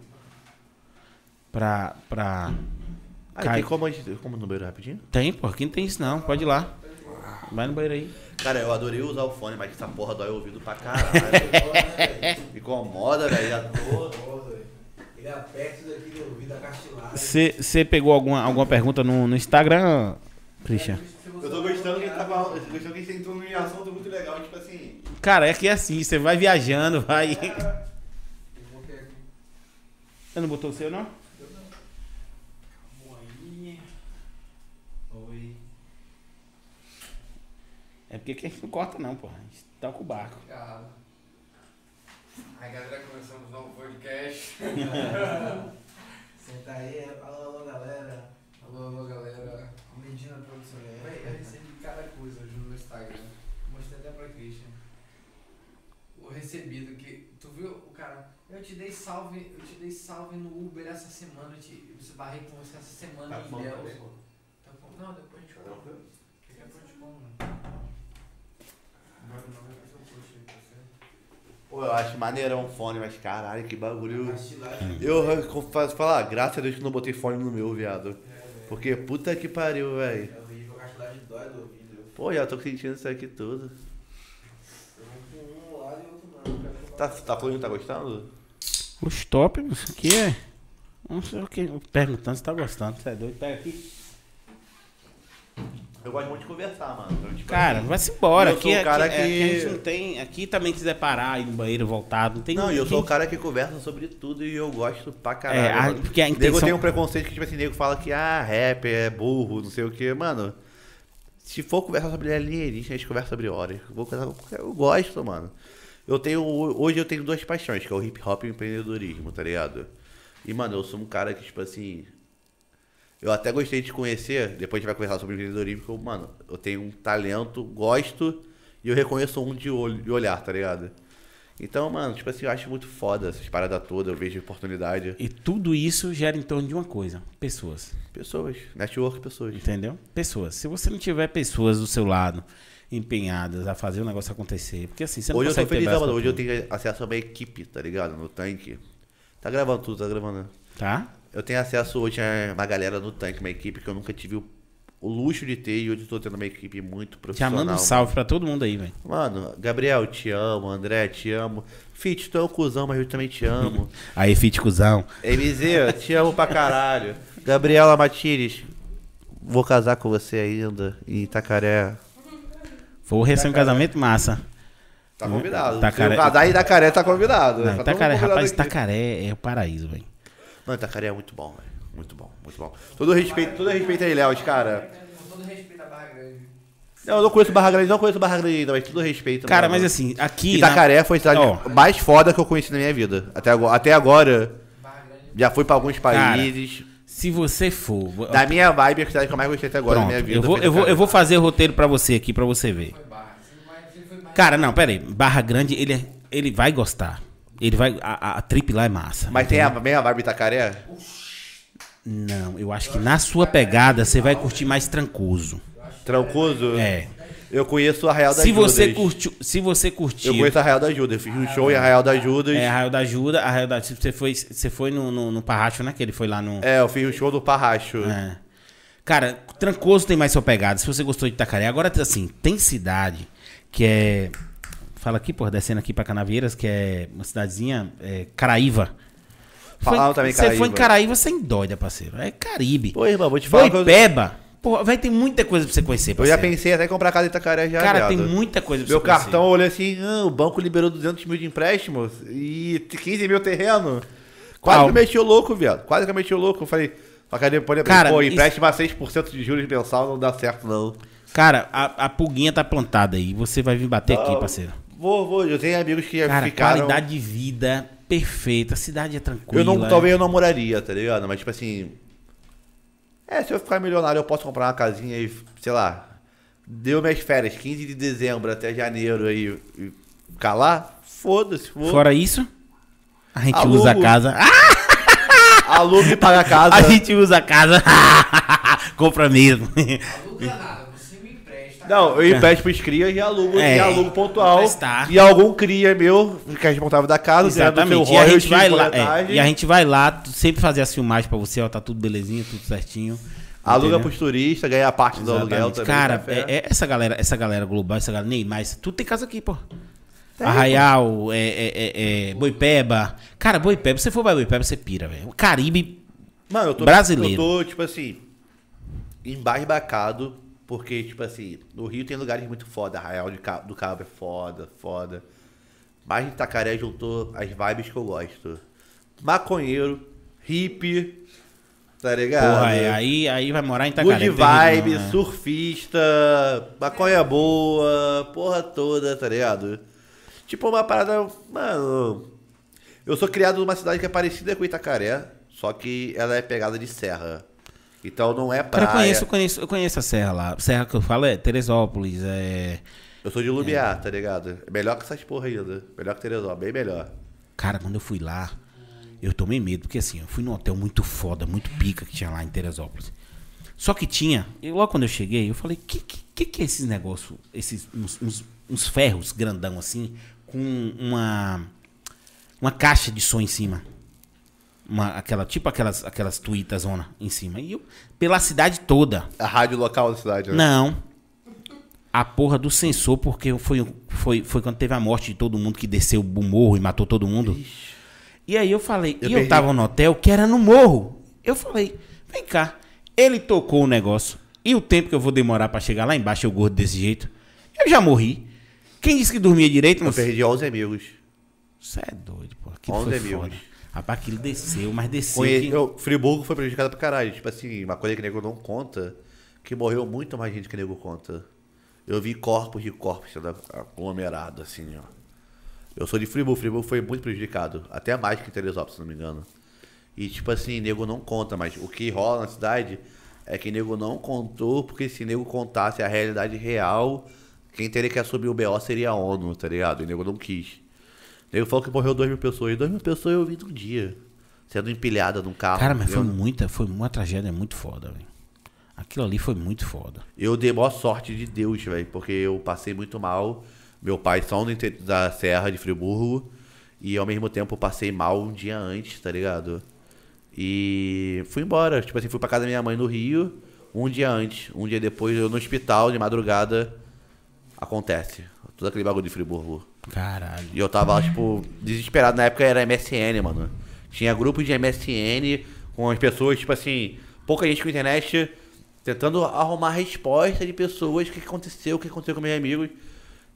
Pra. pra Ah, Cai. tem como, como no banheiro rapidinho? tem, pô, aqui não tem isso não. Pode ir lá. Vai no banheiro aí. Cara, eu adorei usar o fone, mas essa porra dói o ouvido pra caralho. Me incomoda, velho. Ele aperta isso daqui do ouvido, a castilada. Você pegou alguma, alguma pergunta no, no Instagram, Christian? Eu tô gostando que eu tô Gostando que ele entrou num assunto muito legal, tipo assim. Cara, é que é assim, você vai viajando, vai. Você não botou o seu, não? Oi. É porque quem não corta não, porra. A gente Tá com o barco. Obrigado. Aí galera, começamos um novo podcast. Senta aí, alô, alô, galera. Alô, alô galera. Medina Produção. Véi, eu recebi cada coisa hoje no meu Instagram. Mostrei até pra Christian. O recebido que. Tu viu o cara? Eu te dei salve, eu te dei salve no Uber essa semana, eu te eu esbarrei com você essa semana Tá em Ilhéus. tá bom. Tá bom? Não, depois a gente fala. Daqui a pouco a gente come. Agora não vai fazer o post aí pra você. Pô, eu acho maneirão o fone, mas caralho, que bagulho. Eu eu confesso falar, graças a Deus que eu não botei fone no meu, viado. Porque puta que pariu, velho. É horrível, a castilada dói do ouvido. Pô, já tô sentindo isso aqui tudo. Eu vou com um lado e outro não. Tá, tá falando que tá gostando? Os tópicos, isso aqui é. Não sei o que. Perguntando se tá gostando. Você é doido? Pega aqui. Eu gosto muito de conversar, mano. Então, tipo Cara, assim, vai-se embora. eu Aqui, sou o cara aqui, é, que- aqui a gente não tem. Aqui também quiser parar, ir no banheiro, voltar. Não tem Não, e eu sou o cara que conversa sobre tudo e eu gosto pra caralho. É, a- porque a Nego intenção- tem um preconceito que, tipo assim, nego fala que, ah, rap é burro, não sei o que. Mano, se for conversar sobre alienígena, a gente conversa sobre horas. Vou conversar- eu gosto, mano. Eu tenho, hoje eu tenho duas paixões, que é o hip hop e o empreendedorismo, tá ligado? E, mano, eu sou um cara que, tipo assim... Eu até gostei de te conhecer, depois a gente vai conversar sobre empreendedorismo, porque, eu, mano, eu tenho um talento, gosto, e eu reconheço um de, olho, de olhar, tá ligado? Então, mano, tipo assim, eu acho muito foda essas paradas todas, eu vejo oportunidade. E tudo isso gera em torno de uma coisa: pessoas. Pessoas, network, pessoas. Entendeu? Pessoas. Se você não tiver pessoas do seu lado empenhadas a fazer o negócio acontecer, porque assim, você não Hoje eu tô feliz, mano. Hoje eu tenho acesso a uma equipe, tá ligado? No tanque. Tá gravando tudo, tá gravando. Tá? Eu tenho acesso hoje a uma galera no tanque, uma equipe que eu nunca tive o, o luxo de ter e hoje eu tô tendo uma equipe muito Já profissional. manda um salve pra todo mundo aí, velho. Mano, Gabriel, te amo. André, te amo. Fit, tu é um cuzão, mas eu também te amo. Aí, fit cuzão. MZ, te amo pra caralho. Gabriela Matires, vou casar com você ainda em Itacaré. Vou receber um casamento massa. Tá convidado. Itacaré- Se o casar em Itacaré tá convidado. Não, Tá Itacaré, rapaz, aqui. Itacaré é o paraíso, velho. Não, Itacaré é muito bom, velho. Muito bom, muito bom. Todo respeito, todo respeito aí, Léo, cara. Todo respeito à Barra Grande. Não, eu não conheço Barra Grande, não conheço Barra Grande ainda, mas tudo respeito. Cara, mano. mas assim, aqui. na- Itacaré foi a cidade Ó. mais foda que eu conheci na minha vida. Até agora, até agora já fui pra alguns países. Se você for. da minha vibe, é a cidade que eu mais gostei até agora Pronto, na minha vida. eu vou, eu, vou, eu vou fazer o roteiro pra você aqui, pra você ver. Cara, não, pera aí. Barra Grande, ele, é- ele vai gostar. Ele vai. A, a, trip lá é massa. Mas tem a mesma vibe Itacaré? Não, eu acho que na sua pegada você vai curtir mais trancoso. Trancoso? É. Eu conheço a Arraial da Se Judas. você curtiu. Se você curtiu. Eu conheço a Arraial da Judas. Fiz um show em Arraial da Judas. É, Arraial da Ajuda, Arraial da Você foi, você foi no, no, no Parracho, né? Que ele foi lá no. É, eu fiz um show do Parracho. É. Cara, Trancoso tem mais sua pegada. Se você gostou de Itacaré. Agora, assim, tem cidade que é. Fala aqui, porra, descendo aqui pra Canavieiras, que é uma cidadezinha. É, Caraíva. Falaram também Você foi em Caraíva. Caraíva sem dóida, parceiro. É Caribe. Pô, irmão, vou te falar que eu- Boipeba. Porra, vai ter muita coisa pra você conhecer, Eu já parceiro. pensei até em comprar casa em Itacaré já. Cara, viado. tem muita coisa pra Meu você conhecer. cartão, eu olhei assim, ah, o banco liberou 200 mil de empréstimos e 15 mil terreno. Quase Qual? que eu meti o louco, viado. Quase que eu meti o louco. Eu falei, pra cadê? Pô, Cara, pô isso- empréstimo a 6% de juros mensal não dá certo, não. Cara, a, a pulguinha tá plantada aí. Você vai vir bater aqui, parceiro. Vou, vou. Eu tenho amigos que Cara, ficaram... qualidade de vida perfeita. A cidade é tranquila. Eu não, é- talvez eu não moraria, tá ligado? Mas tipo assim. É, se eu ficar milionário, eu posso comprar uma casinha e, sei lá. Deu minhas férias, 15 de dezembro até janeiro aí. e Ficar lá? Foda-se, vou. Fora isso, a gente Alugo. usa a casa. Ah, Alugue e paga a casa. a gente usa a casa. Compra mesmo. Aluga nada, me empresta. Não, eu empresto pros crias e alugo, É, e alugo pontual. E algum cria meu, fica responsável da casa, seu Exatamente. E a gente vai lá, é, e a gente vai lá sempre fazer as filmagens pra você, ó, tá tudo belezinha, tudo certinho. Aluga pros turistas, ganha a parte do aluguel Exatamente. também. Cara, café. é- é essa galera, essa galera global, essa galera nem mais, tudo tem casa aqui, pô. Arraial, é, é, é, é, Boipeba. Cara, Boipeba, se você for pra Boipeba, você pira, velho. O Caribe, Mano, eu tô, Brasileiro. Eu tô, tipo assim, embasbacado, porque, tipo assim, no Rio tem lugares muito foda. Arraial do Cabo é foda, foda. Mas Itacaré juntou as vibes que eu gosto. Maconheiro, hippie, tá ligado? porra, é, aí, aí vai morar em Good Itacaré. jeito vibe, não, né? surfista, maconha boa, porra toda, tá ligado? Tipo uma parada, mano. Eu sou criado numa cidade que é parecida com Itacaré, só que ela é pegada de serra. Então não é Cara, praia. eu conheço, eu conheço, eu conheço a serra lá. Serra que eu falo é Teresópolis, é... Eu sou de Lumiar, tá ligado? É melhor que essas porra ainda. Melhor que Teresópolis, bem melhor. Cara, quando eu fui lá, eu tomei medo, porque assim, eu fui num hotel muito foda, muito pica que tinha lá em Teresópolis. Só que tinha, e logo quando eu cheguei, eu falei, que, que, que é esses negócios, esses, uns, uns- uns ferros grandão assim, com uma, uma caixa de som em cima. Uma, aquela, tipo aquelas, aquelas tuitas zona em cima. E eu, pela cidade toda. A rádio local da cidade, né? Não. A porra do sensor, porque foi, foi, foi quando teve a morte de todo mundo que desceu o morro e matou todo mundo. E aí eu falei, Eu e eu perdi. tava no hotel que era no morro. Eu falei, vem cá. Ele tocou o negócio. E o tempo que eu vou demorar pra chegar lá embaixo, eu gordo desse jeito. Eu já morri. Quem disse que dormia direito? Eu Não perdi 11 amigos. Você é doido, pô. Aquilo 11 foi amigos. foda. Rapaz, aquilo desceu, mas desceu. Conhe... que- eu- Friburgo foi prejudicado pra caralho. Tipo assim, uma coisa que o nego não conta, que morreu muito mais gente que o nego conta. Eu vi corpos de corpos sendo aglomerados, assim, ó. Eu sou de Friburgo, Friburgo foi muito prejudicado. Até mais que Teresópolis, se não me engano. E tipo assim, nego não conta, mas o que rola na cidade é que nego não contou, porque se nego contasse a realidade real, quem teria que assumir o BO seria a ONU, tá ligado? E nego não quis. Nego falou que morreu 2 mil pessoas. 2 mil pessoas eu vi num dia. Sendo empilhada num carro. Cara, mas foi entendeu? muita, foi uma tragédia muito foda, velho. Aquilo ali foi muito foda. Eu dei maior sorte de Deus, velho, porque eu passei muito mal. Meu pai do inte- da Serra de Friburgo. E ao mesmo tempo eu passei mal um dia antes, tá ligado? E fui embora. Tipo assim, fui pra casa da minha mãe no Rio. Um dia antes. Um dia depois, eu no hospital, de madrugada. Acontece. Todo aquele bagulho de Friburgo. Caralho. E eu tava tipo, desesperado. Na época era MSN, mano. Tinha grupos de MSN com as pessoas, tipo assim, pouca gente com internet tentando arrumar resposta de pessoas, o que aconteceu, o que aconteceu com meus amigos.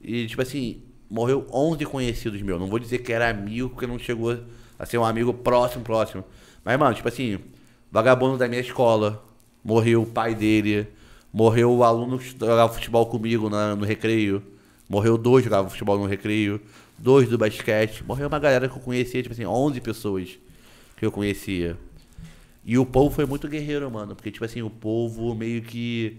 E, tipo assim, morreu 11 conhecidos meus. Não vou dizer que era amigo, porque não chegou a ser um amigo próximo, próximo. Mas, mano, tipo assim, vagabundo da minha escola, morreu o pai dele, morreu o aluno que jogava futebol comigo na- no recreio, morreu dois que jogavam futebol no recreio, dois do basquete, morreu uma galera que eu conhecia, tipo assim, 11 pessoas que eu conhecia. E o povo foi muito guerreiro, mano, porque, tipo assim, o povo meio que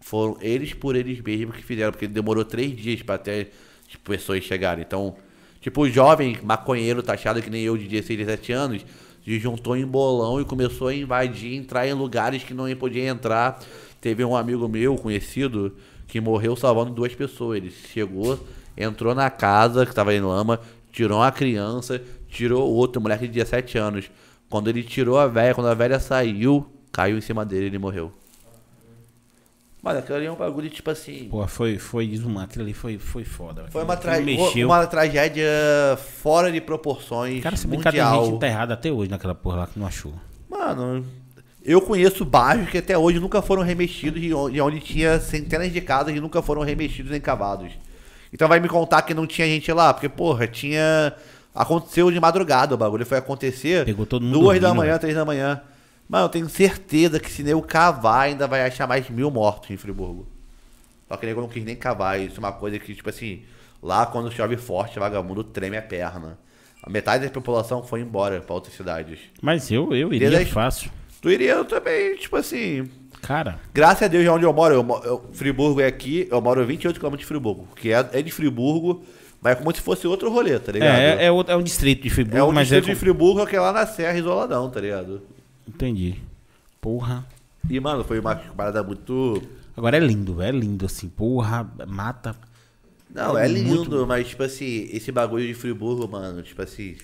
foram eles por eles mesmos que fizeram, porque demorou três dias pra até as pessoas chegarem. Então, tipo, o jovem maconheiro taxado que nem eu de 16, 17 anos, se juntou em bolão e começou a invadir, entrar em lugares que não podia entrar. Teve um amigo meu, conhecido, que morreu salvando duas pessoas. Ele chegou, entrou na casa que tava em lama, tirou uma criança, tirou outro, moleque de 17 anos. Quando ele tirou a velha, quando a velha saiu, caiu em cima dele e ele morreu. Mano, aquilo ali é um bagulho tipo assim. Pô, foi, foi. Aquilo ali foi, foi foda. Foi uma, tra mexeu. uma tragédia fora de proporções. Cara, se brincar tem gente enterrada até hoje naquela porra lá que não achou. Mano, eu conheço bairros que até hoje nunca foram remexidos e onde, tinha centenas de casas e nunca foram remexidos nem cavados. Então vai me contar que não tinha gente lá, porque, porra, tinha. Aconteceu de madrugada o bagulho. Foi acontecer Pegou todo mundo duas da dormindo, manhã, velho. três da manhã. Mano, eu tenho certeza que se nego cavar ainda vai achar mais mil mortos em Friburgo. Só que nego não quis nem cavar. Isso é uma coisa que, tipo assim, lá quando chove forte, vagabundo treme a perna. A metade da população foi embora pra outras cidades. Mas eu, eu iria Desde as- Tu iria eu também, tipo assim. Cara, Graças a Deus, é onde eu moro, eu, eu- Friburgo é aqui, eu moro a 28 km de Friburgo, que é, é de Friburgo, mas é como se fosse outro rolê, tá ligado? é, é, é, outro- é um distrito de Friburgo, É um mas é. distrito de Friburgo que é lá na Serra, isoladão, tá ligado? Entendi. Porra. E, mano, foi uma parada muito. Agora é lindo, é lindo assim. Porra, mata. Não, é lindo, Muito- mas, tipo assim, esse bagulho de Friburgo, mano, tipo assim,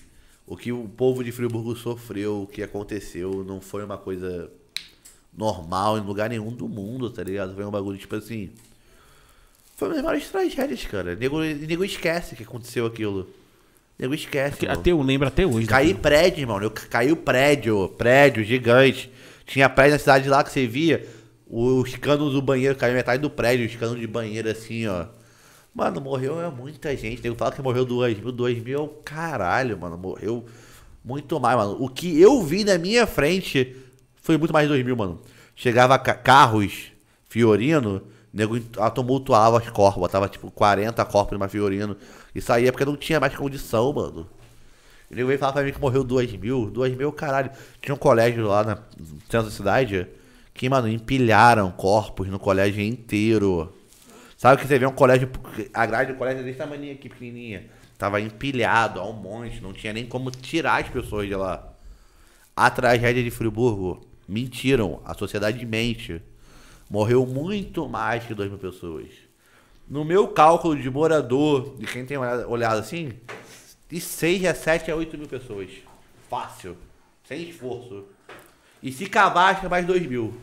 o que o povo de Friburgo sofreu, o que aconteceu, não foi uma coisa normal em lugar nenhum do mundo, tá ligado? Foi um bagulho, tipo assim. Foi uma das maiores tragédias, cara. Nego, nego esquece que aconteceu aquilo. Nego esquece. Que mano. até eu lembro até hoje. Caí daquilo. prédio, mano. Eu caiu prédio, prédio gigante. Tinha prédio na cidade lá que você via. Os canos do banheiro, caiu metade do prédio, os canos de banheiro assim, ó. Mano, morreu é muita gente. Nego fala que morreu duas mil, dois mil, é o caralho, mano. Morreu muito mais, mano. O que eu vi na minha frente foi muito mais de dois mil, mano. Chegava ca- carros Fiorino, nego tumultuava as corpos, botava tipo 40 corpos numa Fiorino. E saía porque não tinha mais condição, mano. Nego veio falar pra mim que morreu duas mil. Duas mil, caralho. Tinha um colégio lá na- no centro da cidade que, mano, empilharam corpos no colégio inteiro. Sabe que você vê um colégio. A grade do colégio é desse tamanho aqui, pequenininha. Tava empilhado a um monte, não tinha nem como tirar as pessoas de lá. A tragédia de Friburgo, mentiram, a sociedade mente. Morreu muito mais que 2 mil pessoas. No meu cálculo de morador, de quem tem olhado, olhado assim, de 6 a 7 a 8 mil pessoas. Fácil. Sem esforço. E se cavar, acho que é mais 2 mil.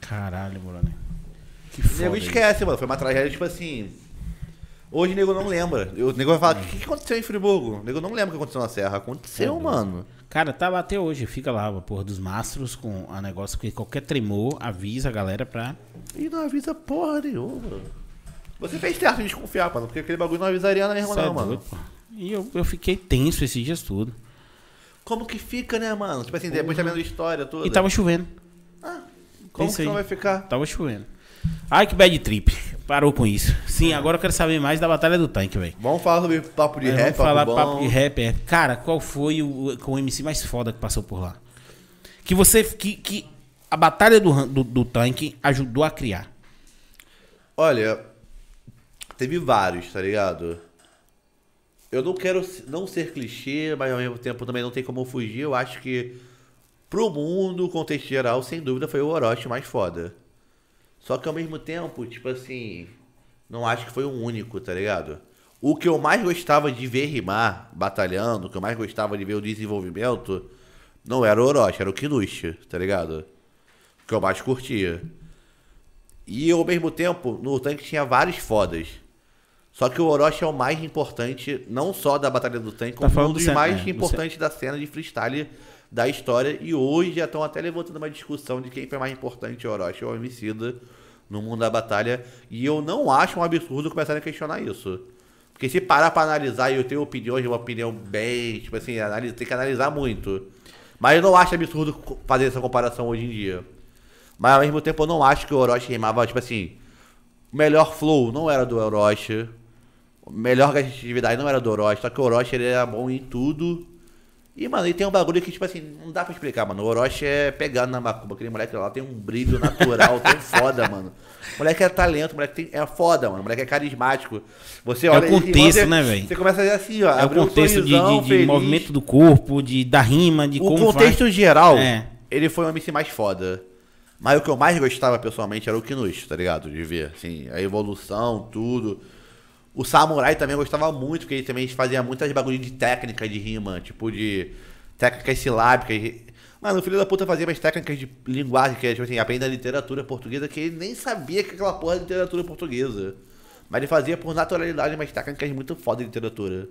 Caralho, mano. Que O nego foda. esquece, mano. Foi uma tragédia, tipo assim. Hoje o nego não lembra. O nego vai falar: o que, que aconteceu em Friburgo? O nego não lembra o que aconteceu na Serra. Aconteceu, mano. Cara, tava até hoje. Fica lá, a porra dos mastros com a negócio que qualquer tremor avisa a galera pra. E não avisa porra nenhuma. Você fez certo em desconfiar, mano. Porque aquele bagulho não avisaria na mesma, Cê é não, mano. doido, pô. E eu, eu fiquei tenso esses dias tudo. Como que fica, né, mano? Tipo assim, depois tá vendo a história toda. E tava chovendo. Como isso que aí. não vai ficar? Tava chovendo. Ai, que bad trip. Parou com isso. Sim, agora eu quero saber mais da Batalha do Tanque, velho. Vamos falar sobre papo de É, rap, Vamos falar papo papo bom. de rap. é. Cara, qual foi o, com o MC mais foda que passou por lá? Que você. Que, que a Batalha do, do, do Tanque ajudou a criar. Olha, teve vários, tá ligado? Eu não quero não ser clichê, mas ao mesmo tempo também não tem como fugir. Eu acho que pro mundo, contexto geral, sem dúvida foi o Orochi mais foda. Só que ao mesmo tempo, tipo assim, não acho que foi o único, tá ligado? O que eu mais gostava de ver rimar, batalhando, o que eu mais gostava de ver o desenvolvimento, não era o Orochi, era o Kinushi, tá ligado? O que eu mais curtia. E ao mesmo tempo, no tanque tinha vários fodas. Só que o Orochi é o mais importante, não só da Batalha do Tanque, como falando um do dos mais é, importantes da cena de freestyle da história. E hoje já estão até levantando uma discussão de quem foi mais importante, Orochi ou o Emicida, no mundo da batalha. E eu não acho um absurdo começarem a questionar isso. Porque se parar pra analisar e eu tenho opiniões, uma opinião bem, tipo assim, analisa, tem que analisar muito. Mas eu não acho absurdo fazer essa comparação hoje em dia. Mas ao mesmo tempo eu não acho que o Orochi rimava, tipo assim, o melhor flow não era do Orochi. Melhor atividade não era do Orochi, só que o Orochi ele era bom em tudo. E, mano, ele tem um bagulho que, tipo assim, não dá pra explicar, mano. O Orochi é pegando na macumba. Aquele moleque lá tem um brilho natural, tão foda, mano. O moleque é talento, o moleque tem, é foda, mano. O moleque é carismático. Você É o olha ele e contexto, você- né, velho? Você começa a fazer assim, ó. É o um contexto de, sorrisão, de- de feliz. movimento do corpo, de, da rima, de O como contexto faz. geral, É. ele foi o MC mais foda. Mas o que eu mais gostava pessoalmente era o Kinush, tá ligado? De ver, assim, a evolução, tudo. O Samurai também gostava muito, porque ele também fazia muitas bagulho de técnica de rima, tipo de técnicas silábicas. Mano, o filho da puta fazia umas técnicas de linguagem, que é, tipo assim, aprende a literatura portuguesa, que ele nem sabia que aquela porra era literatura portuguesa. Mas ele fazia por naturalidade umas técnicas muito foda de literatura.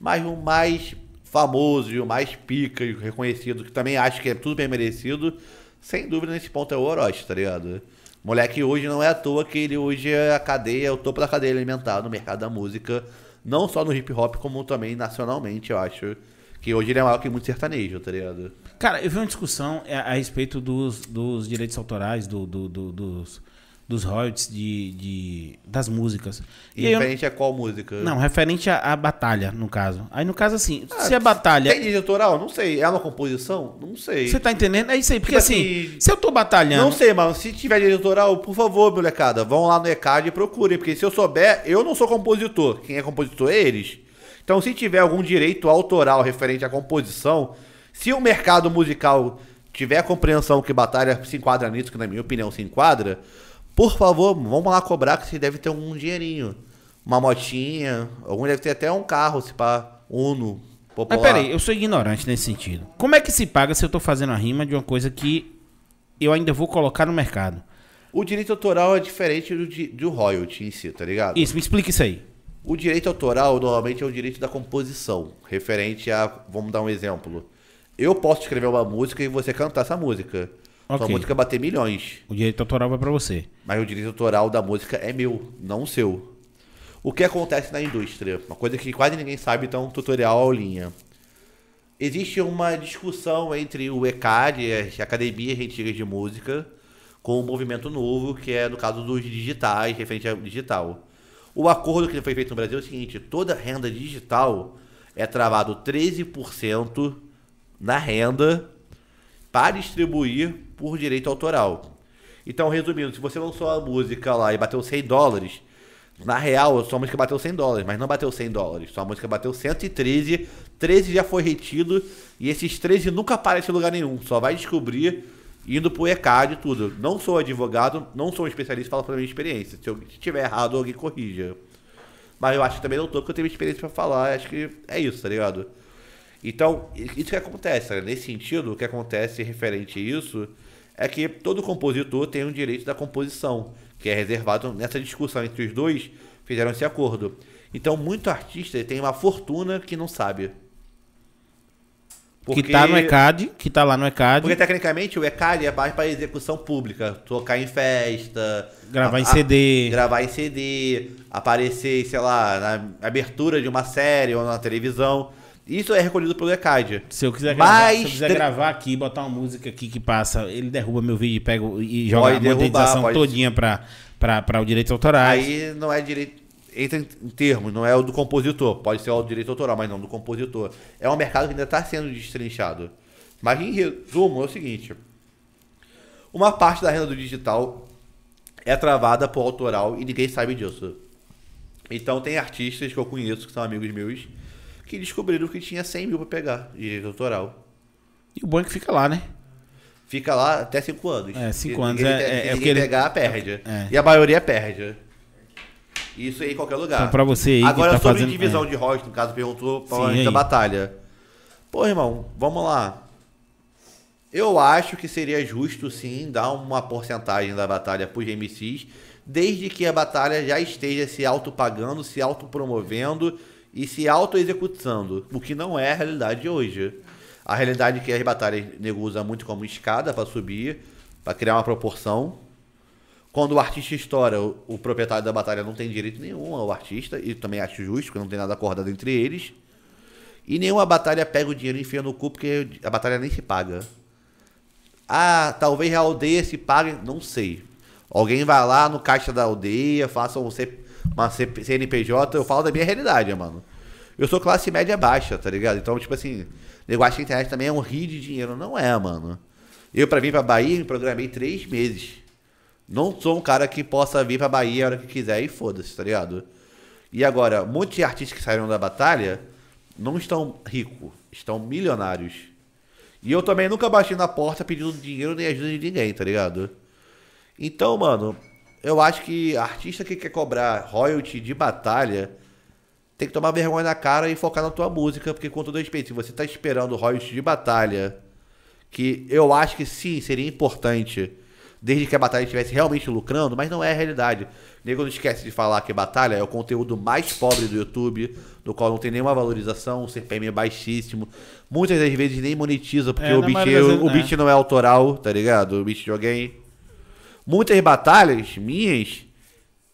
Mas o mais famoso e o mais pica e reconhecido, que também acho que é tudo bem merecido, sem dúvida nesse ponto é o Orochi, tá ligado? Moleque hoje não é à toa que ele hoje é a cadeia, é o topo da cadeia alimentar no mercado da música, não só no hip hop, como também nacionalmente, eu acho. Que hoje ele é maior que muito sertanejo, tá ligado? Cara, eu vi uma discussão é, a, a respeito dos, dos direitos autorais, do, do- do- dos, dos royalties de, de- das músicas. E eu- referente a qual música? não, referente à, batalha, no caso. Aí, no caso, assim, se a batalha. Tem autoral? Não sei. É uma composição? Não sei. Você tá entendendo? É isso aí. Porque Tipo assim, assim, se eu tô batalhando. Não sei, mano. Se tiver direito autoral, por favor, molecada, vão lá no ECAD e procurem. Porque se eu souber, eu não sou compositor. Quem é compositor é eles. Então, se tiver algum direito autoral referente à composição, se o mercado musical tiver a compreensão que Batalha se enquadra nisso, que na minha opinião se enquadra, por favor, vamos lá cobrar que você deve ter um dinheirinho. Uma motinha, algum deve ter até um carro, se pá, Uno, Mas popular. peraí, eu sou ignorante nesse sentido. Como é que se paga se eu tô fazendo a rima de uma coisa que eu ainda vou colocar no mercado? O direito autoral é diferente do, do royalty em si, tá ligado? Isso, me explica isso aí. O direito autoral normalmente é o direito da composição, referente a, vamos dar um exemplo. Eu posso escrever uma música e você cantar essa música. Sua Ok. música bater milhões, O direito autoral vai pra você. mas o direito autoral da música é meu, não seu. O que acontece na indústria? Uma coisa que quase ninguém sabe, então um tutorial aulinha. Existe uma discussão entre o ECAD, as academias antigas de música, com o movimento novo, que é no caso dos digitais, referente ao digital. O acordo que foi feito no Brasil é o seguinte: toda renda digital é travado 13% na renda para distribuir por direito autoral. Então, resumindo, se você lançou a música lá e bateu 100 dólares, na real, sua música bateu 100 dólares, mas não bateu 100 dólares. Sua música bateu 113, 13 já foi retido e esses 13 nunca aparecem em lugar nenhum. Só vai descobrir indo pro ECAD e tudo. Não sou advogado, não sou um especialista, falo pela minha experiência. Se eu estiver errado, alguém corrija. Mas eu acho que também não tô, porque eu tenho experiência pra falar. Acho que é isso, tá ligado? Então, isso que acontece, né? nesse sentido, o que acontece referente a isso é que todo compositor tem o direito da composição, que é reservado nessa discussão entre os dois, fizeram esse acordo. Então, muito artista tem uma fortuna que não sabe. Que tá no ECAD, que tá lá no ECAD, Porque tecnicamente o ECAD é mais para execução pública, tocar em festa, gravar a- em a- CD. gravar em CD, aparecer, sei lá, na abertura de uma série ou na televisão. Isso é recolhido pelo ECAD. Se eu quiser gravar, Mas se eu quiser gravar aqui, botar uma música aqui que passa, ele derruba meu vídeo e pega e joga Pode a derrubar, monetização pode- todinha pra, pra o direito autorais. Aí não é direito. Entra em em termos, não é o do compositor. Pode ser o direito autoral, mas não do compositor. É um mercado que ainda está sendo destrinchado. Mas em resumo, é o seguinte: uma parte da renda do digital é travada por autoral e ninguém sabe disso. Então tem artistas que eu conheço, que são amigos meus, que descobriram que tinha 100 mil para pegar direito autoral. E o bom é que fica lá, né? Fica lá até 5 anos. É, cinco Se anos ninguém é- é- se é o que ele- pegar, perde. É. E a maioria perde. Isso aí em qualquer lugar. Então, pra você aí Agora, tá sobre fazendo- divisão é. de royalties, no caso, perguntou Sim, para da aí. batalha. Pô, irmão, vamos lá. Eu acho que seria justo, sim, dar uma porcentagem da batalha pros MCs, desde que a batalha já esteja se autopagando, se autopromovendo e se auto-executando, o que não é a realidade de hoje. A realidade é que as batalhas nego usa muito como escada para subir, para criar uma proporção. Quando o artista estoura, o, proprietário da batalha não tem direito nenhum ao artista, e também acho justo, porque não tem nada acordado entre eles. E nenhuma batalha pega o dinheiro e enfia no cu, porque a batalha nem se paga. Ah, talvez a aldeia se pague, não sei. Alguém vai lá no caixa da aldeia, faça um C- uma CNPJ, eu falo da minha realidade, mano. Eu sou classe média baixa, tá ligado? Então, tipo assim, negócio a internet também é um rio de dinheiro. Não é, mano. Eu, pra vir pra Bahia, me programei três meses. Não sou um cara que possa vir pra Bahia a hora que quiser e foda-se, tá ligado? E agora, muitos artistas que saíram da batalha não estão ricos, estão milionários. E eu também nunca bati na porta pedindo dinheiro nem ajuda de ninguém, tá ligado? Então, mano, eu acho que artista que quer cobrar royalty de batalha tem que tomar vergonha na cara e focar na tua música, porque com todo respeito, se você tá esperando royalty de batalha, que eu acho que sim, seria importante, desde que a batalha estivesse realmente lucrando, mas não é a realidade. Nego não esquece de falar que batalha é o conteúdo mais pobre do YouTube, do qual não tem nenhuma valorização, o CPM é baixíssimo. Muitas das vezes nem monetiza, porque É, o, beat, das o, o é. beat não é autoral, tá ligado? O beat de alguém. Muitas batalhas minhas,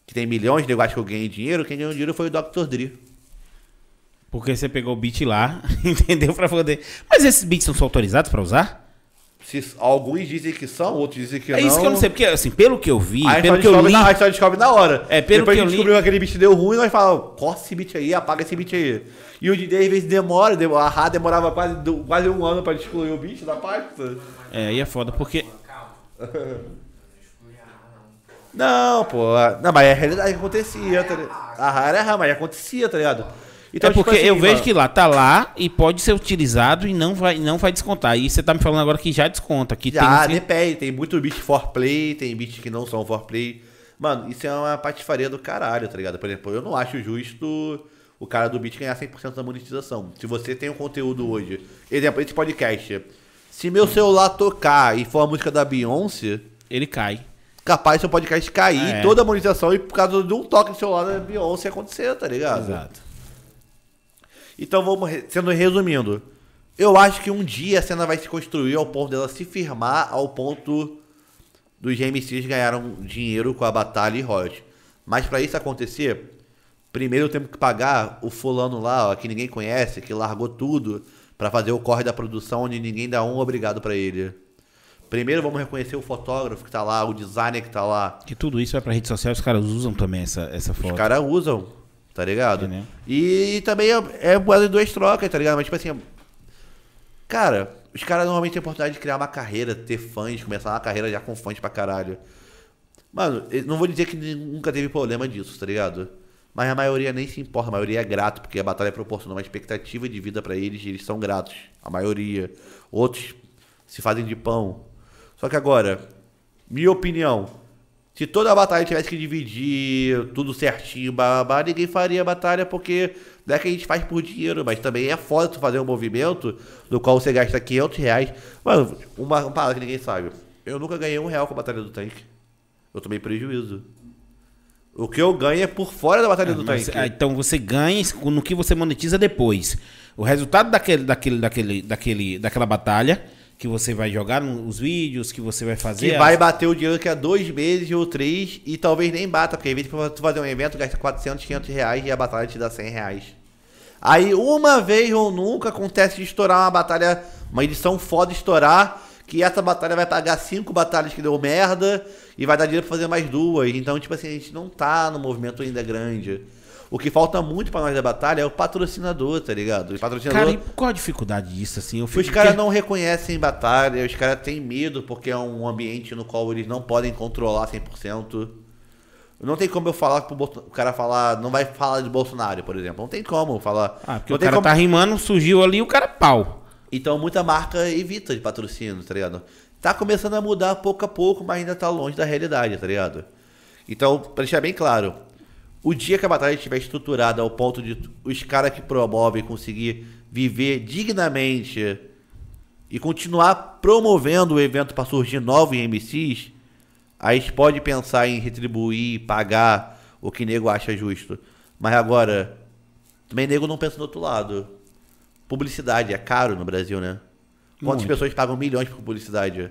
que tem milhões de negócios que eu ganhei dinheiro, quem ganhou dinheiro foi o Dr. Dre. Porque você pegou o beat lá, entendeu? Pra poder. Mas esses beats não são autorizados pra usar? Se, alguns dizem que são, outros dizem que É não. isso que eu não sei, porque assim, pelo que eu vi, Aí pelo que eu descobre, li. na, aí só descobre na hora. É, pelo Depois que a eu gente li- descobriu que aquele beat deu ruim, nós falamos, corta esse beat aí, apaga esse beat aí. E o DJ às vezes demora, dem- a Rá demorava quase, quase um ano pra excluir o beat da pasta. É, aí é foda, porque. Não, pô. Não, mas é a realidade que acontecia, tá ligado? A Rá era Rá, mas acontecia, tá ligado? é porque tipo assim, eu vejo mano, que lá tá lá e pode ser utilizado e não vai, não vai descontar. E você tá me falando agora que já desconta. Que Já, tem, depende. Tem muito beat for play, tem beats que não são for play. Mano, isso é uma patifaria do caralho, tá ligado? Por exemplo, eu não acho justo o cara do beat ganhar 100% da monetização. Se você tem um conteúdo hoje, exemplo, esse podcast, se meu celular tocar e for a música da Beyoncé, Ele cai. Capaz seu podcast cair, É. toda a monetização e por causa de um toque no celular da Beyoncé acontecer, tá ligado? Exato. Então vamos sendo resumindo. Eu acho que um dia a cena vai se construir ao ponto dela se firmar ao ponto dos MCs ganharam dinheiro com a batalha e royalties. Mas pra isso acontecer, primeiro temos que pagar o fulano lá, ó, que ninguém conhece, que largou tudo pra fazer o corre da produção onde ninguém dá um obrigado pra ele. Primeiro vamos reconhecer o fotógrafo que tá lá, o designer que tá lá. Que tudo isso vai pra rede social, os caras usam também essa, essa Os foto. caras usam, tá ligado? Entendeu? E também é, é moeda de duas trocas, tá ligado? Mas tipo assim, cara, os caras normalmente têm a oportunidade de criar uma carreira, ter fãs, começar uma carreira já com fãs pra caralho. Mano, não vou dizer que nunca teve problema disso, tá ligado? Mas a maioria nem se importa, a maioria é grato, porque a batalha proporcionou uma expectativa de vida pra eles e eles são gratos. A maioria. Outros se fazem de pão. Só que agora, minha opinião, se toda a batalha tivesse que dividir tudo certinho, babá, ninguém faria a batalha porque não é que a gente faz por dinheiro, mas também é foda tu fazer um movimento no qual você gasta 500 reais. Mano, uma, uma parada que ninguém sabe. Eu nunca ganhei um real com a batalha do tanque. Eu tomei prejuízo. O que eu ganho é por fora da batalha do Mas, tanque. ah, então você ganha no que você monetiza depois. O resultado daquele, daquele, daquele, daquele, daquela batalha que você vai jogar nos vídeos, que você vai fazer. Que vai bater o dinheiro daqui a dois meses ou três e talvez nem bata, porque às vezes pra tu fazer um evento gasta 400, 500 reais e a batalha te dá 100 reais. Aí uma vez ou nunca acontece de estourar uma batalha, uma edição foda estourar, que essa batalha vai pagar cinco batalhas que deu merda e vai dar dinheiro pra fazer mais duas. Então, tipo assim, a gente não tá no movimento ainda grande. O que falta muito pra nós da batalha é o patrocinador, tá ligado? O patrocinador... Cara, e qual a dificuldade disso, assim? Eu fico- Os caras não reconhecem batalha, os caras têm medo porque é um ambiente no qual eles não podem controlar 100%. Não tem como eu falar pro o cara falar, não vai falar de Bolsonaro, por exemplo. Não tem como falar. Ah, porque não o tem cara como- tá rimando, surgiu ali o cara pau. Então muita marca evita de patrocínio, tá ligado? Tá começando a mudar pouco a pouco, mas ainda tá longe da realidade, tá ligado? Então, pra deixar bem claro, o dia que a batalha estiver estruturada ao ponto de os caras que promovem conseguir viver dignamente e continuar promovendo o evento para surgir novos MCs, aí a gente pode pensar em retribuir, pagar o que nego acha justo. Mas agora, também nego não pensa do outro lado. Publicidade é caro no Brasil, né? Quantas Muito. pessoas pagam milhões por publicidade?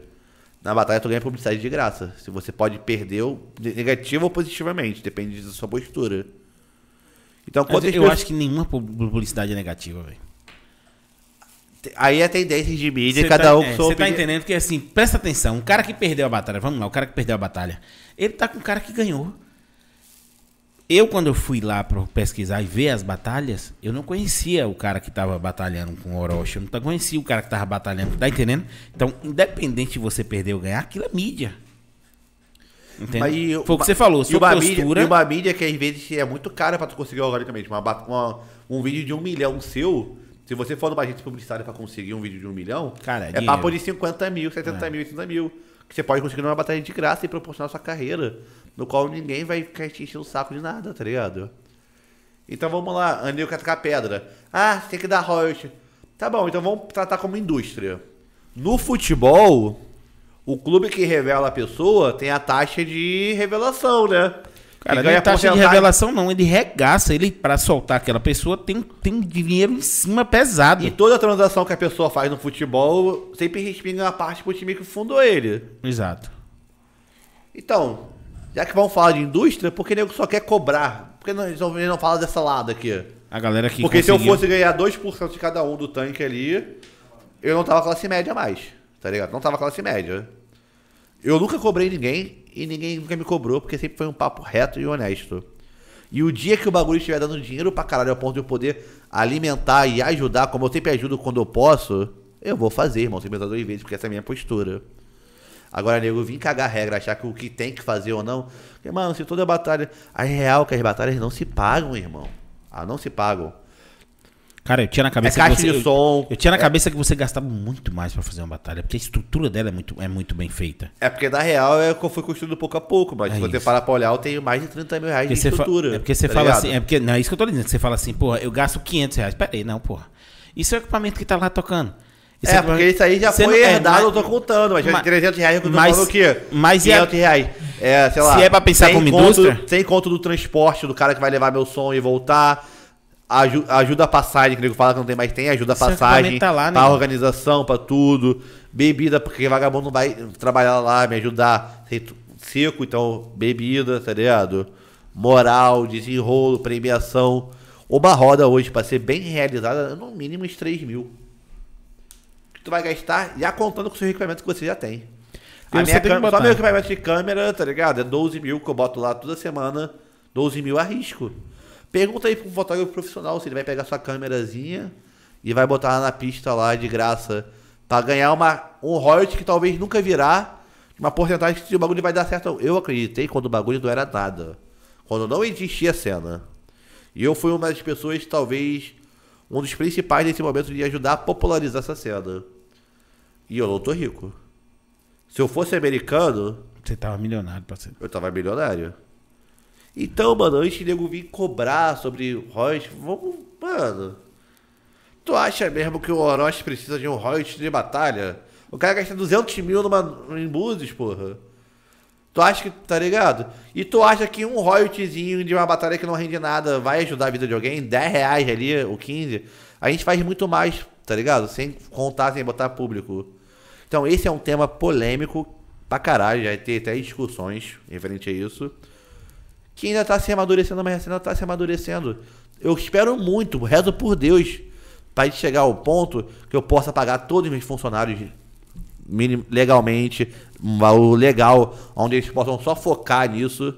Na batalha tu ganha publicidade de graça. Se você pode perder negativo ou positivamente, depende da sua postura. Então, quantas eu pessoas- acho que nenhuma pu- publicidade é negativa, velho. aí é tendência de mídia, Você cada tá, um é, Você tá entendendo que assim, presta atenção, o cara que perdeu a batalha, vamos lá, o cara que perdeu a batalha, ele tá com o cara que ganhou. Eu, quando eu fui lá pra pesquisar e ver as batalhas, eu não conhecia o cara que tava batalhando com o Orochi, eu não conhecia o cara que tava batalhando, tá entendendo? Então, independente de você perder ou ganhar, aquilo é mídia. Entendeu? Mas e Foi o que você falou, e uma, postura... mídia, e uma mídia que às vezes é muito cara pra tu conseguir organicamente. Uma, uma- um vídeo de um milhão seu, se você for numa agência publicitária pra conseguir um vídeo de um milhão, Cara, é é dinheiro. papo de 50 mil, 70 mil, 80 mil. Que você pode conseguir numa batalha de graça e proporcionar sua carreira. No qual ninguém vai ficar te enchendo o saco de nada, tá ligado? Então vamos lá, Anil Catacar Pedra. Ah, você tem que dar royalty. Tá bom, então vamos tratar como indústria. No futebol, o clube que revela a pessoa tem a taxa de revelação, né? Cara, não é taxa de revelação, não. Ele regaça. Ele, pra soltar aquela pessoa, tem, tem dinheiro em cima pesado. E toda transação que a pessoa faz no futebol sempre respinga uma parte pro time que fundou ele. Exato. Então, já que vamos falar de indústria, por que nego só quer cobrar? Por que não, eles não, não falam dessa lado aqui? A galera que Porque se eu conseguiu- fosse ganhar 2% de cada um do tanque ali, eu não tava classe média mais, tá ligado? Não tava classe média. Eu nunca cobrei ninguém e ninguém nunca me cobrou, porque sempre foi um papo reto e honesto. E o dia que o bagulho estiver dando dinheiro pra caralho ao ponto de eu poder alimentar e ajudar, como eu sempre ajudo quando eu posso, eu vou fazer, irmão, sem pensar duas vezes, porque essa é a minha postura. Agora, nego, vim cagar regra, achar que o que tem que fazer ou não. Porque, mano, se toda batalha. A real é que as batalhas não se pagam, irmão. Ah, não se pagam. Cara, eu tinha na cabeça É caixa que você, de som. Eu, eu tinha na cabeça que você gastava muito mais pra fazer uma batalha, porque a estrutura dela é muito, é muito bem feita. É porque na real é fui construindo pouco a pouco, mas É se você parar pra olhar, eu tenho mais de 30 mil reais Porque de você, fa- estrutura. é porque você tá fala ligado? assim, é porque não é isso que eu tô dizendo, você fala assim, porra, eu gasto 500 reais. Pera aí, não, porra. Isso é o equipamento que tá lá tocando. É, equipamento- porque isso aí já foi não- é, herdado, mas- eu tô contando, mas, mas- 300 reais eu tô mas- falando o quê? mas e a- 500 reais. É, sei lá. Se é pra pensar como conto- indústria? Sem conto do transporte do cara que vai levar meu som e voltar. aju- ajuda a passagem, que o nego fala que não tem mais tem, ajuda a Seu passagem, tá lá, né, pra organização, pra tudo. Bebida, porque vagabundo não vai trabalhar lá, me ajudar seco, então bebida, tá ligado? Moral, desenrolo, premiação. Uma roda hoje, pra ser bem realizada, no mínimo uns 3 mil. Tu vai gastar já contando com o seu equipamento que você já tem. A minha câmera- só meu equipamento de câmera, tá ligado? É 12 mil que eu boto lá toda semana. 12 mil a risco. Pergunta aí um fotógrafo profissional se ele vai pegar sua câmerazinha e vai botar lá na pista lá de graça. Pra ganhar uma, um royalty que talvez nunca virá. Uma porcentagem que o bagulho vai dar certo. Eu acreditei quando o bagulho não era nada. Quando não existia cena. E eu fui uma das pessoas, talvez, um dos principais nesse momento de ajudar a popularizar essa cena. E eu não tô rico. Se eu fosse americano, Você tava milionário, parceiro. eu tava milionário. Então, mano, antes de nego vir cobrar sobre royalties, vamos. Mano. Tu acha mesmo que o Orochi precisa de um royalties de batalha? O cara gasta 200 mil numa, em Búzios, porra. Tu acha que. Tá ligado? E tu acha que um royaltyzinho de uma batalha que não rende nada vai ajudar a vida de alguém? 10 reais ali, ou 15? A gente faz muito mais, tá ligado? Sem contar, sem botar público. Então, esse é um tema polêmico pra caralho. Já tem até discussões referente a isso. Que ainda tá se amadurecendo, mas ainda tá se amadurecendo. Eu espero muito, rezo por Deus, gente chegar ao ponto que eu possa pagar todos os meus funcionários legalmente, um valor legal, onde eles possam só focar nisso.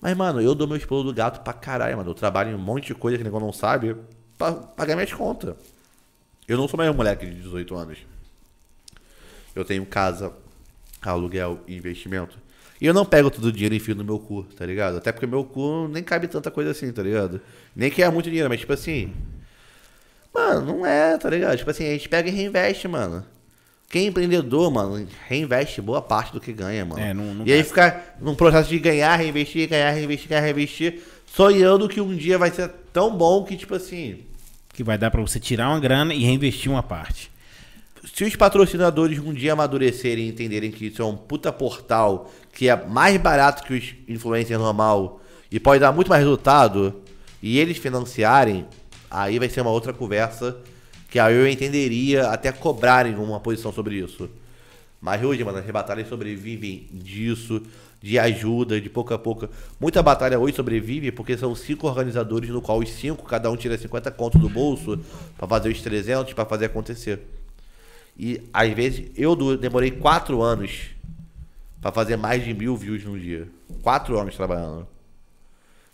Mas, mano, eu dou meus pulos do gato pra caralho, mano. Eu trabalho em um monte de coisa que ninguém não sabe pra pagar minhas contas. Eu não sou mais um moleque de 18 anos. Eu tenho casa, aluguel e investimento. E eu não pego todo o dinheiro e enfio no meu cu, tá ligado? Até porque meu cu nem cabe tanta coisa assim, tá ligado? Nem que é muito dinheiro, mas tipo assim. Mano, não é, tá ligado? Tipo assim, a gente pega e reinveste, mano. Quem é empreendedor, mano, reinveste boa parte do que ganha, mano. É, não- não e aí gasta. fica num processo de ganhar, reinvestir, ganhar, reinvestir, ganhar, reinvestir, sonhando que um dia vai ser tão bom que, tipo assim, Que vai dar pra você tirar uma grana e reinvestir uma parte. se os patrocinadores um dia amadurecerem e entenderem que isso é um puta portal que é mais barato que os influencers normal e pode dar muito mais resultado, e eles financiarem, aí vai ser uma outra conversa que aí eu entenderia até cobrarem uma posição sobre isso. Mas hoje, mano, as batalhas sobrevivem disso, de ajuda, de pouco a pouco. Muita batalha hoje sobrevive porque são cinco organizadores, no qual os cinco, cada um tira 50 contos do bolso pra fazer os 300, pra fazer acontecer. E às vezes eu demorei quatro anos pra fazer mais de mil views num dia. Quatro anos trabalhando.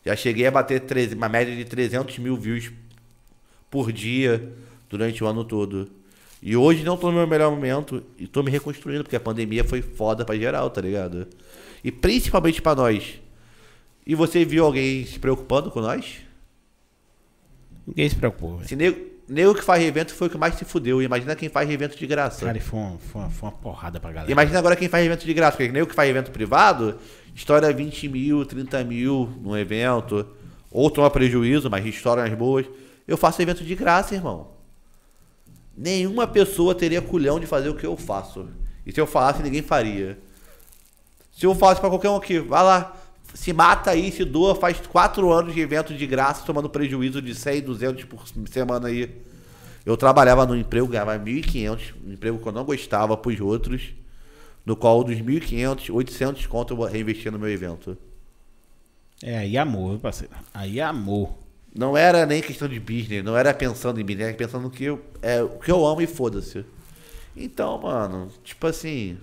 Já cheguei a bater treze- uma média de 300 mil views por dia durante o ano todo. E hoje não tô no meu melhor momento e tô me reconstruindo, porque a pandemia foi foda pra geral, tá ligado? E principalmente pra nós. E você viu alguém se preocupando com nós? Ninguém se preocupou. Se nego, nego que faz evento foi o que mais se fudeu. Imagina quem faz evento de graça. Cara, e foi uma, foi, uma, foi uma porrada pra galera. Imagina agora quem faz evento de graça, porque nego que faz evento privado, estoura 20 mil, 30 mil num evento, ou toma prejuízo, mas estoura as boas. Eu faço evento de graça, irmão. Nenhuma pessoa teria culhão de fazer o que eu faço. E se eu falasse, ninguém faria. Se eu falasse pra qualquer um aqui, vai lá, se mata aí, se doa, faz quatro anos de evento de graça, tomando prejuízo de 100, 200 por semana aí. Eu trabalhava no emprego, ganhava 1.500, um emprego que eu não gostava pros outros, no qual dos 1.500, 800 conto eu reinvestia no meu evento. É, aí amor, viu, parceiro. Aí amor. Não era nem questão de business, não era pensando em business, era pensando no que eu, é, o que eu amo e foda-se. Então, mano, tipo assim.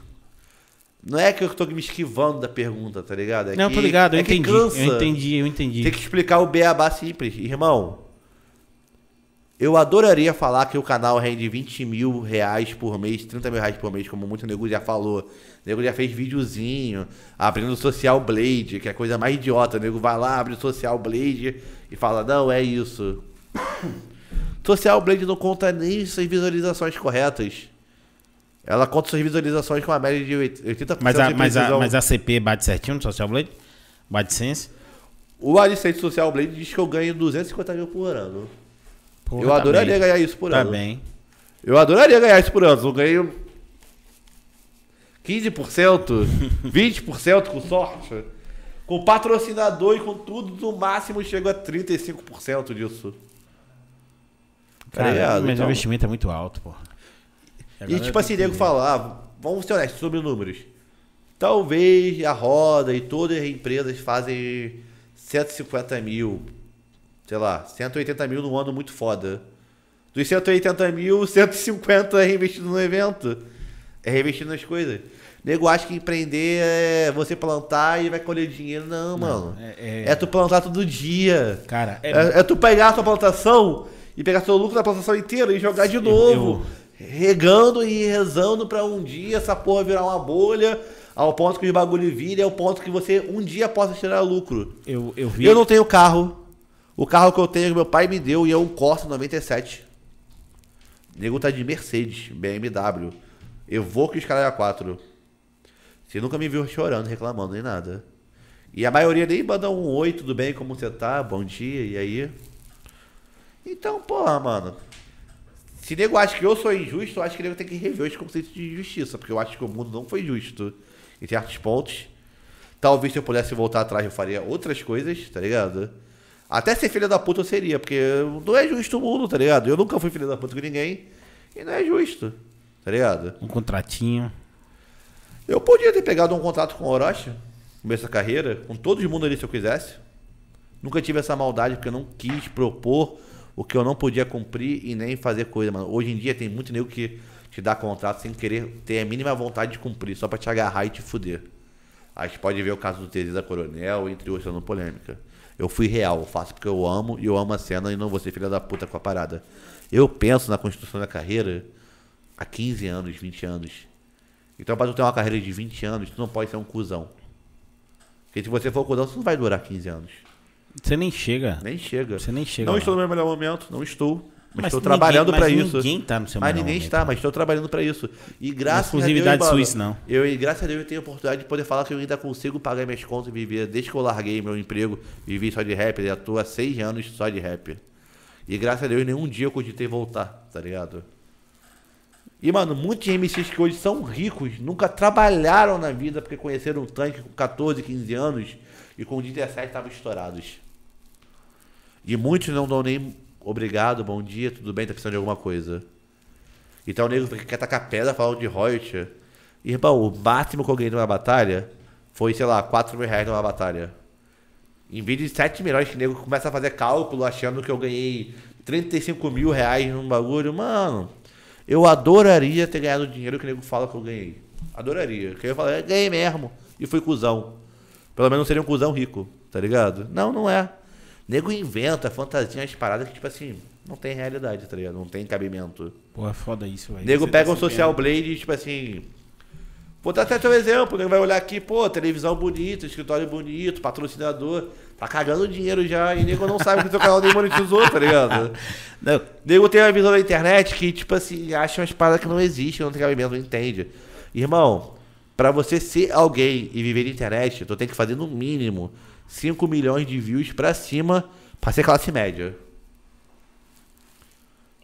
Não é que eu tô me esquivando da pergunta, tá ligado? É não, que, tô ligado, eu é entendi. Eu entendi, eu entendi. Tem que explicar o beabá simples. Irmão, eu adoraria falar que o canal rende 20 mil reais por mês, 30 mil reais por mês, como muito nego já falou. O nego já fez videozinho, abrindo o Social Blade, que é a coisa mais idiota. O nego vai lá, abre o Social Blade e fala, não, é isso. Social Blade não conta nem suas visualizações corretas. Ela conta suas visualizações com uma média de 80% Mas a, de mas, a, mas a CP bate certinho no Social Blade? Bate sense? O Alicente Social Blade diz que eu ganho 250 mil por ano. Porra, eu tá adoraria bem. ganhar isso por Tá ano. bem. Eu adoraria ganhar isso por ano. Eu ganho 15%, 20% com sorte. Com patrocinador e com tudo, no máximo chego a 35% disso. Tá Cara, mas Então- o investimento é muito alto, porra. E tipo assim, nego fala, ah, vamos ser honestos sobre números. Talvez a roda e todas as empresas fazem 150 mil, sei lá, 180 mil num ano muito foda. Dos 180 mil, 150 é reinvestido no evento. É reinvestido nas coisas. Nego acha que empreender é você plantar e vai colher dinheiro. Não, mano. é- É, é- tu plantar todo dia. Cara, é, É, é tu pegar a tua plantação e pegar seu lucro da plantação inteira e jogar de Eu- novo. Regando e rezando pra um dia essa porra virar uma bolha, ao ponto que os bagulho virem, ao ponto que você um dia possa tirar lucro. eu, eu vi. Eu não tenho carro. O carro que eu tenho, meu pai me deu e é um Corsa 97. O nego tá de Mercedes, BMW. Evoque os caras 4. Você nunca me viu chorando, reclamando, nem nada. E a maioria nem manda um oi, tudo bem, como você tá? Bom dia, e aí? Então, porra, mano. Se nego acha que eu sou injusto, eu acho que nego tem que rever os conceitos de justiça, porque eu acho que o mundo não foi justo em certos pontos. Talvez se eu pudesse voltar atrás eu faria outras coisas, tá ligado? Até ser filho da puta eu seria, porque não é justo o mundo, tá ligado? Eu nunca fui filho da puta com ninguém e não é justo, tá ligado? Um contratinho. Eu podia ter pegado um contrato com o Orochi, começo a carreira, com todo mundo ali se eu quisesse. Nunca tive essa maldade porque eu não quis propor o que eu não podia cumprir e nem fazer coisa, mano. Hoje em dia tem muito nego que te dá contrato sem querer ter a mínima vontade de cumprir, só pra te agarrar e te fuder. A gente pode ver o caso do Teresa Coronel, entre outros, não polêmica. Eu fui real, eu faço porque eu amo e eu amo a cena e não vou ser filha da puta com a parada. Eu penso na construção da carreira há 15 anos, 20 anos. Então, pra tu ter uma carreira de 20 anos, tu não pode ser um cuzão. Porque se você for cuzão, você não vai durar 15 anos. Você nem chega. Nem chega. Você nem chega Não lá. estou no meu melhor momento, não estou. Mas, estou ninguém- trabalhando mas pra isso. Ninguém tá no seu mas ninguém momento. está, mas estou trabalhando pra isso. E graças exclusividade a Deus, suíça, não. Eu, e graças a Deus eu tenho a oportunidade de poder falar que eu ainda consigo pagar minhas contas e viver. Desde que eu larguei meu emprego, vivi só de rap, já tô há seis anos só de rap. E graças a Deus nenhum dia eu cogitei voltar, tá ligado? E, mano, muitos MCs que hoje são ricos, nunca trabalharam na vida porque conheceram um tanque com 14, 15 anos e com 17 estavam estourados. E muitos não dão nem obrigado, bom dia, tudo bem, tá precisando de alguma coisa. Então o nego quer tacar pedra falando de royalty. Irmão, o máximo que eu ganhei numa batalha foi, sei lá, 4 mil reais numa batalha. Em vídeo de 7 milhões, que o nego começa a fazer cálculo achando que eu ganhei 35 mil reais num bagulho. Mano, eu adoraria ter ganhado o dinheiro que o nego fala que eu ganhei. Adoraria. Que eu falo, "É, ganhei mesmo. E fui cuzão. Pelo menos não seria um cuzão rico, tá ligado? Não, não é. Nego inventa fantasia, as paradas que, tipo assim, não tem realidade, tá ligado? Não tem cabimento. Pô, é foda isso, velho. Nego Você pega tá um social empenhando. blade e, tipo assim. Vou dar até teu exemplo, nego vai olhar aqui, pô, televisão bonita, escritório bonito, patrocinador. Tá cagando dinheiro já e nego não sabe que teu canal nem monetizou, tá ligado? Não, Nego tem uma visão da internet que, tipo assim, acha umas paradas que não existem, não tem cabimento, não entende. Irmão, pra você ser alguém e viver na internet, tu tem que fazer no mínimo 5 milhões de views pra cima pra ser classe média.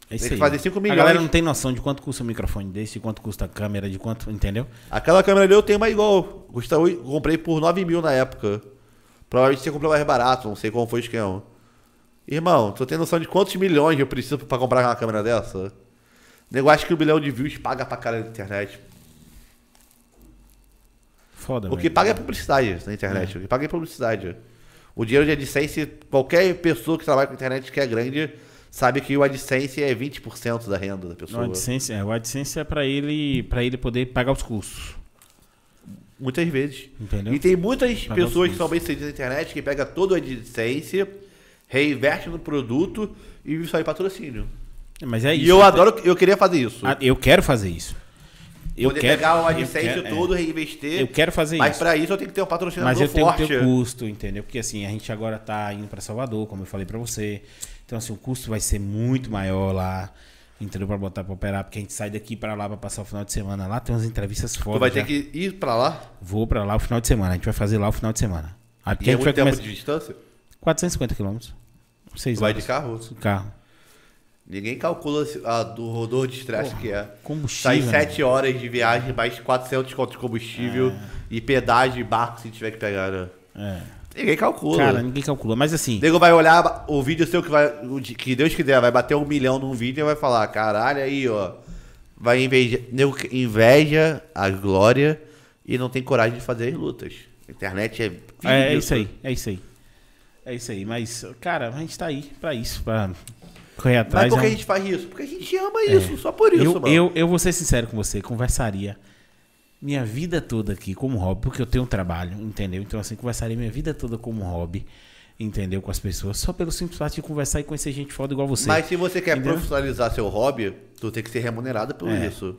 é isso Tem que aí. fazer 5 A milhões. galera não tem noção de quanto custa um microfone desse, de quanto custa a câmera, de quanto, entendeu? Aquela câmera ali eu tenho uma igual. Custa, oi- comprei por 9 mil na época. Provavelmente você comprou mais barato, não sei como foi o esquema. Irmão, tu tem noção de quantos milhões eu preciso pra comprar uma câmera dessa? O negócio que um bilhão de views paga pra cara na internet. Foda, O velho. que paga é publicidade na internet. O que paga é publicidade. O dinheiro de AdSense, qualquer pessoa que trabalha com internet que é grande, sabe que o AdSense é 20% da renda da O pessoa. AdSense, é, o AdSense é pra ele, pra ele poder pagar os custos. Muitas vezes. Entendeu? E tem muitas Pagar pessoas que são bem sucedidas na internet que pega todo o AdSense, reinveste no produto e em patrocínio. Mas é isso. e eu adoro, eu queria fazer isso. Ah, Eu quero fazer isso. Eu Poder quero, pegar o quero- é. todo, reinvestir. Eu quero fazer mas isso. pra isso eu tenho que ter um patrocinador Mas eu tenho forte. que ter o custo, entendeu? Porque assim, a gente agora tá indo pra Salvador, como eu falei pra você. Então assim, o custo vai ser muito maior lá, entendeu? Pra botar pra operar, porque a gente sai daqui pra lá pra passar o final de semana lá, tem umas entrevistas Tu fodas. vai ter já. que ir pra lá. Vou pra lá o final de semana, a gente vai fazer lá o final de semana. Aí porque E é a gente vai muito tempo começar de distância. 450 quilômetros. Seis Tu vai de carro? Carro. Ninguém calcula a do rodor de estresse que é. Combustível. Sai 7 horas de viagem, mais 400 conto de combustível e pedágio e barco se tiver que pegar, né? É. Ninguém calcula. Cara, ninguém calcula. Mas assim, nego vai olhar o vídeo seu que vai. Que Deus quiser, vai bater um milhão num vídeo e vai falar, caralho, aí, ó. Vai inveja. Nego inveja a glória e não tem coragem de fazer as lutas. A internet é. é, é isso aí. É isso aí. É isso aí. Mas, cara, a gente tá aí pra isso, pra correr Mas atrás. por que é a gente faz isso? Porque a gente ama isso, só por isso, eu, mano. eu, eu vou ser sincero com você, conversaria minha vida toda aqui como hobby, porque eu tenho um trabalho, entendeu? Então, assim, conversaria minha vida toda como hobby, entendeu? Com as pessoas, só pelo simples fato de conversar e conhecer gente foda igual você. Mas se você quer Entendeu? profissionalizar seu hobby, tu tem que ser remunerado por É. isso.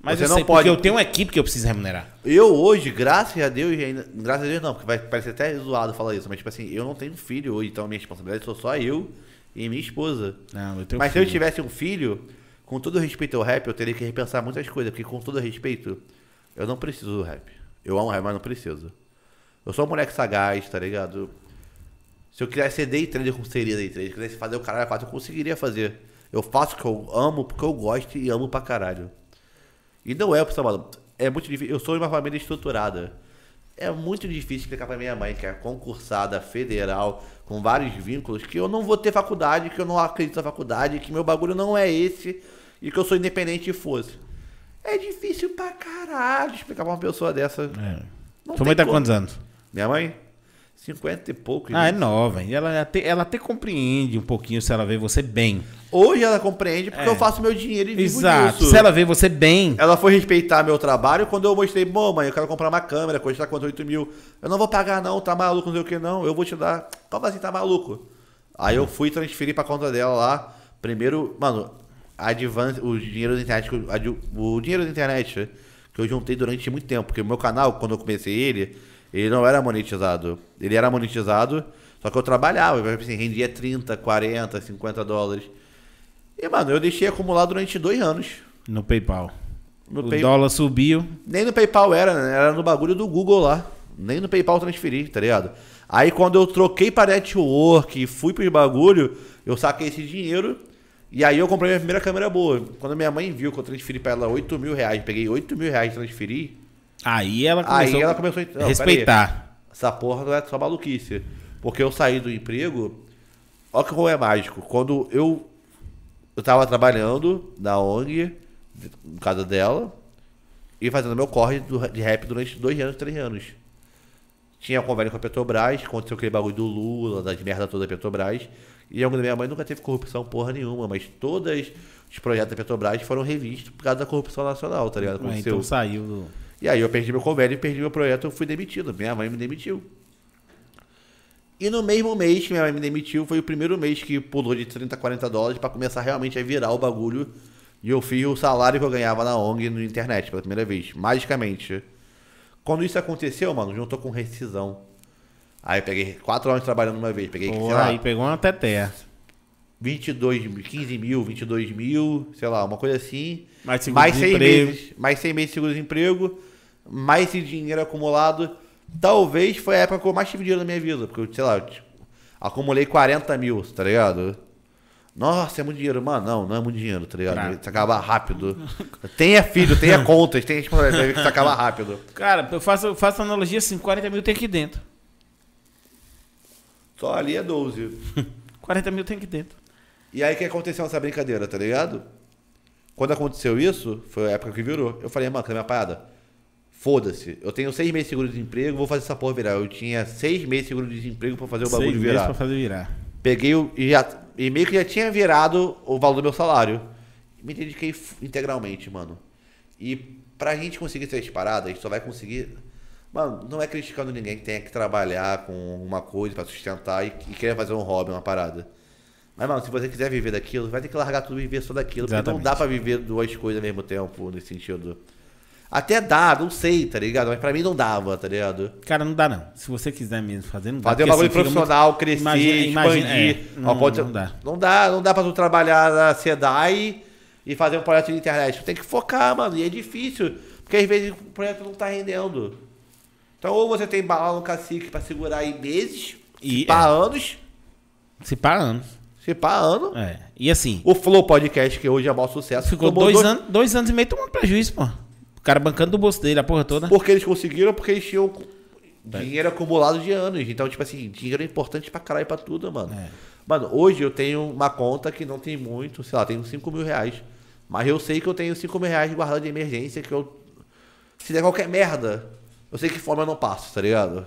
Mas você eu não sei, pode- porque eu tenho uma equipe que eu preciso remunerar. Eu hoje, graças a Deus, ainda, graças a Deus não, porque vai parecer até zoado falar isso, mas tipo assim, eu não tenho filho hoje, então a minha responsabilidade sou só eu e minha esposa. Não, eu tenho mas se eu filho. tivesse um filho, com todo respeito ao rap, eu teria que repensar muitas coisas, porque com todo respeito, eu não preciso do rap. Eu amo rap, mas não preciso. Eu sou um moleque sagaz, tá ligado? Se eu quisesse ser day trader, como seria day trader? Se eu quisesse fazer o caralho a quatro, eu conseguiria fazer. Eu faço o que eu amo, porque eu gosto e amo pra caralho. E não é, pessoal, mano. É muito difícil. Eu sou de uma família estruturada. É muito difícil explicar pra minha mãe, que é concursada federal, com vários vínculos, que eu não vou ter faculdade, que eu não acredito na faculdade, que meu bagulho não é esse e que eu sou independente e fosse. É difícil pra caralho explicar pra uma pessoa dessa. É. Não Tua mãe tá quantos anos? Minha mãe? 50 e pouco. Ah, é nova. hein? Ela até, ela até compreende um pouquinho se ela vê você bem. Hoje ela compreende porque É. eu faço meu dinheiro e vivo Exato. disso. Se ela vê você bem. Ela foi respeitar meu trabalho quando eu mostrei, bom, mãe, eu quero comprar uma câmera, custa quanto? 8 mil. Eu não vou pagar, não, tá maluco, não sei o que, não. Eu vou te dar. Como assim, tá maluco? Aí eu fui transferir pra conta dela lá. Primeiro, mano, advance, o dinheiro da internet, o dinheiro da internet que eu juntei durante muito tempo, porque o meu canal, quando eu comecei ele, ele não era monetizado. Ele era monetizado, só que eu trabalhava, eu, assim, rendia 30, 40, 50 dólares. E, mano, eu deixei acumular durante dois anos. No PayPal. No o Pay- dólar subiu. Nem no PayPal era, né? era no bagulho do Google lá. Nem no PayPal transferi, tá ligado? Aí quando eu troquei para network e fui pros bagulho, eu saquei esse dinheiro e aí eu comprei minha primeira câmera boa. Quando minha mãe viu que eu transferi pra ela 8 mil reais, peguei 8 mil reais e transferi, Aí ela começou, aí ela começou a respeitar. essa porra não é só maluquice. Porque eu saí do emprego, ó que como é mágico. Quando eu, eu tava trabalhando na ONG, em casa dela, e fazendo meu corre de rap durante dois anos, três anos. Tinha convênio com a Petrobras, aconteceu aquele bagulho do Lula, das merda toda da Petrobras. E a minha mãe nunca teve corrupção porra nenhuma, mas todos os projetos da Petrobras foram revistos por causa da corrupção nacional, tá ligado? É, Aconteceu. então saiu do. E aí eu perdi meu convênio, perdi meu projeto, eu fui demitido. Minha mãe me demitiu. E no mesmo mês que minha mãe me demitiu, foi o primeiro mês que pulou de 30 a 40 dólares pra começar realmente a virar o bagulho. E eu fiz o salário que eu ganhava na ONG na internet pela primeira vez, magicamente. Quando isso aconteceu, mano, juntou com rescisão. Aí eu peguei 4 anos trabalhando uma vez, peguei, sei Porra, lá, aí pegou uma teteia. 22, mil, 15 mil, 22 mil, sei lá, uma coisa assim. Mais mais seis desemprego. meses, mais seis meses de seguro-desemprego, mais esse dinheiro acumulado. Talvez foi a época que eu mais tive dinheiro na minha vida, porque eu, sei lá, eu, tipo, acumulei 40 mil, tá ligado? Nossa, é muito dinheiro. Mano, não, não é muito dinheiro, tá ligado? Pra- Isso acaba rápido. tenha filho, tenha contas, tenha responsabilidade, que isso acaba rápido. Cara, eu faço, eu faço analogia assim: 40 mil tem aqui dentro. Só ali é 12. 40 mil tem aqui dentro. E aí que aconteceu nessa brincadeira, tá ligado? Quando aconteceu isso, foi a época que virou. Eu falei, mano, cadê minha parada? Foda-se. Eu tenho seis meses de seguro-desemprego, vou fazer essa porra virar. Eu tinha seis meses de seguro-desemprego pra fazer o bagulho Seis meses virar. pra fazer virar. Peguei o. E, já, e meio que já tinha virado o valor do meu salário. Me dediquei integralmente, mano. E pra gente conseguir essas paradas, a gente só vai conseguir. Mano, não é criticando ninguém que tenha que trabalhar com uma coisa pra sustentar e, e querer fazer um hobby, uma parada. Mas, mano, se você quiser viver daquilo, vai ter que largar tudo e viver só daquilo. Porque não Exatamente. dá pra viver duas coisas ao mesmo tempo, nesse sentido. Até dá, não sei, tá ligado? Mas pra mim não dava, tá ligado? Cara, não dá não. Se você quiser mesmo fazer, não dá. Fazer um bagulho profissional, muito- crescer, Imagina- imagina- expandir. é, não, ponto- não dá. Não dá, não dá pra tu trabalhar na SEDAI e fazer um projeto de internet. Tu tem que focar, mano. E é difícil. Porque às vezes o projeto não tá rendendo. Então ou você tem bala no cacique pra segurar aí meses, E- se pá anos, Se pá anos. se pá ano. É. E assim, O Flow Podcast, que hoje é o maior sucesso, ficou tomou dois, anos, dois anos e meio tomando prejuízo, pô. O cara bancando do bolso dele, a porra toda. Porque eles conseguiram, porque eles tinham dinheiro acumulado de anos. Então, tipo assim, dinheiro é importante pra caralho pra tudo, mano. É. Mano, hoje eu tenho uma conta que não tem muito, sei lá, tenho 5 mil reais. Mas eu sei que eu tenho 5 mil reais guardado de emergência, que eu. Se der qualquer merda, eu sei que fome eu não passo, tá ligado?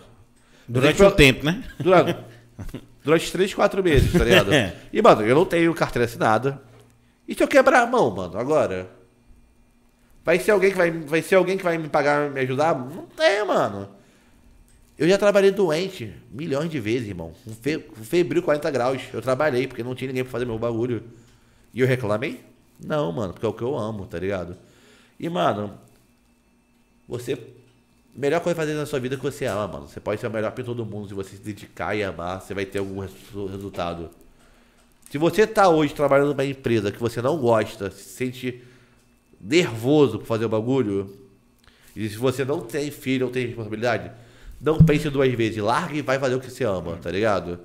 Durante o que tempo, né? Durante, durante 3, 4 meses, tá ligado? É. E, mano, eu não tenho carteira assinada. E se eu quebrar a mão, mano, agora? Vai ser alguém que vai, vai ser alguém que vai me pagar, me ajudar? Não tem, mano. Eu já trabalhei doente milhões de vezes, irmão. Com fe, febril 40 graus. Eu trabalhei porque não tinha ninguém pra fazer meu bagulho. E eu reclamei? Não, mano, porque é o que eu amo, tá ligado? E, mano, você. Melhor coisa fazer na sua vida é que você ama, mano. Você pode ser o melhor pintor do mundo. Se você se dedicar e amar, você vai ter algum resu- resultado. Se você tá hoje trabalhando numa empresa que você não gosta, se sente nervoso por fazer o bagulho, e se você não tem filho ou tem responsabilidade, não pense duas vezes. Larga e vai fazer o que você ama, tá ligado?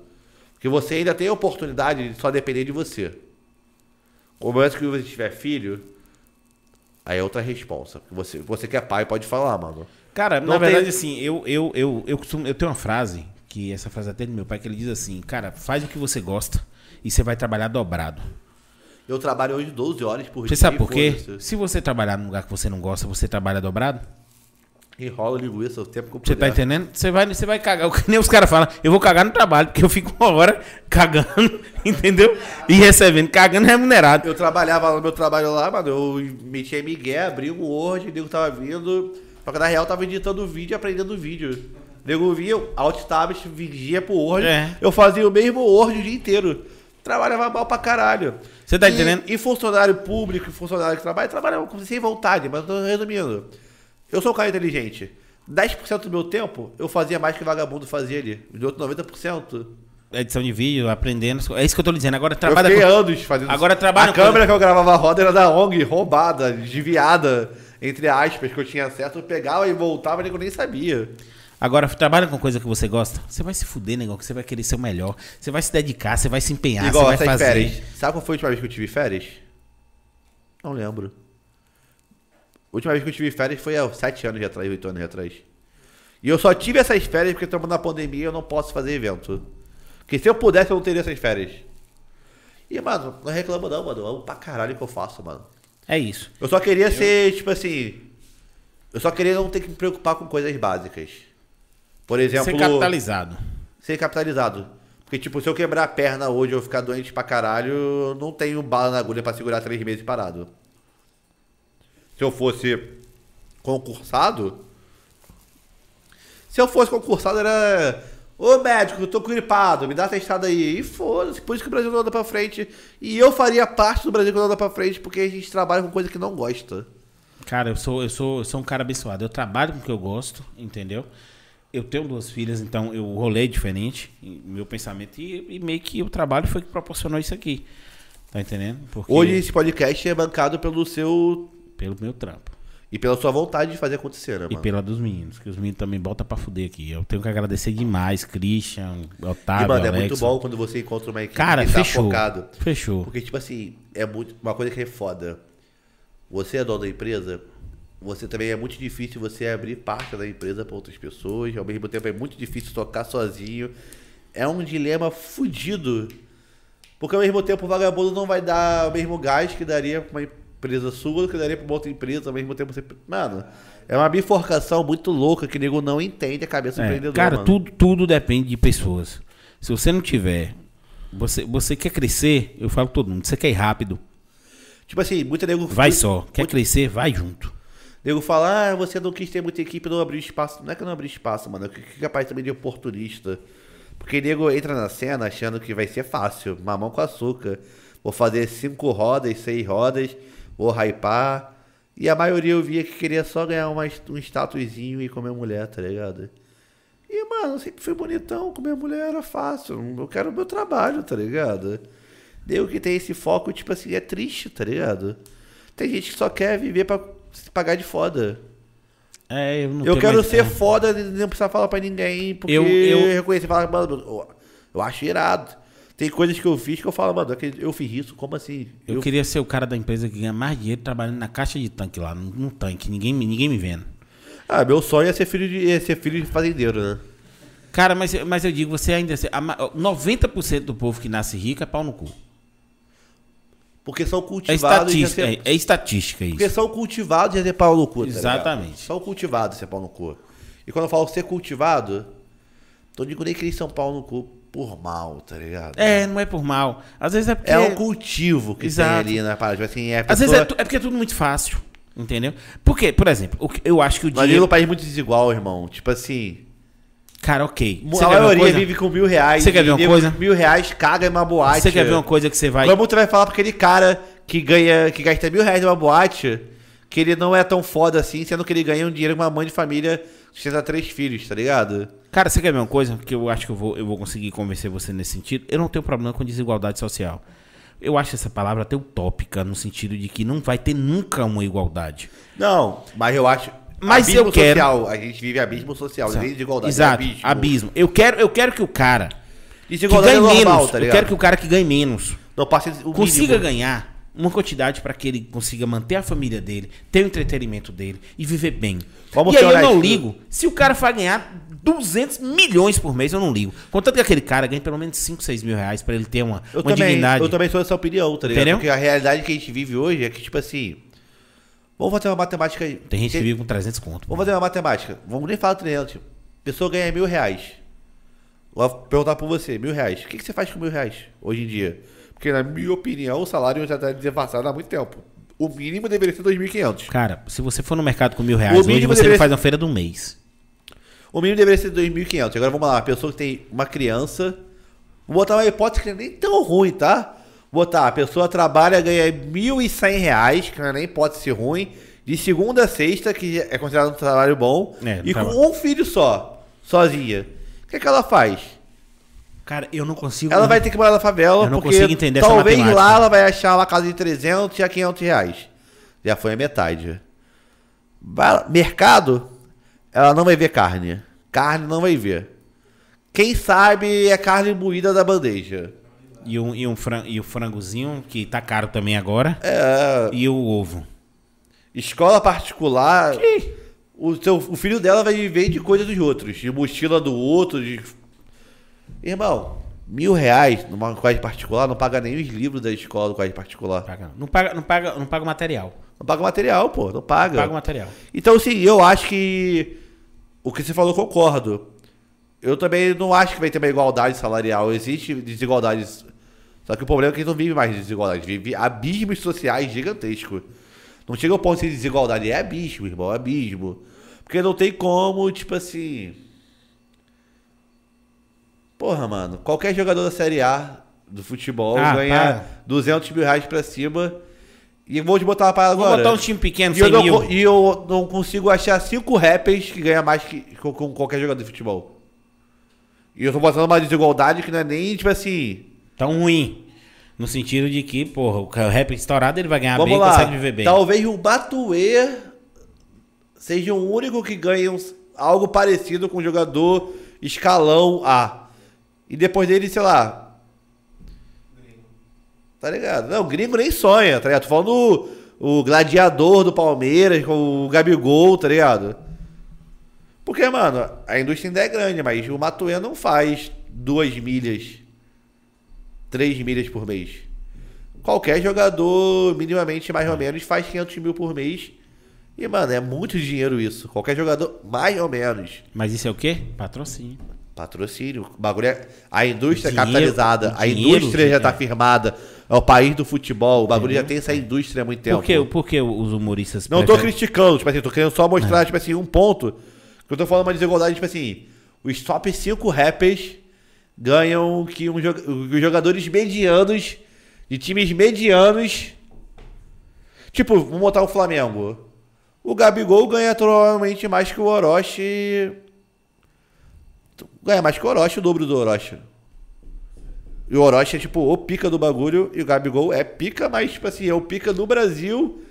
Porque você ainda tem a oportunidade de só depender de você. O momento que você tiver filho, aí é outra responsa. Você, você que é pai pode falar, mano. Cara, Não na tem- verdade, assim, eu, eu, eu, eu, costumo, eu tenho uma frase, que essa frase até do meu pai, que ele diz assim, cara, faz o que você gosta e você vai trabalhar dobrado. Eu trabalho hoje 12 horas por Você dia. sabe e por quê? Se você trabalhar num lugar que você não gosta, você trabalha dobrado? Enrola linguiça o tempo que eu Você tá entendendo? Você vai, você vai cagar. Que nem os caras falam, eu vou cagar no trabalho, porque eu fico uma hora cagando, entendeu? E recebendo, cagando remunerado. Eu trabalhava no meu trabalho lá, mano. Eu metia Miguel, abria o Word, o nego tava vindo. Só que na real tava editando o vídeo e aprendendo o vídeo. O nego via, alt tabs, vigia pro Word. É. Eu fazia o mesmo Word o dia inteiro. Trabalhava mal pra caralho. Você tá E- entendendo? E funcionário público, funcionário que trabalha, trabalha sem vontade, mas tô resumindo. Eu sou um cara inteligente. 10% do meu tempo eu fazia mais que vagabundo fazia ali. De outro 90%. Edição de vídeo, aprendendo. É isso que eu tô dizendo. Agora Eu trabalha fiquei com... anos fazendo Agora trabalha A com- câmera que eu gravava a roda era da ONG, roubada, desviada, entre aspas, que eu tinha acesso. Eu pegava e voltava, nego nem sabia. Agora trabalha com coisa que você gosta. Você vai se fuder, negão, que você vai querer ser o melhor. Você vai se dedicar, você vai se empenhar, Igual você vai fazer. férias. Sabe qual foi a última vez que eu tive férias? Não lembro. A última vez que eu tive férias foi há 7 anos atrás, 8 anos atrás. E eu só tive essas férias porque estamos na pandemia e eu não posso fazer evento. Porque se eu pudesse, eu não teria essas férias. E, mano, não reclamo não, mano. Eu amo pra caralho o que eu faço, mano. É isso. Eu só queria ser, tipo assim. Eu só queria não ter que me preocupar com coisas básicas. Por exemplo, Ser capitalizado. ser capitalizado. Porque, tipo, se eu quebrar a perna hoje ou ficar doente pra caralho, eu não tenho bala na agulha pra segurar três meses parado. Se eu fosse concursado. Se eu fosse concursado, era. Ô médico, eu tô gripado, me dá atestado aí. E foda-se, por isso que o Brasil não anda pra frente. E eu faria parte do Brasil que não anda pra frente, porque a gente trabalha com coisa que não gosta. Cara, eu sou, eu sou, eu sou um cara abençoado. Eu trabalho com o que eu gosto, entendeu? Eu tenho duas filhas, então eu rolei diferente, meu pensamento. E, e meio que o trabalho foi que proporcionou isso aqui. Tá entendendo? Porque, Hoje esse podcast é bancado pelo seu. Pelo meu trampo. E pela sua vontade de fazer acontecer, né, E mano? pela dos meninos, que os meninos também botam pra fuder aqui. Eu tenho que agradecer demais, Christian, Otávio, E, mano, é Alex. muito bom quando você encontra uma equipe Cara, que tá fechou. focado. Fechou. Porque, tipo assim, é muito. Uma coisa que é foda. Você é dono da empresa, você também é muito difícil você abrir parte da empresa para outras pessoas. Ao mesmo tempo é muito difícil tocar sozinho. É um dilema fudido. Porque ao mesmo tempo o vagabundo não vai dar o mesmo gás que daria pra uma empresa sua, que daria pra uma outra empresa, ao mesmo tempo você. Mano, é uma bifurcação muito louca que o nego não entende a cabeça do É, empreendedor. cara, mano. tudo, tudo depende de pessoas. Se você não tiver, você, você quer crescer, eu falo todo mundo, você quer ir rápido, Tipo assim, muita nego. vai só. Quer muito- crescer, vai junto. Nego fala, ah, você não quis ter muita equipe, não abriu espaço. Não é que eu não abri espaço, mano. Eu que que capaz também de oportunista. Porque nego entra na cena achando que vai ser fácil, mamão com açúcar. Vou fazer cinco rodas, seis rodas, vou hypar. E a maioria eu via que queria só ganhar uma, um statuzinho e comer mulher, tá ligado? E, mano, eu sempre fui bonitão, comer mulher era fácil. Eu quero o meu trabalho, tá ligado? Nego que tem esse foco, tipo assim, é triste, tá ligado? Tem gente que só quer viver pra se pagar de foda. É, eu não Eu quero mais- ser é. foda e não precisar falar pra ninguém, porque Eu- eu, eu- reconhecer e falar, mano, eu- eu acho irado. Tem coisas que eu fiz que eu falo, mano, eu- eu fiz isso, como assim? Eu, queria ser o cara da empresa que ganha mais dinheiro trabalhando na caixa de tanque lá, num, tanque, ninguém, me- ninguém me vendo. Ah, meu sonho é ser filho de, é ser filho de fazendeiro, né? Cara, mas, mas eu digo, você ainda. a ma- 90% do povo que nasce rico é pau no cu. Porque são É cultivados de estatística, ser, é, é estatística isso. Porque são cultivados de ser pau no cu, tá ligado? Exatamente. São cultivados de ser pau no cu. E quando eu falo ser cultivado, não digo nem que eles são pau no cu por mal, tá ligado? É, não é por mal. Às vezes é porque. É um cultivo que Exato. tem ali na parada. Tipo assim, é a Às vezes pessoa- é, é porque é tudo muito fácil. Entendeu? Porque, por exemplo, eu acho que o Nós vivemos dinheiro. num país muito desigual, irmão. Tipo assim, Cara, ok. a Você uma maioria vive com mil reais. Você quer ver uma coisa? Mil reais caga em uma boate. Você quer ver uma coisa que você vai. Como tu vai falar pra aquele cara que ganha, que gasta mil reais numa boate, que ele não é tão foda assim, sendo que ele ganha um dinheiro com uma mãe de família sustenta três filhos, tá ligado? Cara, você quer ver uma coisa que eu acho que eu vou, eu vou conseguir convencer você nesse sentido? Eu não tenho problema com desigualdade social. Eu acho essa palavra até utópica, no sentido de que não vai ter nunca uma igualdade. Não, mas eu acho. Mas abismo eu quero- social. A gente vive abismo social. Exato, é abismo. abismo. Eu, quero, eu quero que o cara que Desigualdade ganhe é normal, menos, tá eu quero que o cara que ganhe menos Não passe o consiga mínimo. ganhar uma quantidade para que ele consiga manter a família dele, ter o entretenimento dele e viver bem. Vamos e aí eu não ligo. Se o cara vai ganhar 200 milhões por mês, eu não ligo. Contanto que aquele cara ganhe pelo menos 5, 6 mil reais para ele ter uma, Eu uma também, dignidade. eu também sou dessa opinião, tá ligado? Entendeu? Porque a realidade que a gente vive hoje é que, tipo assim. Vamos fazer uma matemática aí. Tem gente que vive com 300 conto. Vamos fazer uma matemática. Vamos nem falar 300. Tipo. Pessoa ganha mil reais. Vou perguntar pra você, mil reais. O que, que você faz com mil reais hoje em dia? Porque, na minha opinião, o salário já está desavançado há muito tempo. O mínimo deveria ser 2.500. Cara, se você for no mercado com mil reais, hoje você deveria faz ser- uma feira do mês. O mínimo deveria ser 2.500. Agora vamos lá, uma pessoa que tem uma criança. Vou botar uma hipótese que não é nem tão ruim, tá? Botar, a pessoa trabalha, ganha 1.100 reais, que não é nem hipótese ruim, de segunda a sexta, que é considerado um trabalho bom, É, e trabalho. com um filho só, sozinha. O que, é que ela faz? Cara, eu não consigo. Ela vai ter que morar na favela, Eu não porque consigo entender essa talvez matemática. lá ela vai achar uma casa de 300 e a 500 reais. Já foi a metade. Mercado, ela não vai ver carne. Carne não vai ver. Quem sabe é carne moída da bandeja. E, um, e, um fran- e o frangozinho, que tá caro também agora. É, E o ovo. escola particular, o, seu, o filho dela vai viver de coisa dos outros. De mochila do outro. De... Irmão, mil reais numa colégio particular não paga nem os livros da escola do colégio particular. Paga- Não paga, não paga, não paga material. Não paga material, pô. Não paga. Paga o material. Então, assim, eu acho que. O que você falou, concordo. Eu também não acho que vai ter uma igualdade salarial. Existe desigualdades. Só que o problema é que a gente não vive mais de desigualdade. Vive abismos sociais gigantescos. Não chega ao ponto de desigualdade. É abismo, irmão. É abismo. Porque não tem como, tipo assim. Porra, mano. Qualquer jogador da Série A do futebol Ah, ganha para. 200 mil reais pra cima. E vou te botar uma parada Vou agora. botar um time pequeno, E eu, 100 não, mil. e eu não consigo achar cinco rappers que ganham mais que com qualquer jogador de futebol. E eu tô botando uma desigualdade que não é nem, tipo assim. Tão ruim. No sentido de que, porra, o rap estourado ele vai ganhar vamos bem e lá. consegue viver bem. Talvez o Batuê seja o único que ganhe uns- algo parecido com o jogador escalão A. E depois dele, sei lá. Tá ligado? Não, o gringo nem sonha, tá ligado? Tô falando o, o gladiador do Palmeiras, com o Gabigol, tá ligado? Porque, mano, a indústria ainda é grande, mas o Matuê não faz duas milhas, três milhas por mês. Qualquer jogador, minimamente mais ou menos, faz 500 mil por mês. E, mano, é muito dinheiro isso. Qualquer jogador, mais ou menos. Mas isso é o quê? Patrocínio. Patrocínio. O bagulho é. A indústria é Dinheiro- capitalizada. a dinheiro, indústria já tá é. firmada. É o país do futebol. O bagulho já tem essa indústria há muito tempo. Por que, por que os humoristas Não tô preferem- criticando, tipo assim, tô querendo só É. mostrar, tipo assim, um ponto. Que eu tô falando uma desigualdade, tipo assim, os top 5 rappers ganham que um, os jogadores medianos, de times medianos. Tipo, vamos botar o Flamengo. O Gabigol ganha provavelmente mais que o Orochi. Ganha mais que o Orochi, o dobro do Orochi. E o Orochi é tipo o pica do bagulho e o Gabigol é pica, mas tipo assim, é o pica do Brasil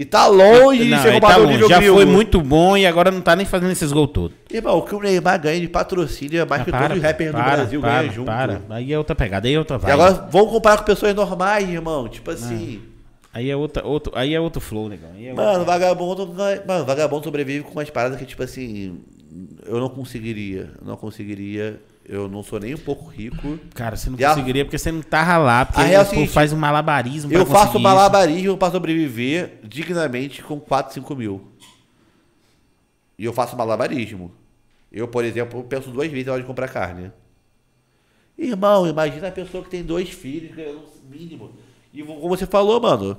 e tá longe de Não, ser ele roubado tá longe. Já foi muito bom e agora não tá nem fazendo esses gols todos. Irmão, o que o Neymar ganha de patrocínio é mais Ah, que todos os rappers do Brasil para, ganham junto. Para. Aí é outra pegada, aí é outra E vibe. agora vamos comparar com pessoas normais, irmão. Tipo assim. Aí é outra, outro, aí é outro flow, negão. Aí é Mano, outra- vagabundo ganha- Mano, vagabundo sobrevive com umas paradas que, tipo assim. Eu não conseguiria. Não conseguiria. Eu não sou nem um pouco rico. Cara, você não E a- conseguiria porque você não tá lá, porque A real é o seguinte, faz um malabarismo Eu faço malabarismo pra sobreviver dignamente com 4, 5 mil. E eu faço malabarismo. Eu, por exemplo, penso duas vezes na hora de comprar carne. Irmão, imagina a pessoa que tem dois filhos ganhando o mínimo. E como você falou, mano.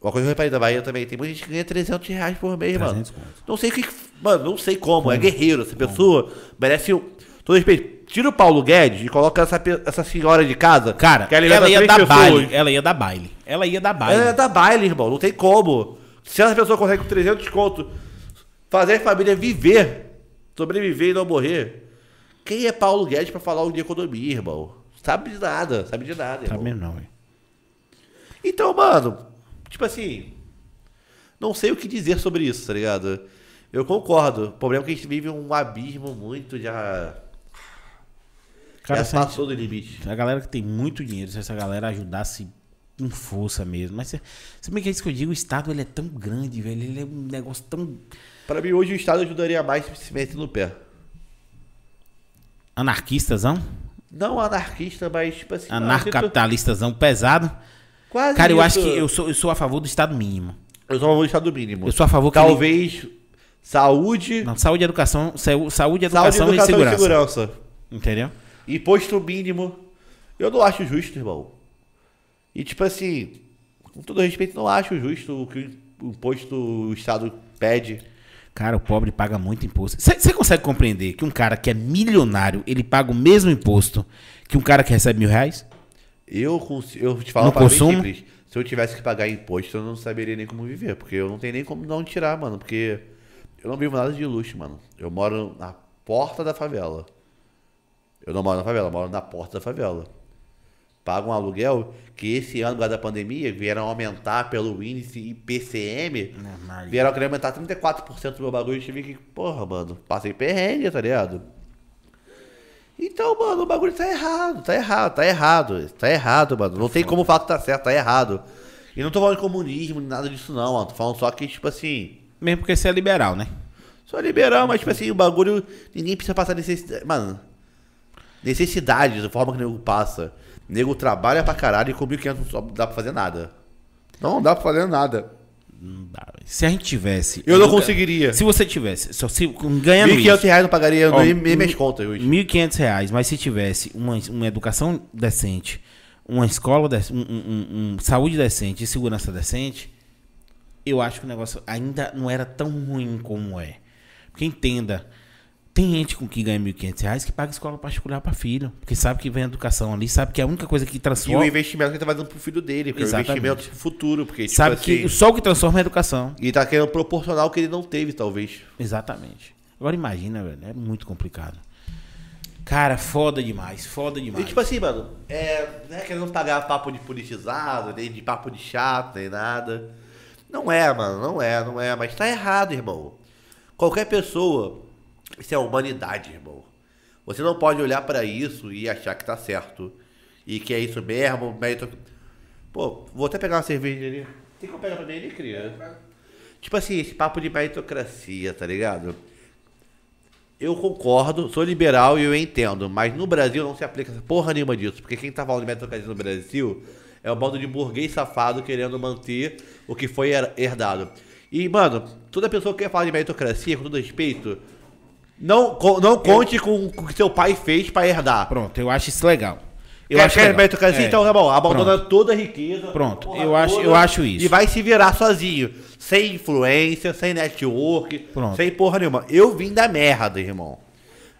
Uma coisa que eu reparei da Bahia também, tem muita gente que ganha 300 reais por mês, 300 mano. conto. Não sei o que. Mano, não sei como. É guerreiro. Essa pessoa merece. um- Todo respeito. Tira o Paulo Guedes e coloca essa, essa senhora de casa. Cara, que ela ia dar pessoas. baile. Ela ia dar baile. Ela ia dar baile. Ela é da baile, irmão. Não tem como. Se essa pessoa consegue com 300 conto fazer a família viver, sobreviver e não morrer, quem é Paulo Guedes pra falar de economia, irmão? Sabe de nada, sabe de nada, irmão. mesmo não, velho. Então, mano, tipo assim, não sei o que dizer sobre isso, tá ligado? Eu concordo. O problema é que a gente vive um abismo muito já. Cara, já passou do limite. a galera que tem muito dinheiro, se essa galera ajudasse com força mesmo. Mas se, se bem que é isso que eu digo, o Estado ele é tão grande, velho. Ele é um negócio tão Pra mim, hoje o Estado ajudaria mais se se metesse no pé. anarquistazão. Não anarquista, mas tipo assim. Anarcocapitalistazão pesado. Quase Cara, eu isso. acho que eu sou, eu sou a favor do Estado mínimo. Eu sou a favor do Estado mínimo. Eu sou a favor que ele- Talvez saúde, Não, saúde, educação, saúde, saúde, educação, educação e segurança. e segurança. Entendeu? Imposto mínimo. Eu não acho justo, irmão. E tipo assim, com todo respeito, não acho justo o que o imposto o Estado pede. Cara, o pobre paga muito imposto. Você consegue compreender que um cara que é milionário, ele paga o mesmo imposto que um cara que recebe mil reais? Eu, eu te falo No uma consumo? simples. Se eu tivesse que pagar imposto, eu não saberia nem como viver. Porque eu não tenho nem como não tirar, mano. Porque eu não vivo nada de luxo, mano. Eu moro na porta da favela. Eu não moro na favela, eu moro na porta da favela. Pago um aluguel que esse ano, por causa da pandemia, vieram aumentar pelo índice IPCM. Vieram querer aumentar 34% do meu bagulho. Eu tive que, porra, mano, passei perrengue, tá ligado? Então, mano, o bagulho tá errado, tá errado, tá errado, tá errado, mano. Não tem como falar que tá certo, tá errado. E não tô falando de comunismo, nem nada disso não, mano. Tô falando só que, tipo assim, Mesmo porque você é liberal, né? só liberal, mas, tipo assim, o bagulho, ninguém precisa passar necessidade. Mano, necessidade da forma que o nego passa. O nego trabalha pra caralho e com 1.500 só dá pra fazer nada. Não dá pra fazer nada. Não dá, velho. Se a gente tivesse. Eu não nunca- conseguiria. Se você tivesse. Só se, ganhando 1.500 isso. reais eu não pagaria Ó, nem nem minhas mil- contas hoje. 1.500 reais, mas se tivesse uma, uma educação decente, uma escola, dec- um, um- um- um saúde decente e segurança decente, eu acho que o negócio ainda não era tão ruim como é. Porque entenda, tem gente com que ganha 1.500 reais que paga escola particular para filho, porque sabe que vem a educação ali, sabe que é a única coisa que E o transforma, investimento que ele tá fazendo pro filho dele, porque é o Exatamente. investimento futuro, porque, tipo sabe assim, que só o que transforma é a educação. E tá querendo proporcionar o que ele não teve, talvez. Exatamente. Agora imagina, velho, é muito complicado. Cara, foda demais, foda E demais. tipo assim, mano, é, não é querendo pagar papo de politizado, nem de papo de chato, nem nada. Não é, mano, não é, não é, mas tá errado, irmão. Qualquer pessoa, isso é humanidade, irmão. Você não pode olhar pra isso e achar que tá certo. E que é isso mesmo, mérito... Pô, vou até pegar uma cerveja ali. Tem como pegar pra mim ali, cria? Tipo assim, esse papo de meritocracia, tá ligado? Eu concordo, sou liberal e eu entendo, mas no Brasil não se aplica essa porra nenhuma disso, porque quem tá falando de meritocracia no Brasil é o bando de burguês safado querendo manter o que foi her- herdado. E, mano, toda pessoa que quer falar de meritocracia, com todo respeito, não, não conte com, com o que seu pai fez pra herdar. Pronto, eu acho isso legal. Eu quer acho quer meritocracia? É. Então tá bom, abandona Pronto. toda a riqueza. Pronto, eu acho- eu acho isso. E vai se virar sozinho. Sem influência, sem network, Pronto. sem porra nenhuma. Eu vim da merda, irmão.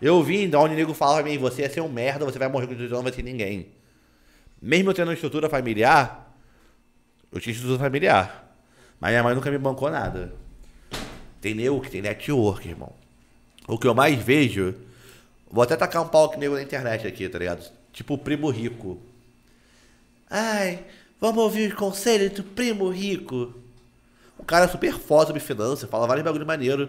Eu vim da onde o nego falava pra mim, você ia ser um merda, você vai morrer com 18 anos, não vai ser ninguém. Mesmo eu tendo uma estrutura familiar, eu tinha estrutura familiar. Mas minha mãe nunca me bancou nada. Tem nego que tem network, irmão. O que eu mais vejo. Vou até tacar um pau que nego na internet aqui, tá ligado? Tipo o primo rico. Ai, vamos ouvir os conselhos do primo rico. Um cara super foda sobre finanças, fala vários bagulho maneiro.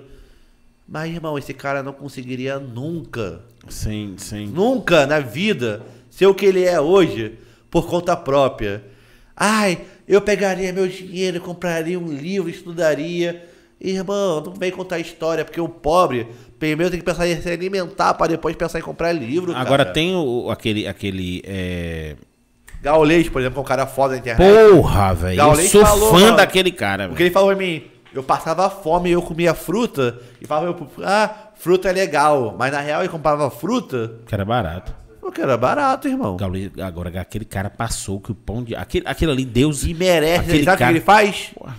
Mas, irmão, esse cara não conseguiria nunca, Sim, sim. nunca na vida ser o que ele é hoje por conta própria. Ai, eu pegaria meu dinheiro, compraria um livro, estudaria. Irmão, não vem contar história, porque o pobre primeiro tem que pensar em se alimentar para depois pensar em comprar livro. Agora cara. tem o, aquele. aquele é... Gaulês, por exemplo, que é um cara foda na internet. Porra, velho. Eu sou falou, fã mano. daquele cara, Porque velho. ele falou pra mim, eu passava fome e eu comia fruta, e falava, ah, fruta é legal. Mas na real ele comprava fruta, Que era barato. porque era barato, irmão. Gaulês- Agora, aquele cara passou que o pão de. Aquele, aquele ali, Deus. E merece, Aquele sabe o cara- que ele faz? Porra.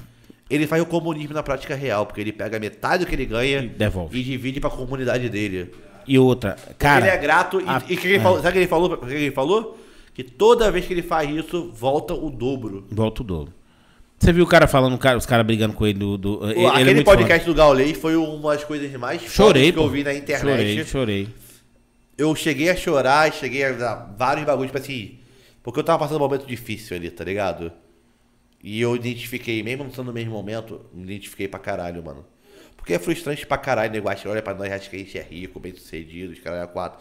Ele faz o comunismo na prática real, porque ele pega metade do que ele ganha E devolve. e divide pra comunidade dele. E outra, cara. ele é grato, e, a- e que ele é. falou, sabe o que ele falou? Que ele falou? Que toda vez que ele faz isso, volta o dobro. Volta o dobro. Você viu o cara falando, os caras brigando com ele do. do ele- ele é Aquele podcast do Gaulês foi uma das coisas mais Chorei, que eu vi na internet. Chorei, chorei. eu cheguei a chorar, cheguei a dar vários bagulhos, tipo assim, porque eu tava passando um momento difícil ali, tá ligado? E eu identifiquei, mesmo não sendo no mesmo momento, me identifiquei pra caralho, mano. Porque é frustrante pra caralho, nego acha, olha pra nós, acha que a gente é rico, bem sucedido, os caras é quatro.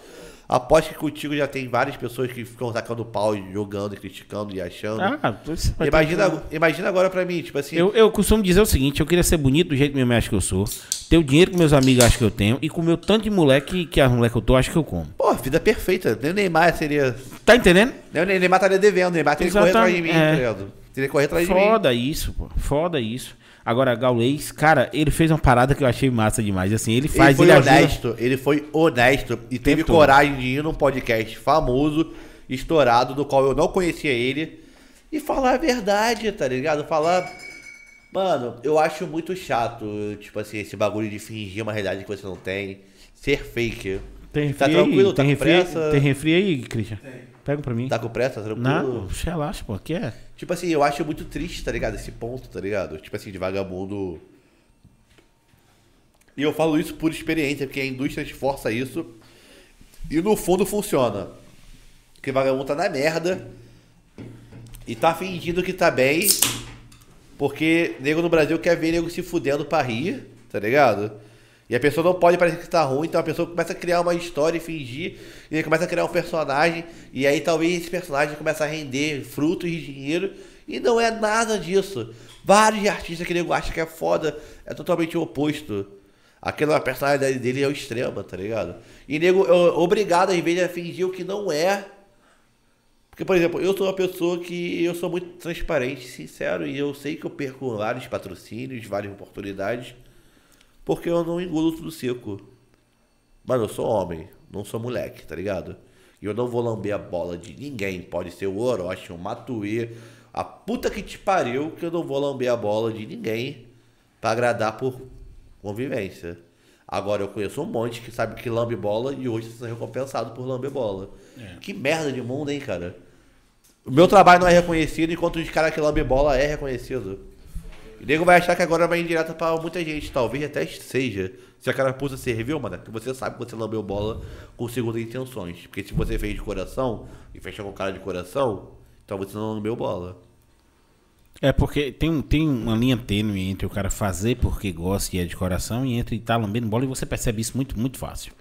Aposto que contigo já tem várias pessoas que ficam sacando pau, jogando, criticando e achando. Ah, vai ter imagina, imagina agora pra mim, tipo assim, Eu, eu costumo dizer o seguinte: eu queria ser bonito do jeito que meu acho que eu sou, ter o dinheiro que meus amigos acham que eu tenho, e com o tanto de moleque que as moleques que eu tô, acho que eu como. pô, vida perfeita. Nem o Neymar seria. Tá entendendo? Nem o Neymar estaria devendo, o Neymar teria que correr atrás de mim, tá é. ligado? Teria que correr atrás de mim. Foda isso, pô. Foda isso. Agora, Gaulês, cara, ele fez uma parada que eu achei massa demais. Assim, ele faz, ele foi ajuda- honesto, ele foi honesto e teve coragem de ir num podcast famoso, estourado, do qual eu não conhecia ele, e falar a verdade, tá ligado? Falar. Mano, eu acho muito chato, tipo assim, esse bagulho de fingir uma realidade que você não tem, ser fake. Tem Tá refri tranquilo? aí? Tá tem, com refri, pressa? tem refri aí, Christian? Pega pra mim. Tá com pressa? Tá tranquilo? Não, relaxa, pô. Aqui é. Tipo assim, eu acho muito triste, tá ligado? Esse ponto, tá ligado? Tipo assim, de vagabundo. E eu falo isso por experiência, porque a indústria esforça isso. E no fundo funciona. Porque vagabundo tá na merda. E tá fingindo que tá bem. Porque nego no Brasil quer ver nego se fudendo pra rir, tá ligado? E a pessoa não pode parecer que tá ruim, então a pessoa começa a criar uma história e fingir, e aí começa a criar um personagem, e aí talvez esse personagem começa a render frutos de dinheiro, e não é nada disso. Vários artistas que nego acha que é foda, é totalmente o oposto. Aquela personalidade dele é o extremo, tá ligado? E nego, é obrigado às vezes a fingir o que não é, Porque, por exemplo, eu sou uma pessoa que eu sou muito transparente, sincero, e eu sei que eu perco vários patrocínios, várias oportunidades, porque eu não engulo tudo seco. Mano, eu sou homem, não sou moleque, tá ligado? E eu não vou lamber a bola de ninguém. Pode ser o Orochi, o Matuê, a puta que te pariu, que eu não vou lamber a bola de ninguém pra agradar por convivência. Agora eu conheço um monte que sabe que lambe bola e hoje está sendo recompensado por lamber bola. Que merda de mundo, hein, cara? O meu trabalho não é reconhecido, enquanto os caras que lambem bola é reconhecido. E nego vai achar que agora vai indireta pra muita gente, talvez até seja. Se a carapuça serviu, mano, é porque você sabe que você lambeu bola com segundas intenções. Porque se você fez de coração e fechou com cara de coração, então você não lambeu bola. É porque tem, um- tem uma linha tênue entre o cara fazer porque gosta e é de coração e entre estar lambendo bola e você percebe isso muito, muito fácil.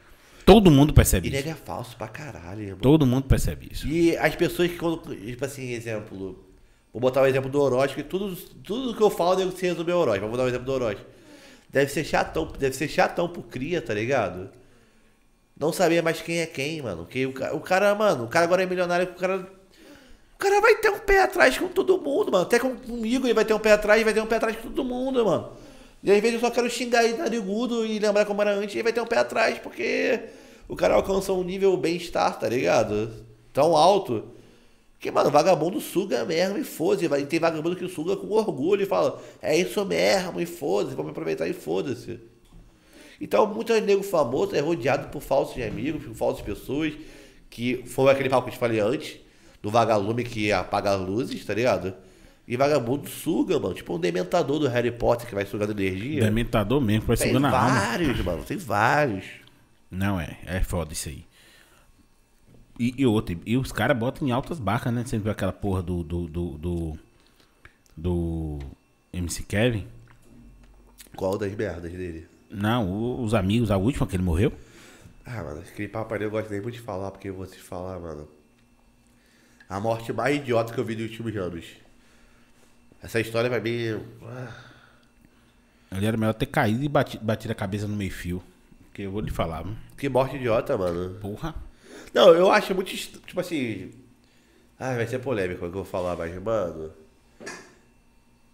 Todo mundo percebe E isso. é falso pra caralho, irmão. Todo mundo percebe isso. E as pessoas que quando. Tipo assim, exemplo. Vou botar o exemplo do Orochi, que tudo, tudo que eu falo deve ser resolver o Orochi. Vamos dar o exemplo do Orochi. Deve ser chatão, deve ser chatão pro cria, tá ligado? Não saber mais quem é quem, mano. Que o, o cara, mano, o cara agora é milionário, o cara. O cara vai ter um pé atrás com todo mundo, mano. Até com, comigo ele vai ter um pé atrás, vai ter um pé atrás com todo mundo, mano. E às vezes eu só quero xingar ele narigudo e lembrar como era antes, ele vai ter um pé atrás, porque o cara alcançou um nível bem-estar, tá ligado? Tão alto. Que, mano, vagabundo suga mesmo e foda-se. Vai- Tem vagabundo que suga com orgulho e fala, é isso mesmo, e foda-se, vamos aproveitar e foda-se. Então, muito nego famoso é rodeado por falsos amigos, por falsas pessoas, que foi aquele papo que eu te falei antes, do vagalume que apaga as luzes, tá ligado? E vagabundo suga, mano. Tipo um dementador do Harry Potter que vai sugando energia. Dementador mesmo, vai Tem sugando a alma. vários, mano. Tem vários. Não é, é foda isso aí. E, e outro, e os caras botam em altas barcas, né? Viu aquela porra do. do. do. do, do MC Kevin? Qual das merdas dele? Não, o- os amigos, a última que ele morreu. Ah, mano, aquele papo eu gosto nem muito de falar, porque eu vou te falar, mano. A morte mais idiota que eu vi nos últimos anos. Essa história pra mim. ah, Ele era melhor ter caído e bati- batido a cabeça no meio fio. Porque eu vou lhe falar, viu? Que morte idiota, mano. porra. Não, eu acho muito. Tipo assim. Ah, vai ser polêmico o que eu vou falar, mas, mano.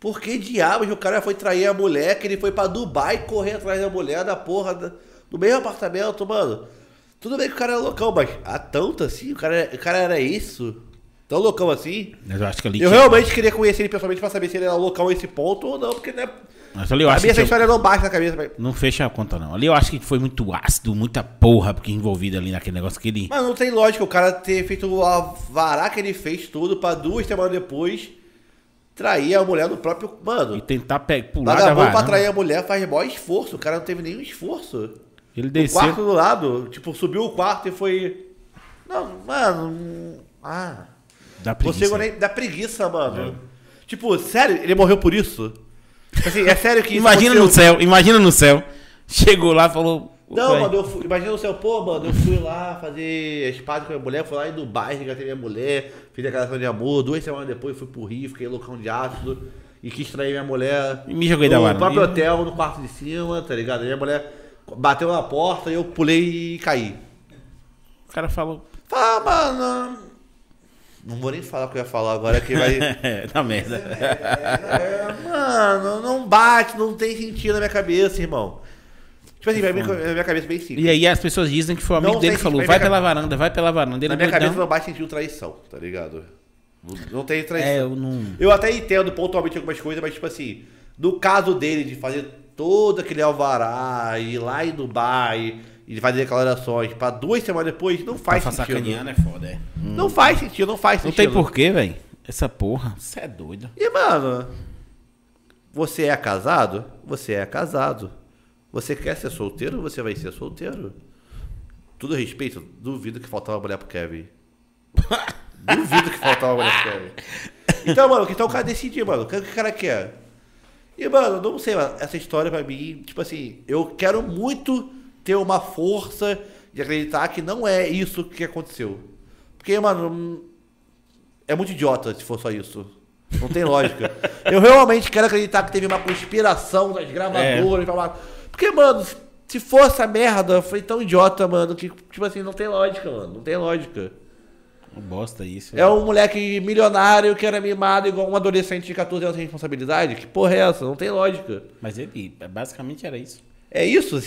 Por que diabos o cara foi trair a mulher, que ele foi pra Dubai correr atrás da mulher da porra da- do mesmo apartamento, mano? Tudo bem que o cara é loucão, mas a tanto assim, o cara, o cara era isso? Tão loucão assim? Mas eu acho que ali. Eu tinha- realmente queria conhecer ele pessoalmente pra saber se ele era loucão a esse ponto ou não, porque né, Mas ali eu pra acho mim essa história não bate na cabeça. Não fecha a conta, não. Ali eu acho que foi muito ácido, muita porra porque envolvida ali naquele negócio que ele. Mas não tem lógica o cara ter feito o alvará que ele fez tudo pra duas semanas depois trair a mulher no próprio. E Mano, tentar pe- pular da pra trair a mulher faz maior esforço. O cara não teve nenhum esforço. Ele O desceu. quarto do lado, tipo, subiu o quarto e foi. Não, mano. hum, Ah. Você preguiça. nem dá preguiça, mano. Tipo, sério, ele morreu por isso? Assim, é sério que Imagina no céu, imagina no céu. Chegou lá e falou. Não, "Ué, mano, eu fui, imagina o céu, pô, mano, eu fui lá fazer espada com a minha mulher, fui lá em Dubai, resgatei minha mulher, fiz declaração de amor, duas semanas depois fui pro Rio, fiquei loucão de ácido e quis trair minha mulher E me joguei da no varanda. próprio hotel, no quarto de cima, tá ligado? Minha mulher bateu na porta e eu pulei e caí. O cara falou. Fala, mano. Não vou nem falar o que eu ia falar agora, que vai. É, tá merda. É, mano, não bate, não tem sentido na minha cabeça, irmão. Tipo assim, mim, na minha cabeça bem simples. E aí as pessoas dizem que foi o amigo Não dele que falou: vai vai pela varanda, vai pela varanda. Ele Na minha cabeça não bate sentido traição, tá ligado? Não, não tem traição. É, eu não. Eu até entendo pontualmente algumas coisas, mas tipo assim, no caso dele de fazer todo aquele alvará, ir lá em Dubai e fazer declarações pra duas semanas depois, não faz Pra sentido. sacaneando é foda, é. Não faz sentido, não faz Não sentido. tem porquê, velho. Essa porra. Você é doido. E, mano, você é casado? Você é casado. Você quer ser solteiro? Você vai ser solteiro. Tudo respeito, duvido que faltava mulher pro Kevin. duvido que faltava mulher pro Kevin. Então, mano, então o cara decidir, mano. O que o cara quer? E, mano, não sei, mano, essa história pra mim, tipo assim, eu quero muito ter uma força de acreditar que não é isso que aconteceu. Porque, mano, hum, é muito idiota se for só isso. Não tem lógica. Eu realmente quero acreditar que teve uma conspiração das gravadoras. blá, blá. Porque, mano, se for essa merda, foi tão idiota, mano, que, tipo assim, não tem lógica, mano. Não tem lógica. Bosta isso. É um moleque milionário que era mimado igual um adolescente de 14 anos sem responsabilidade? Que porra é essa? Não tem lógica. Mas ele, basicamente era isso. É isso?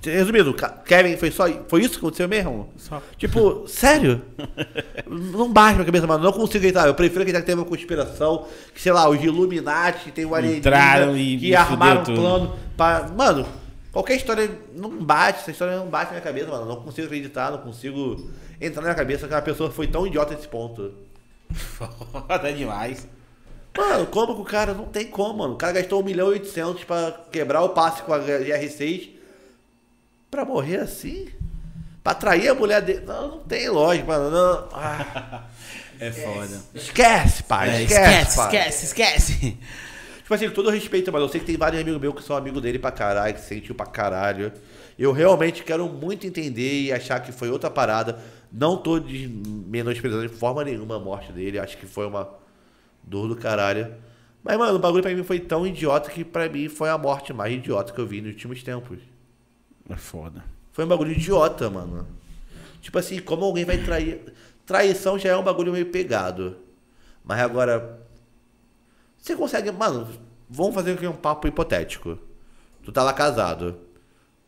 Resumindo, Kevin foi só. Foi isso que aconteceu mesmo? Só. Tipo, sério? não bate minha cabeça, mano. Não consigo acreditar. Eu prefiro acreditar que teve uma conspiração, que, sei lá, os Illuminati tem o alienígena Entraram e- que armaram um plano pra. Mano, qualquer história não bate, essa história não bate na minha cabeça, mano. Não consigo acreditar, não consigo entrar na minha cabeça que uma pessoa foi tão idiota nesse ponto. Foda demais. Mano, como que o cara não tem como, mano? O cara gastou 1 milhão e 800 pra quebrar o passe com a GR6 pra morrer assim? Pra atrair a mulher dele? Não, não tem lógica, mano. Não. Ah, É foda. esquece, pai. É, esquece, esquece, pai. esquece, esquece. Tipo assim, com todo respeito, mas eu sei que tem vários amigos meus que são amigos dele pra caralho, que sentiu pra caralho. Eu realmente quero muito entender e achar que foi outra parada. Não tô menosprezando de forma nenhuma a morte dele. Acho que foi uma dor do caralho. Mas, mano, o bagulho pra mim foi tão idiota que pra mim foi a morte mais idiota que eu vi nos últimos tempos. É foda. Foi um bagulho idiota, mano. Tipo assim, como alguém vai trair. Traição já é um bagulho meio pegado. Mas agora. Você consegue. Mano, vamos fazer aqui um papo hipotético. Tu tá lá casado.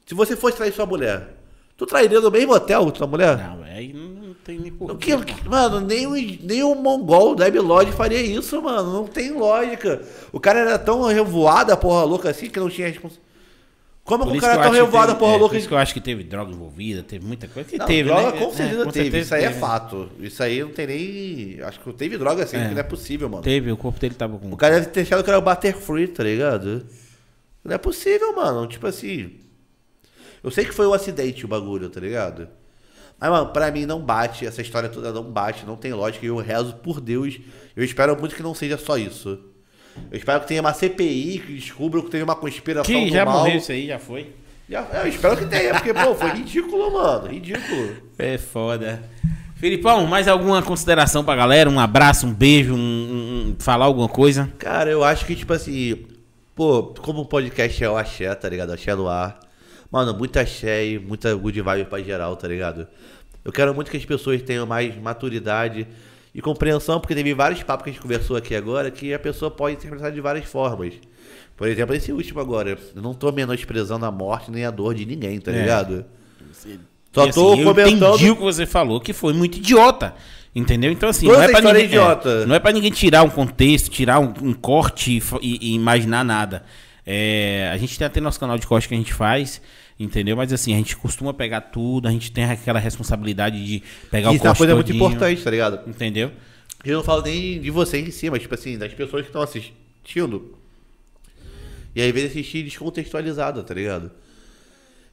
Se você fosse trair sua mulher, tu trairia no mesmo hotel com tua mulher? Não, aí não tem nem que, mano, nem o, nem o mongol da Lodge faria isso, mano. Não tem lógica. O cara era tão revoado, a porra louca assim, que não tinha responsabilidade. Como Por que o cara é tão revoado, a teve- porra é, louca? Por isso que eu acho que teve droga envolvida, teve muita coisa. Que Não, teve, droga né? com certeza com teve. certeza Isso aí é teve. fato. Isso aí não tem nem. Acho que teve droga assim, É. que não é possível, mano. Teve, o corpo dele tava com. O cara deve ter achado que era o Butterfree, tá ligado? Não é possível, mano. Tipo assim. Eu sei que foi um acidente o bagulho, tá ligado? Mas, mano, pra mim não bate. Essa história toda não bate, não tem lógica. E eu rezo por Deus. Eu espero muito que não seja só isso. Eu espero que tenha uma CPI que descubra que teve uma conspiração Que do já mal. morreu isso aí, já foi. Já- Eu espero que tenha, porque, pô, foi ridículo, mano. Ridículo. É foda. Filipão, mais alguma consideração pra galera? Um abraço, um beijo, um, um- um- falar alguma coisa? Cara, eu acho que, tipo assim, pô, como o podcast é o axé, tá ligado? Axé no ar. Mano, muita e muita good vibe pra geral, tá ligado? Eu quero muito que as pessoas tenham mais maturidade e compreensão, porque teve vários papos que a gente conversou aqui agora que a pessoa pode interpretar de várias formas. Por exemplo, esse último agora, eu não tô menosprezando a morte nem a dor de ninguém, tá É. ligado? Só E, tô assim, eu comentando. entendi o que você falou, que foi muito idiota. Entendeu? Então, assim, Toda não é, pra é ninguém, é, não é pra ninguém tirar um contexto, tirar um, um corte e- e imaginar nada. É, a gente tem até nosso canal de corte que a gente faz, entendeu? Mas assim, a gente costuma pegar tudo, a gente tem aquela responsabilidade de pegar o Isso é uma corte coisa muito todinho, importante, tá ligado? Entendeu? Eu não falo nem de você em si, mas, tipo assim, das pessoas que estão assistindo. E aí, vezes, assistir descontextualizado, tá ligado?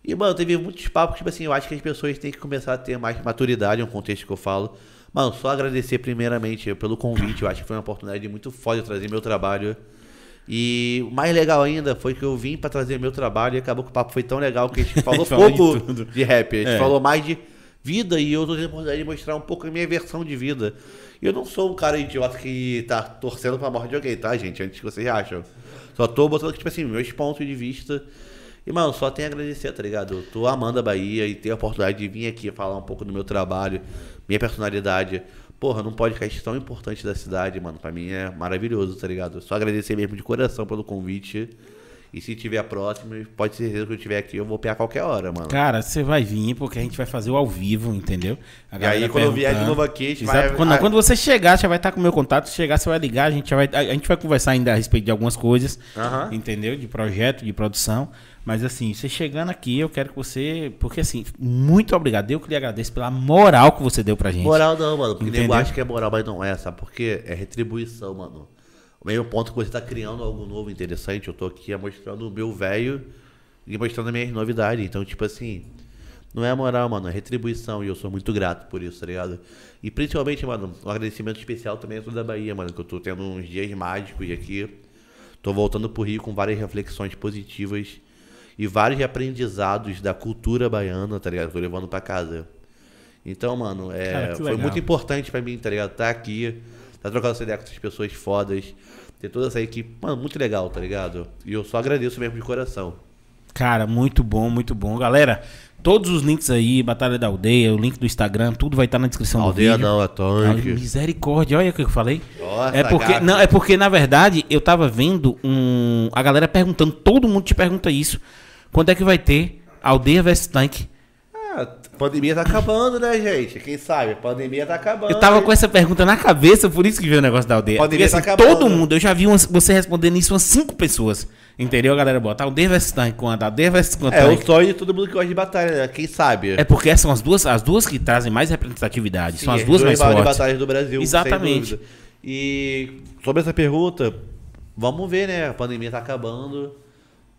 E, mano, teve muitos papos, tipo assim, eu acho que as pessoas têm que começar a ter mais maturidade, é um contexto que eu falo. Mano, só agradecer primeiramente pelo convite, eu acho que foi uma oportunidade muito foda de trazer meu trabalho. E o mais legal ainda foi que eu vim pra trazer meu trabalho e acabou que o papo foi tão legal que a gente falou de pouco tudo. de rap. A gente É. falou mais de vida e eu tô tendo a oportunidade de mostrar um pouco a minha versão de vida. E eu não sou um cara idiota que tá torcendo pra morte de alguém, tá, gente? Antes que vocês acham. Só tô botando, tipo assim, meus pontos de vista. E, mano, só tenho a agradecer, tá ligado? Eu tô amando a Bahia e ter a oportunidade de vir aqui falar um pouco do meu trabalho, minha personalidade. Porra, num podcast tão importante da cidade, mano, pra mim é maravilhoso, tá ligado? Só agradecer mesmo de coração pelo convite. E se tiver próximo, pode ser que eu estiver aqui, eu vou pegar a qualquer hora, mano. Cara, você vai vir porque a gente vai fazer o ao vivo, entendeu? A E aí, quando eu vier de novo aqui, a gente Exato. vai- Quando, ah- quando você chegar, já vai estar com o meu contato. Se chegar, você vai ligar, a gente, vai, a gente vai conversar ainda a respeito de algumas coisas, Aham. entendeu? De projeto, de produção. Mas assim, você chegando aqui, eu quero que você. Porque assim, muito obrigado. Eu que lhe agradeço pela moral que você deu pra gente. Moral não, mano. Porque nego acha que é moral, mas não é, sabe? Porque é retribuição, mano. O mesmo ponto que você tá criando algo novo, interessante, eu tô aqui mostrando o meu velho e mostrando as minhas novidades. Então, tipo assim, não é moral, mano, é retribuição. E eu sou muito grato por isso, tá ligado? E principalmente, mano, um agradecimento especial também a toda a Bahia, mano, que eu tô tendo uns dias mágicos aqui. Tô voltando pro Rio com várias reflexões positivas e vários aprendizados da cultura baiana, tá ligado? Tô levando pra casa. Então, mano, é, Cara, foi muito importante pra mim, tá ligado? Tá aqui, tá trocando essa ideia com essas pessoas fodas, ter toda essa equipe, mano, muito legal, tá ligado? E eu só agradeço mesmo de coração. Cara, muito bom, muito bom. Galera, Todos os links aí, Batalha da Aldeia, o link do Instagram, tudo vai estar na descrição Aldeia do vídeo. não, é tanque. Misericórdia, olha o que eu falei. Nossa, é porque, não, é porque na verdade eu tava vendo um, a galera perguntando, todo mundo te pergunta isso. Quando é que vai ter Aldeia vs Tanque? Ah, a pandemia tá acabando, né, gente? Quem sabe? A pandemia tá acabando. Eu tava com essa pergunta na cabeça, por isso que veio o negócio da aldeia. Pandemia Porque, tá assim, acabando. todo mundo, eu já vi umas- você respondendo isso umas cinco pessoas. Entendeu? A galera bota aldeia vs tanque, quando aldeia com É, o sonho de todo mundo que gosta de batalha, né? Quem sabe? É porque essas são as duas, as duas que trazem mais representatividade. são as duas mais fortes. batalhas do Brasil. Exatamente. E sobre essa pergunta, vamos ver, né? A pandemia tá acabando.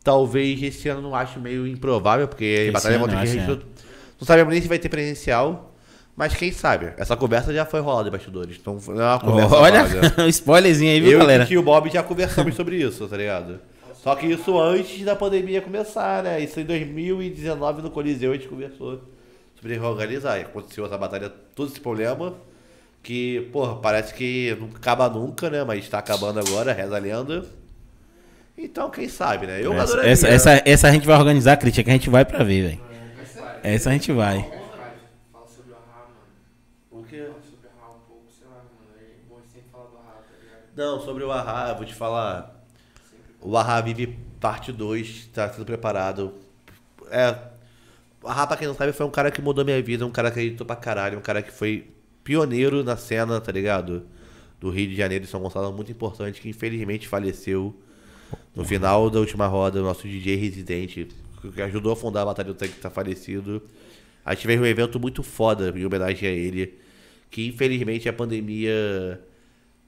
Talvez esse ano não acho meio improvável, porque Esse batalha eu que acho, registrar- Não sabemos nem se vai ter presencial. Mas quem sabe? Essa conversa já foi rolada em bastidores. Então é uma conversa Olha, vaga. um spoilerzinho aí, viu, Eu galera? e o Bob já conversamos sobre isso, tá ligado? Só que isso antes da pandemia começar, né? Isso em 2019 no Coliseu a gente conversou sobre reorganizar. E aconteceu essa batalha, todo esse problema. Que, porra, parece que não acaba nunca, né? Mas tá acabando agora, reza a lenda. Então, quem sabe, né? Eu Essa, adoraria. essa, essa, essa a gente vai organizar, crítica, que a gente vai pra ver, velho. Essa a gente vai. Fala sobre o Ahá, mano. O quê? Fala sobre o Ahá um pouco, sei lá, mano. É bom sempre falar do Ahá, tá ligado? Não, sobre o Ahá, eu vou te falar. O Ahá Vive Parte 2 tá sendo preparado. É. O Ahá, pra quem não sabe, foi um cara que mudou minha vida, um cara que acreditou pra caralho, um cara que foi pioneiro na cena, tá ligado? Do Rio de Janeiro e São Gonçalo, muito importante, que infelizmente faleceu no final da última roda, o nosso DJ residente, que ajudou a fundar a Batalha do Tanque, tá falecido. A gente fez um evento muito foda em homenagem a ele, que infelizmente a pandemia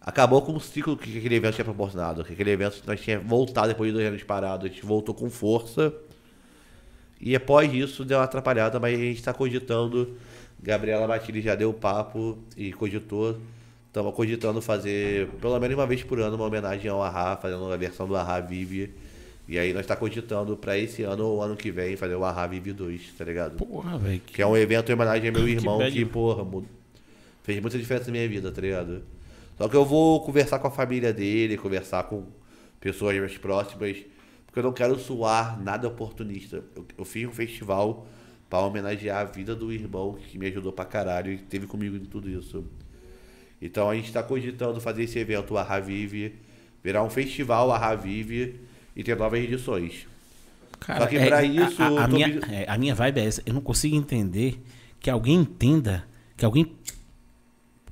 acabou com o ciclo que aquele evento tinha proporcionado. Que aquele evento nós tinha voltado depois de dois anos parado, a gente voltou com força. E após isso deu uma atrapalhada, mas a gente está cogitando. Gabriela Matilde já deu o papo e cogitou. Estamos cogitando fazer pelo menos uma vez por ano uma homenagem ao Ahá, fazendo a versão do Ahá Vive. E aí nós está cogitando para esse ano ou ano que vem fazer o Ahá Vive 2, tá ligado? Porra, velho. Que é um evento em homenagem ao meu Que irmão que, porra, fez muita diferença na minha vida, tá ligado? Só que eu vou conversar com a família dele, conversar com pessoas mais próximas, porque eu não quero suar nada oportunista. Eu, eu fiz um festival pra homenagear a vida do irmão que me ajudou pra caralho e esteve comigo em tudo isso. Então a gente tá cogitando fazer esse evento, o Arra Vive, virar um festival Arra Vive e ter novas edições. Cara, Só que é, pra a- isso, A, a tô minha, me- é, a minha vibe é essa. Eu não consigo entender que alguém entenda, que alguém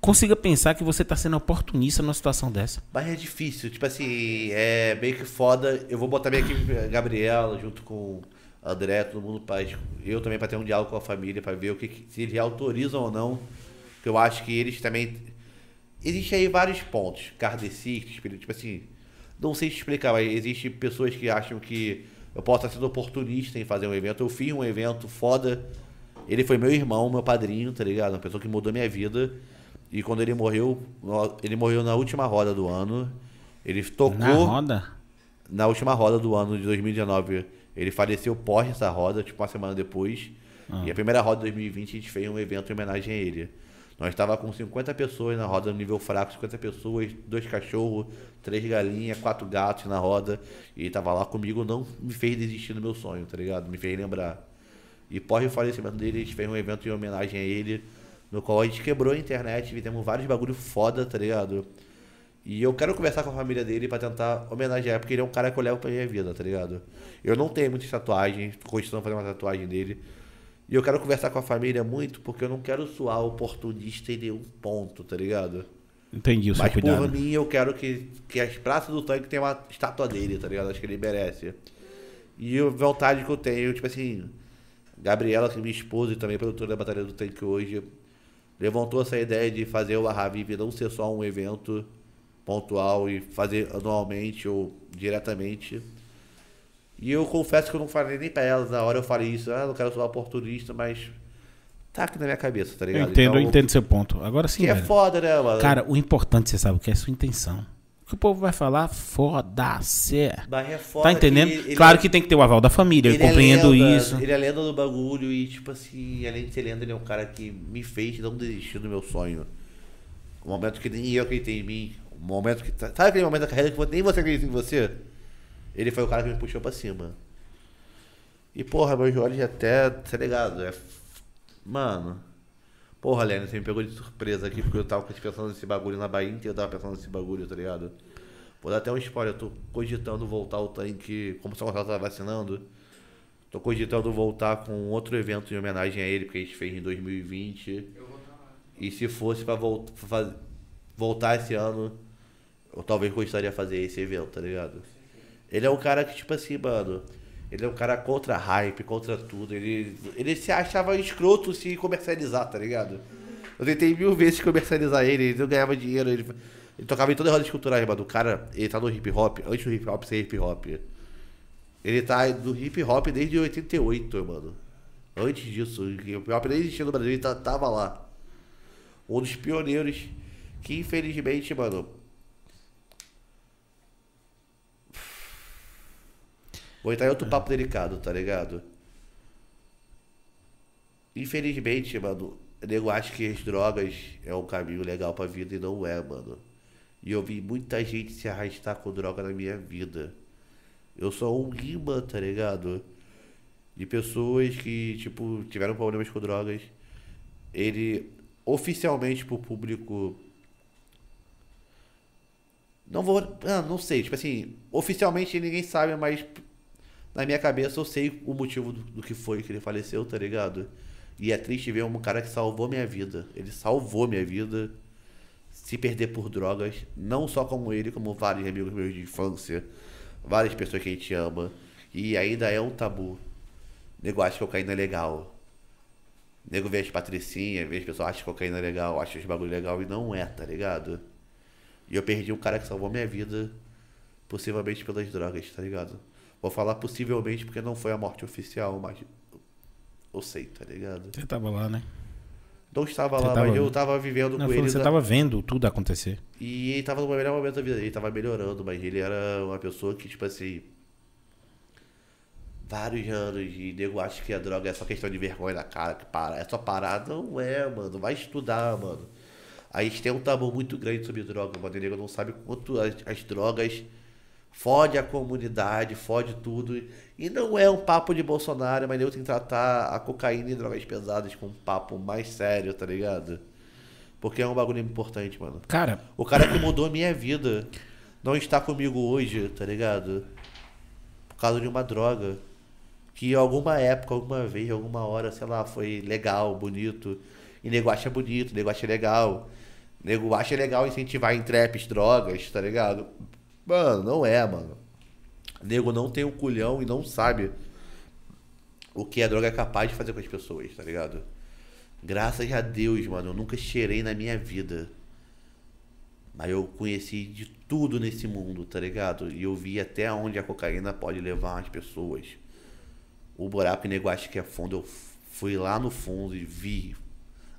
consiga pensar que você tá sendo oportunista numa situação dessa. Mas é difícil, tipo assim, é meio que foda. Eu vou botar minha equipe, a Gabriela, junto com a André, todo mundo, pra, eu também pra ter um diálogo com a família, pra ver o que, se eles autorizam ou não. Que eu acho que eles também. Existem aí vários pontos, kardecistas, espírito, tipo assim, não sei te explicar, mas existem pessoas que acham que eu posso estar sendo oportunista em fazer um evento. Eu fiz um evento foda. Ele foi meu irmão, meu padrinho, tá ligado? Uma pessoa que mudou minha vida. E quando ele morreu, ele morreu na última roda do ano. Ele tocou Na roda? na última roda do ano de 2019. Ele faleceu pós essa roda, tipo uma semana depois. E a primeira roda de 2020 a gente fez um evento em homenagem a ele. Nós estava com 50 pessoas na roda no nível fraco, 50 pessoas, dois cachorros, três galinhas, quatro gatos na roda. E ele tava lá comigo, não me fez desistir do meu sonho, tá ligado? Me fez lembrar. E pós o falecimento dele, a gente fez um evento em homenagem a ele, no qual a gente quebrou a internet, fizemos vários bagulho foda, tá ligado? E eu quero conversar com a família dele pra tentar homenagear, porque ele é um cara que eu levo pra minha vida, tá ligado? Eu não tenho muitas tatuagens, tô cogitando fazer uma tatuagem dele. E eu quero conversar com a família muito, porque eu não quero soar oportunista em nenhum ponto, tá ligado? Entendi o seu Mas cuidado. por mim eu quero que, que as praças do tanque tenham uma estátua dele, tá ligado? Acho que ele merece. E a vontade que eu tenho, tipo assim, Gabriela, que é minha esposa e também produtora da Batalha do Tanque hoje, levantou essa ideia de fazer o Arra Vive não ser só um evento pontual e fazer anualmente ou diretamente. E eu confesso que eu não falei nem pra elas na hora eu falei isso, ah, não quero ser oportunista, mas tá aqui na minha cabeça, tá Eu ligado? entendo, eu Então, entendo seu ponto. Agora sim, Que é velho. foda, né, mano? Cara, o importante, você sabe o que é a sua intenção. O que o povo vai falar, foda-se. É foda Tá entendendo? que ele claro é- que tem que ter o aval da família, eu é compreendo lenda, isso. Ele é lenda do bagulho e, tipo assim, além de ser lenda, ele é um cara que me fez não desistir do meu sonho. Um momento que nem eu acreditei em mim. Um momento que. Sabe aquele momento da carreira que nem você acredita em você? Ele foi o cara que me puxou pra cima. E, porra, meus olhos até, tá ligado? É... Mano. Porra, Lênin, você me pegou de surpresa aqui, porque eu tava pensando nesse bagulho na Bahia inteira, eu tava pensando nesse bagulho, tá ligado? Vou dar até um spoiler, eu tô cogitando voltar o tanque, como o São Gonçalo tá vacinando. Tô cogitando voltar com outro evento em homenagem a ele, porque a gente fez em 2020. E se fosse pra vol- fa- voltar esse ano, eu talvez gostaria de fazer esse evento, tá ligado? Ele é um cara que, tipo assim, mano. Ele é um cara contra hype, contra tudo. Ele, ele se achava escroto se comercializar, tá ligado? Eu tentei mil vezes comercializar ele, ele não ganhava dinheiro. Ele, ele tocava em todas as rodas culturais, mano. O cara, ele tá no hip hop, antes do hip hop ser hip hop. Ele tá no hip hop desde 88, mano. Antes disso, o hip hop nem existia no Brasil, ele tá- tava lá. Um dos pioneiros que, infelizmente, mano, Vou entrar em outro papo delicado, tá ligado? Infelizmente, mano, nego acha que as drogas é um caminho legal pra vida e não é, mano. E eu vi muita gente se arrastar com droga na minha vida. Eu sou um imã, tá ligado? De pessoas que, tipo, tiveram problemas com drogas. Ele, oficialmente pro público não vou. Ah, não sei. Tipo assim, oficialmente ninguém sabe, mas na minha cabeça eu sei o motivo do, do que foi que ele faleceu, tá ligado? E é triste ver um cara que salvou minha vida. Ele salvou minha vida se perder por drogas. Não só como ele, como vários amigos meus de infância. Várias pessoas que a gente ama. E ainda é um tabu. Nego acha que cocaína é legal. Nego vê as patricinhas, vê as pessoas acham que cocaína é legal, acham os bagulho legal e não é, tá ligado? E eu perdi um cara que salvou minha vida, possivelmente pelas drogas, tá ligado? Vou falar possivelmente porque não foi a morte oficial, mas eu sei, tá ligado? Você tava lá, né? Não estava Você lá, tava- mas eu tava vivendo Não, com ele. você na- tava vendo tudo acontecer. E ele tava no melhor momento da vida ele tava melhorando, mas ele era uma pessoa que, tipo assim. Vários anos e nego acha que a droga é só questão de vergonha na cara, que para, é só parar. Não é, mano. Vai estudar, mano. A gente tem um tabu muito grande sobre droga, mano. E nego não sabe quanto as, as drogas fode a comunidade, fode tudo. E não é um papo de Bolsonaro, mas nego tem que tratar a cocaína e drogas pesadas com um papo mais sério, tá ligado? Porque é um bagulho importante, mano. Cara, O cara que mudou a minha vida não está comigo hoje, tá ligado? Por causa de uma droga. Que em alguma época, alguma vez, alguma hora, sei lá, foi legal, bonito. E nego acha bonito, nego acha legal. Nego acha legal incentivar em traps, drogas, tá ligado? Mano, não é, mano. Nego não tem um culhão e não sabe o que a droga é capaz de fazer com as pessoas, tá ligado? Graças a Deus, mano, eu nunca cheirei na minha vida. Mas eu conheci de tudo nesse mundo, tá ligado? E eu vi até onde a cocaína pode levar as pessoas. O buraco que nego acha que é fundo, eu fui lá no fundo e vi.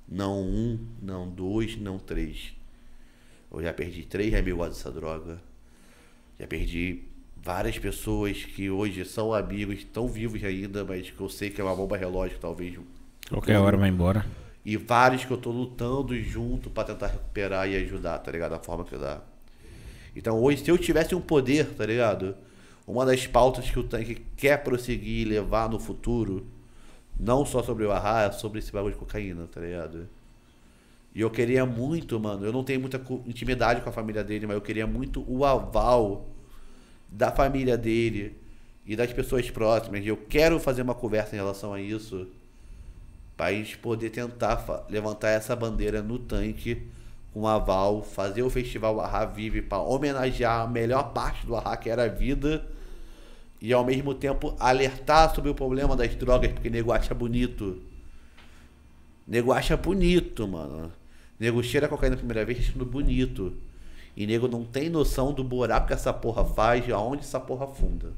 Não um, não dois, não três. Eu já perdi três amigos dessa droga. Já perdi várias pessoas que hoje são amigos, estão vivos ainda, mas que eu sei que é uma bomba relógio, talvez. qualquer hora vai embora. E vários que eu tô lutando junto pra tentar recuperar e ajudar, tá ligado? Da forma que dá. Então hoje, se eu tivesse um poder, tá ligado? Uma das pautas que o tanque quer prosseguir e levar no futuro, não só sobre o Arra, é sobre esse bagulho de cocaína, tá ligado? E eu queria muito, mano, eu não tenho muita intimidade com a família dele, mas eu queria muito o aval da família dele e das pessoas próximas. Eu quero fazer uma conversa em relação a isso para gente poder tentar levantar essa bandeira no tanque com aval, fazer o festival Arra Vive para homenagear a melhor parte do Arra, que era a vida, e ao mesmo tempo alertar sobre o problema das drogas, porque nego acha bonito. Nego acha bonito, mano. Nego cheira a cocaína a primeira vez achando bonito. E nego não tem noção do buraco que essa porra faz e aonde essa porra afunda.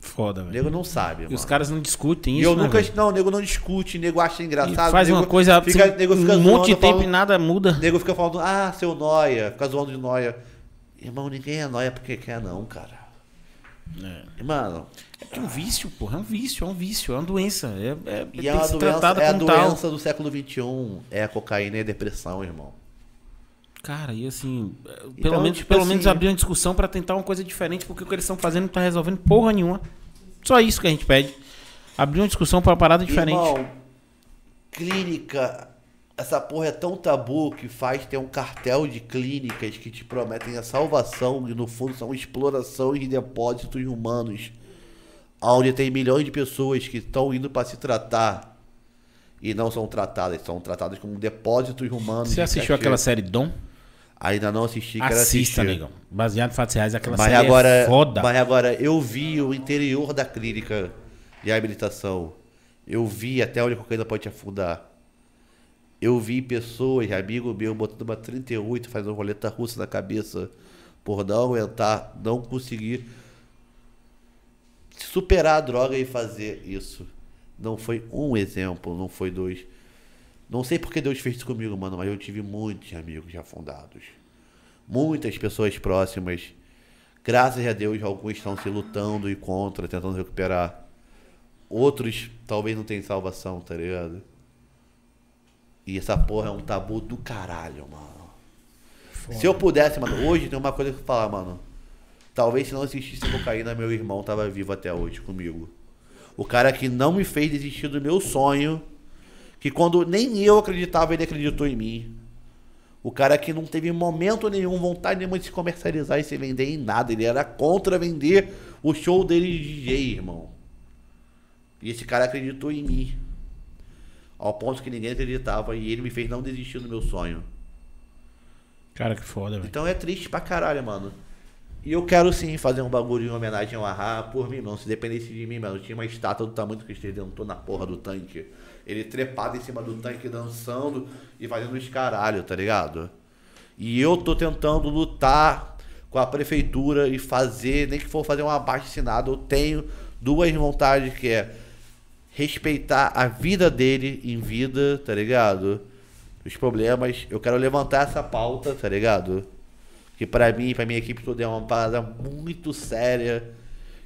Foda, velho. Nego não sabe, E mano. os caras não discutem E isso, eu né, nunca. velho? Não, nego não discute, nego acha E engraçado. faz nego uma coisa, Fica, assim, nego fica um monte de tempo falando- e nada muda. Nego fica falando, ah, seu noia, fica zoando de noia. Irmão, ninguém é noia porque quer, não, cara. É. Mano, É um vício, porra. É um vício, é um vício, é uma doença. É, é, e é que uma doença, é a tal. doença do século XXI. É a cocaína e a depressão, irmão. Cara, e assim, é, pelo Então, menos, tipo pelo assim- menos abrir uma discussão pra tentar uma coisa diferente, porque o que eles estão fazendo não tá resolvendo porra nenhuma. Só isso que a gente pede. Abriu uma discussão pra uma parada diferente. Irmão, clínica, essa porra é tão tabu que faz ter um cartel de clínicas que te prometem a salvação e no fundo são explorações de depósitos humanos, onde tem milhões de pessoas que estão indo para se tratar e não são tratadas, são tratadas como depósitos humanos. Você assistiu aquela série Dom? Ainda não assisti, quero Assista, assistir. Baseado em fatos reais, aquela Mas série agora, é foda. mas agora eu vi o interior da clínica de reabilitação. Eu vi até onde a cocaína pode te afundar. Eu vi pessoas, amigo meu, botando uma 38, fazendo roleta russa na cabeça por não aguentar, não conseguir superar a droga e fazer isso. Não foi um exemplo, não foi dois. Não sei porque Deus fez isso comigo, mano, mas eu tive muitos amigos afundados. Muitas pessoas próximas. Graças a Deus, alguns estão se lutando e contra, tentando recuperar. Outros talvez não tenham salvação, tá ligado? E essa porra é um tabu do caralho, mano. Se eu pudesse, mano, hoje tem uma coisa que eu falar, mano. Talvez se não existisse cocaína, meu irmão tava vivo até hoje comigo. O cara que não me fez desistir do meu sonho, que quando nem eu acreditava, ele acreditou em mim. O cara que não teve momento nenhum, vontade nenhuma de se comercializar e se vender em nada. Ele era contra vender o show dele de DJ, irmão. E esse cara acreditou em mim. Ao ponto que ninguém acreditava e ele me fez não desistir do meu sonho. Cara, que foda, velho. Então é triste pra caralho, mano. E eu quero sim fazer um bagulho em homenagem ao Ahá por mim, mano. Se dependesse de mim, mano, tinha uma estátua do tamanho do Cristo Redentor na porra do tanque. Ele trepado em cima do tanque, dançando e fazendo os caralho, tá ligado? E eu tô tentando lutar com a prefeitura e fazer, nem que for fazer um abaixo assinado, eu tenho duas vontades que é respeitar a vida dele em vida, tá ligado? Os problemas, eu quero levantar essa pauta, tá ligado? Que pra mim, pra minha equipe toda é uma parada muito séria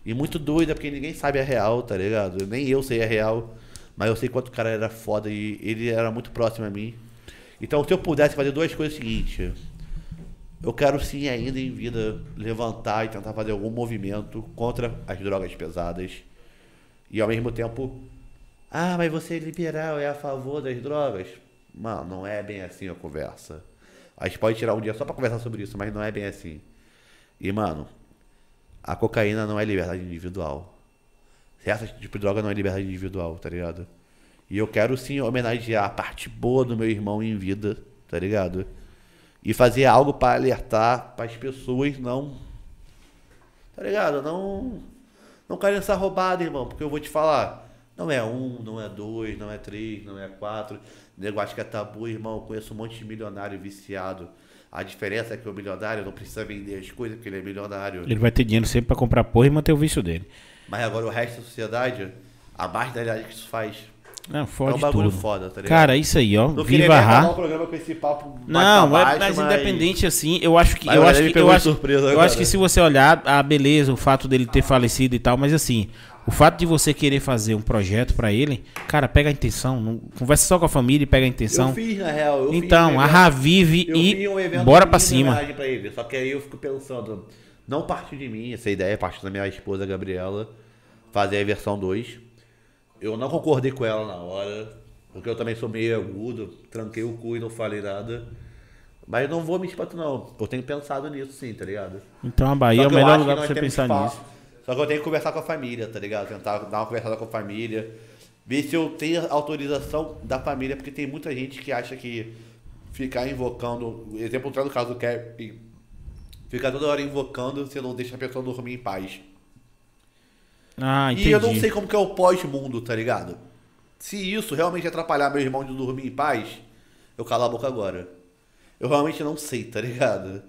e muito doida, porque ninguém sabe a real, tá ligado? Nem eu sei a real, mas eu sei quanto o cara era foda e ele era muito próximo a mim. Então, se eu pudesse fazer duas coisas é o seguinte, eu quero sim ainda em vida levantar e tentar fazer algum movimento contra as drogas pesadas. E ao mesmo tempo, ah, mas você é liberal, é a favor das drogas? Mano, não é bem assim a conversa. A gente pode tirar um dia só pra conversar sobre isso, mas não é bem assim. E, mano, a cocaína não é liberdade individual. Essa tipo de droga não é liberdade individual, tá ligado? E eu quero sim homenagear a parte boa do meu irmão em vida, tá ligado? E fazer algo pra alertar para as pessoas não. Tá ligado? Não. Não caírem nessa roubada, irmão. Porque eu vou te falar. Não é um, não é dois, não é três, não é quatro. Nego acha que é tabu, irmão. Eu conheço um monte de milionário viciado. A diferença é que o milionário não precisa vender as coisas porque ele é milionário. Ele vai ter dinheiro sempre pra comprar porra e manter o vício dele. Mas agora o resto da sociedade, a marginalidade que isso faz. Não, é fode um bagulho tudo. foda, tá ligado? Cara, isso aí, ó. não Viva Ra. o programa com esse papo Não, mas, baixo, mas independente assim, eu acho que Mas eu acho que eu acho, surpresa eu acho que se você olhar a beleza, o fato dele ter falecido e tal, mas assim, o fato de você querer fazer um projeto pra ele, cara, pega a intenção, não, conversa só com a família e pega a intenção. Eu fiz, na real. Eu então, um a evento- e um bora em cima. Pra ele. Só que aí eu fico pensando, não partiu de mim, essa ideia partiu da minha esposa Gabriela, fazer a versão 2. Eu não concordei com ela na hora, porque eu também sou meio agudo, tranquei o cu e não falei nada. Mas não vou me espato não. Eu tenho pensado nisso sim, tá ligado? Então a Bahia é o melhor lugar pra você pensar nisso. Só que eu tenho que conversar com a família, tá ligado? Tentar dar uma conversada com a família. Ver se eu tenho autorização da família, porque tem muita gente que acha que ficar invocando. Exemplo, no caso do Cap, ficar toda hora invocando, você não deixa a pessoa dormir em paz. Ah, entendi. E eu não sei como que é o pós-mundo, tá ligado? Se isso realmente atrapalhar meu irmão de dormir em paz, eu calo a boca agora. Eu realmente não sei, tá ligado?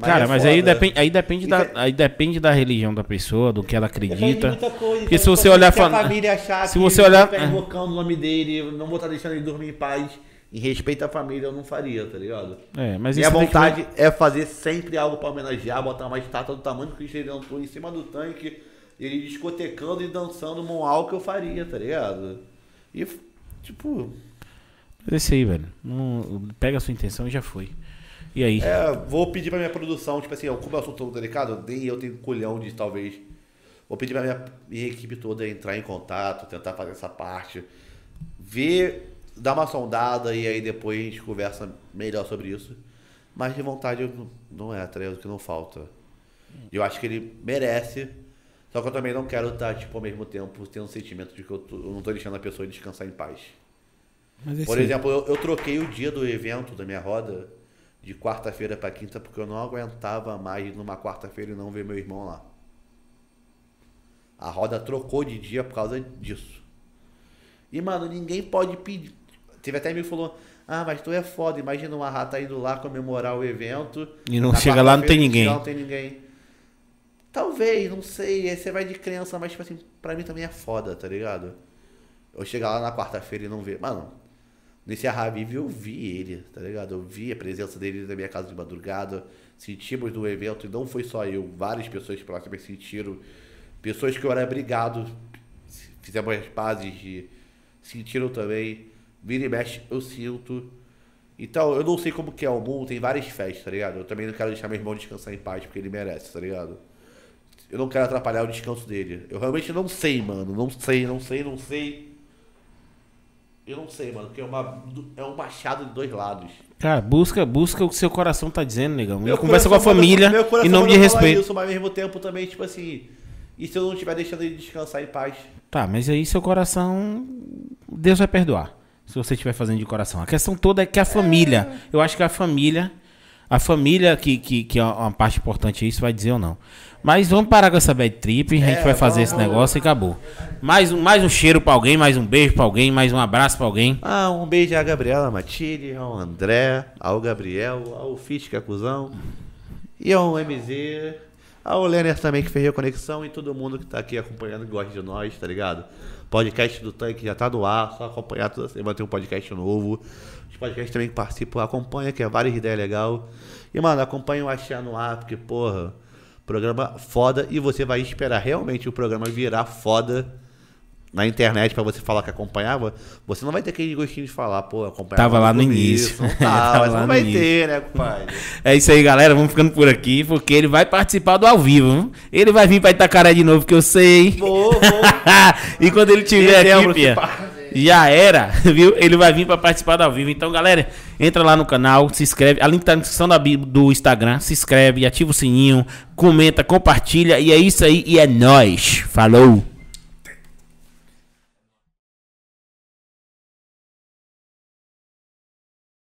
Cara, é mas aí depende, aí depende da, é- aí depende da religião da pessoa, do que ela acredita. muita coisa, Porque então, se você tipo, olhar se a fa- família achar se que você olhar- invocando o nome dele, não vou estar deixando ele dormir em paz, em respeito à família, eu não faria, tá ligado? É, mas Minha tem que- vontade é fazer sempre algo pra homenagear, botar uma estátua do tamanho do Cristo Redentor em cima do tanque, ele discotecando e dançando monal que eu faria, tá ligado? E, tipo, Mas é isso aí, velho. Não- pega a sua intenção e já foi. E aí? é, vou pedir pra minha produção, tipo assim, como é um assunto tão delicado, nem eu tenho culhão de talvez Vou pedir pra minha, minha equipe toda entrar em contato, tentar fazer essa parte. Ver, dar uma sondada e aí depois a gente conversa melhor sobre isso. Mas de vontade eu não- é, tá ligado? O que não falta. Eu acho que ele merece. Só que eu também não quero estar, tipo, ao mesmo tempo, tendo um sentimento de que eu, tô- eu não tô deixando a pessoa descansar em paz. Mas Por exemplo, eu, eu troquei o dia do evento da minha roda de quarta-feira pra quinta porque eu não aguentava mais numa quarta-feira e não ver meu irmão lá. A roda trocou de dia por causa disso. E, mano, ninguém pode pedir. Teve até me que falou: Ah, mas tu é foda. Imagina uma rata indo lá comemorar o evento. E não chega lá, não tem ninguém. Não tem ninguém. Talvez, não sei. Aí você vai de crença, mas, tipo assim, pra mim também é foda, tá ligado? Eu chegar lá na quarta-feira e não ver. Mano, nesse Arravive eu vi ele, tá ligado? Eu vi a presença dele na minha casa de madrugada. Sentimos no evento, e não foi só eu, várias pessoas próximas sentiram. Pessoas que eu era brigado, fizemos as pazes de. Sentiram também. Vira e mexe, eu sinto. Então, eu não sei como que é o mundo, tem várias festas, tá ligado? Eu também não quero deixar meu irmão descansar em paz, porque ele merece, tá ligado? Eu não quero atrapalhar o descanso dele. Eu realmente não sei, mano. Não sei, não sei, não sei. Eu não sei, mano, porque é, uma, é um machado de dois lados. Cara, busca, busca o que seu coração tá dizendo, negão. Meu Conversa com a família meu coração em nome de respeito. Isso, mas ao mesmo tempo também, tipo assim. E se eu não estiver deixando ele descansar em paz? Tá, mas aí seu coração. Deus vai perdoar. Se você estiver fazendo de coração. A questão toda é que a família. Eu acho que a família. A família, que, que, que é uma parte importante isso, vai dizer ou não. Mas vamos parar com essa bad trip. A gente É, vai fazer esse vamos. negócio e acabou. Mais um, mais um cheiro pra alguém, mais um beijo pra alguém, mais um abraço pra alguém. Ah, um beijo à Gabriela Matilde, ao André, ao Gabriel, ao é cuzão, e ao MZ, ao Lenner também, que fez a conexão, e todo mundo que tá aqui acompanhando que gosta de nós, tá ligado? Podcast do Tanque já tá no ar, só acompanhar toda semana tem um podcast novo. Os podcasts também que participam, acompanha, que é várias ideias legais. E, mano, acompanha o Axé no ar, porque, porra, programa foda, e você vai esperar realmente o programa virar foda na internet pra você falar que acompanhava, você não vai ter aquele gostinho de falar, pô, acompanhava. Tava lá no início. Não Tava mas lá não vai início. ter, né, compadre? É isso aí, galera. Vamos ficando por aqui, porque ele vai participar do ao vivo. viu? Ele vai vir pra Itacaré de novo, que eu sei. Vou, vou. e quando ele tiver Dezembro, aqui, pia. Já era, viu? Ele vai vir pra participar do ao vivo. Então, galera, entra lá no canal, se inscreve. A link tá na descrição do Instagram. Se inscreve, ativa o sininho, comenta, compartilha. E é isso aí, e é nóis. Falou!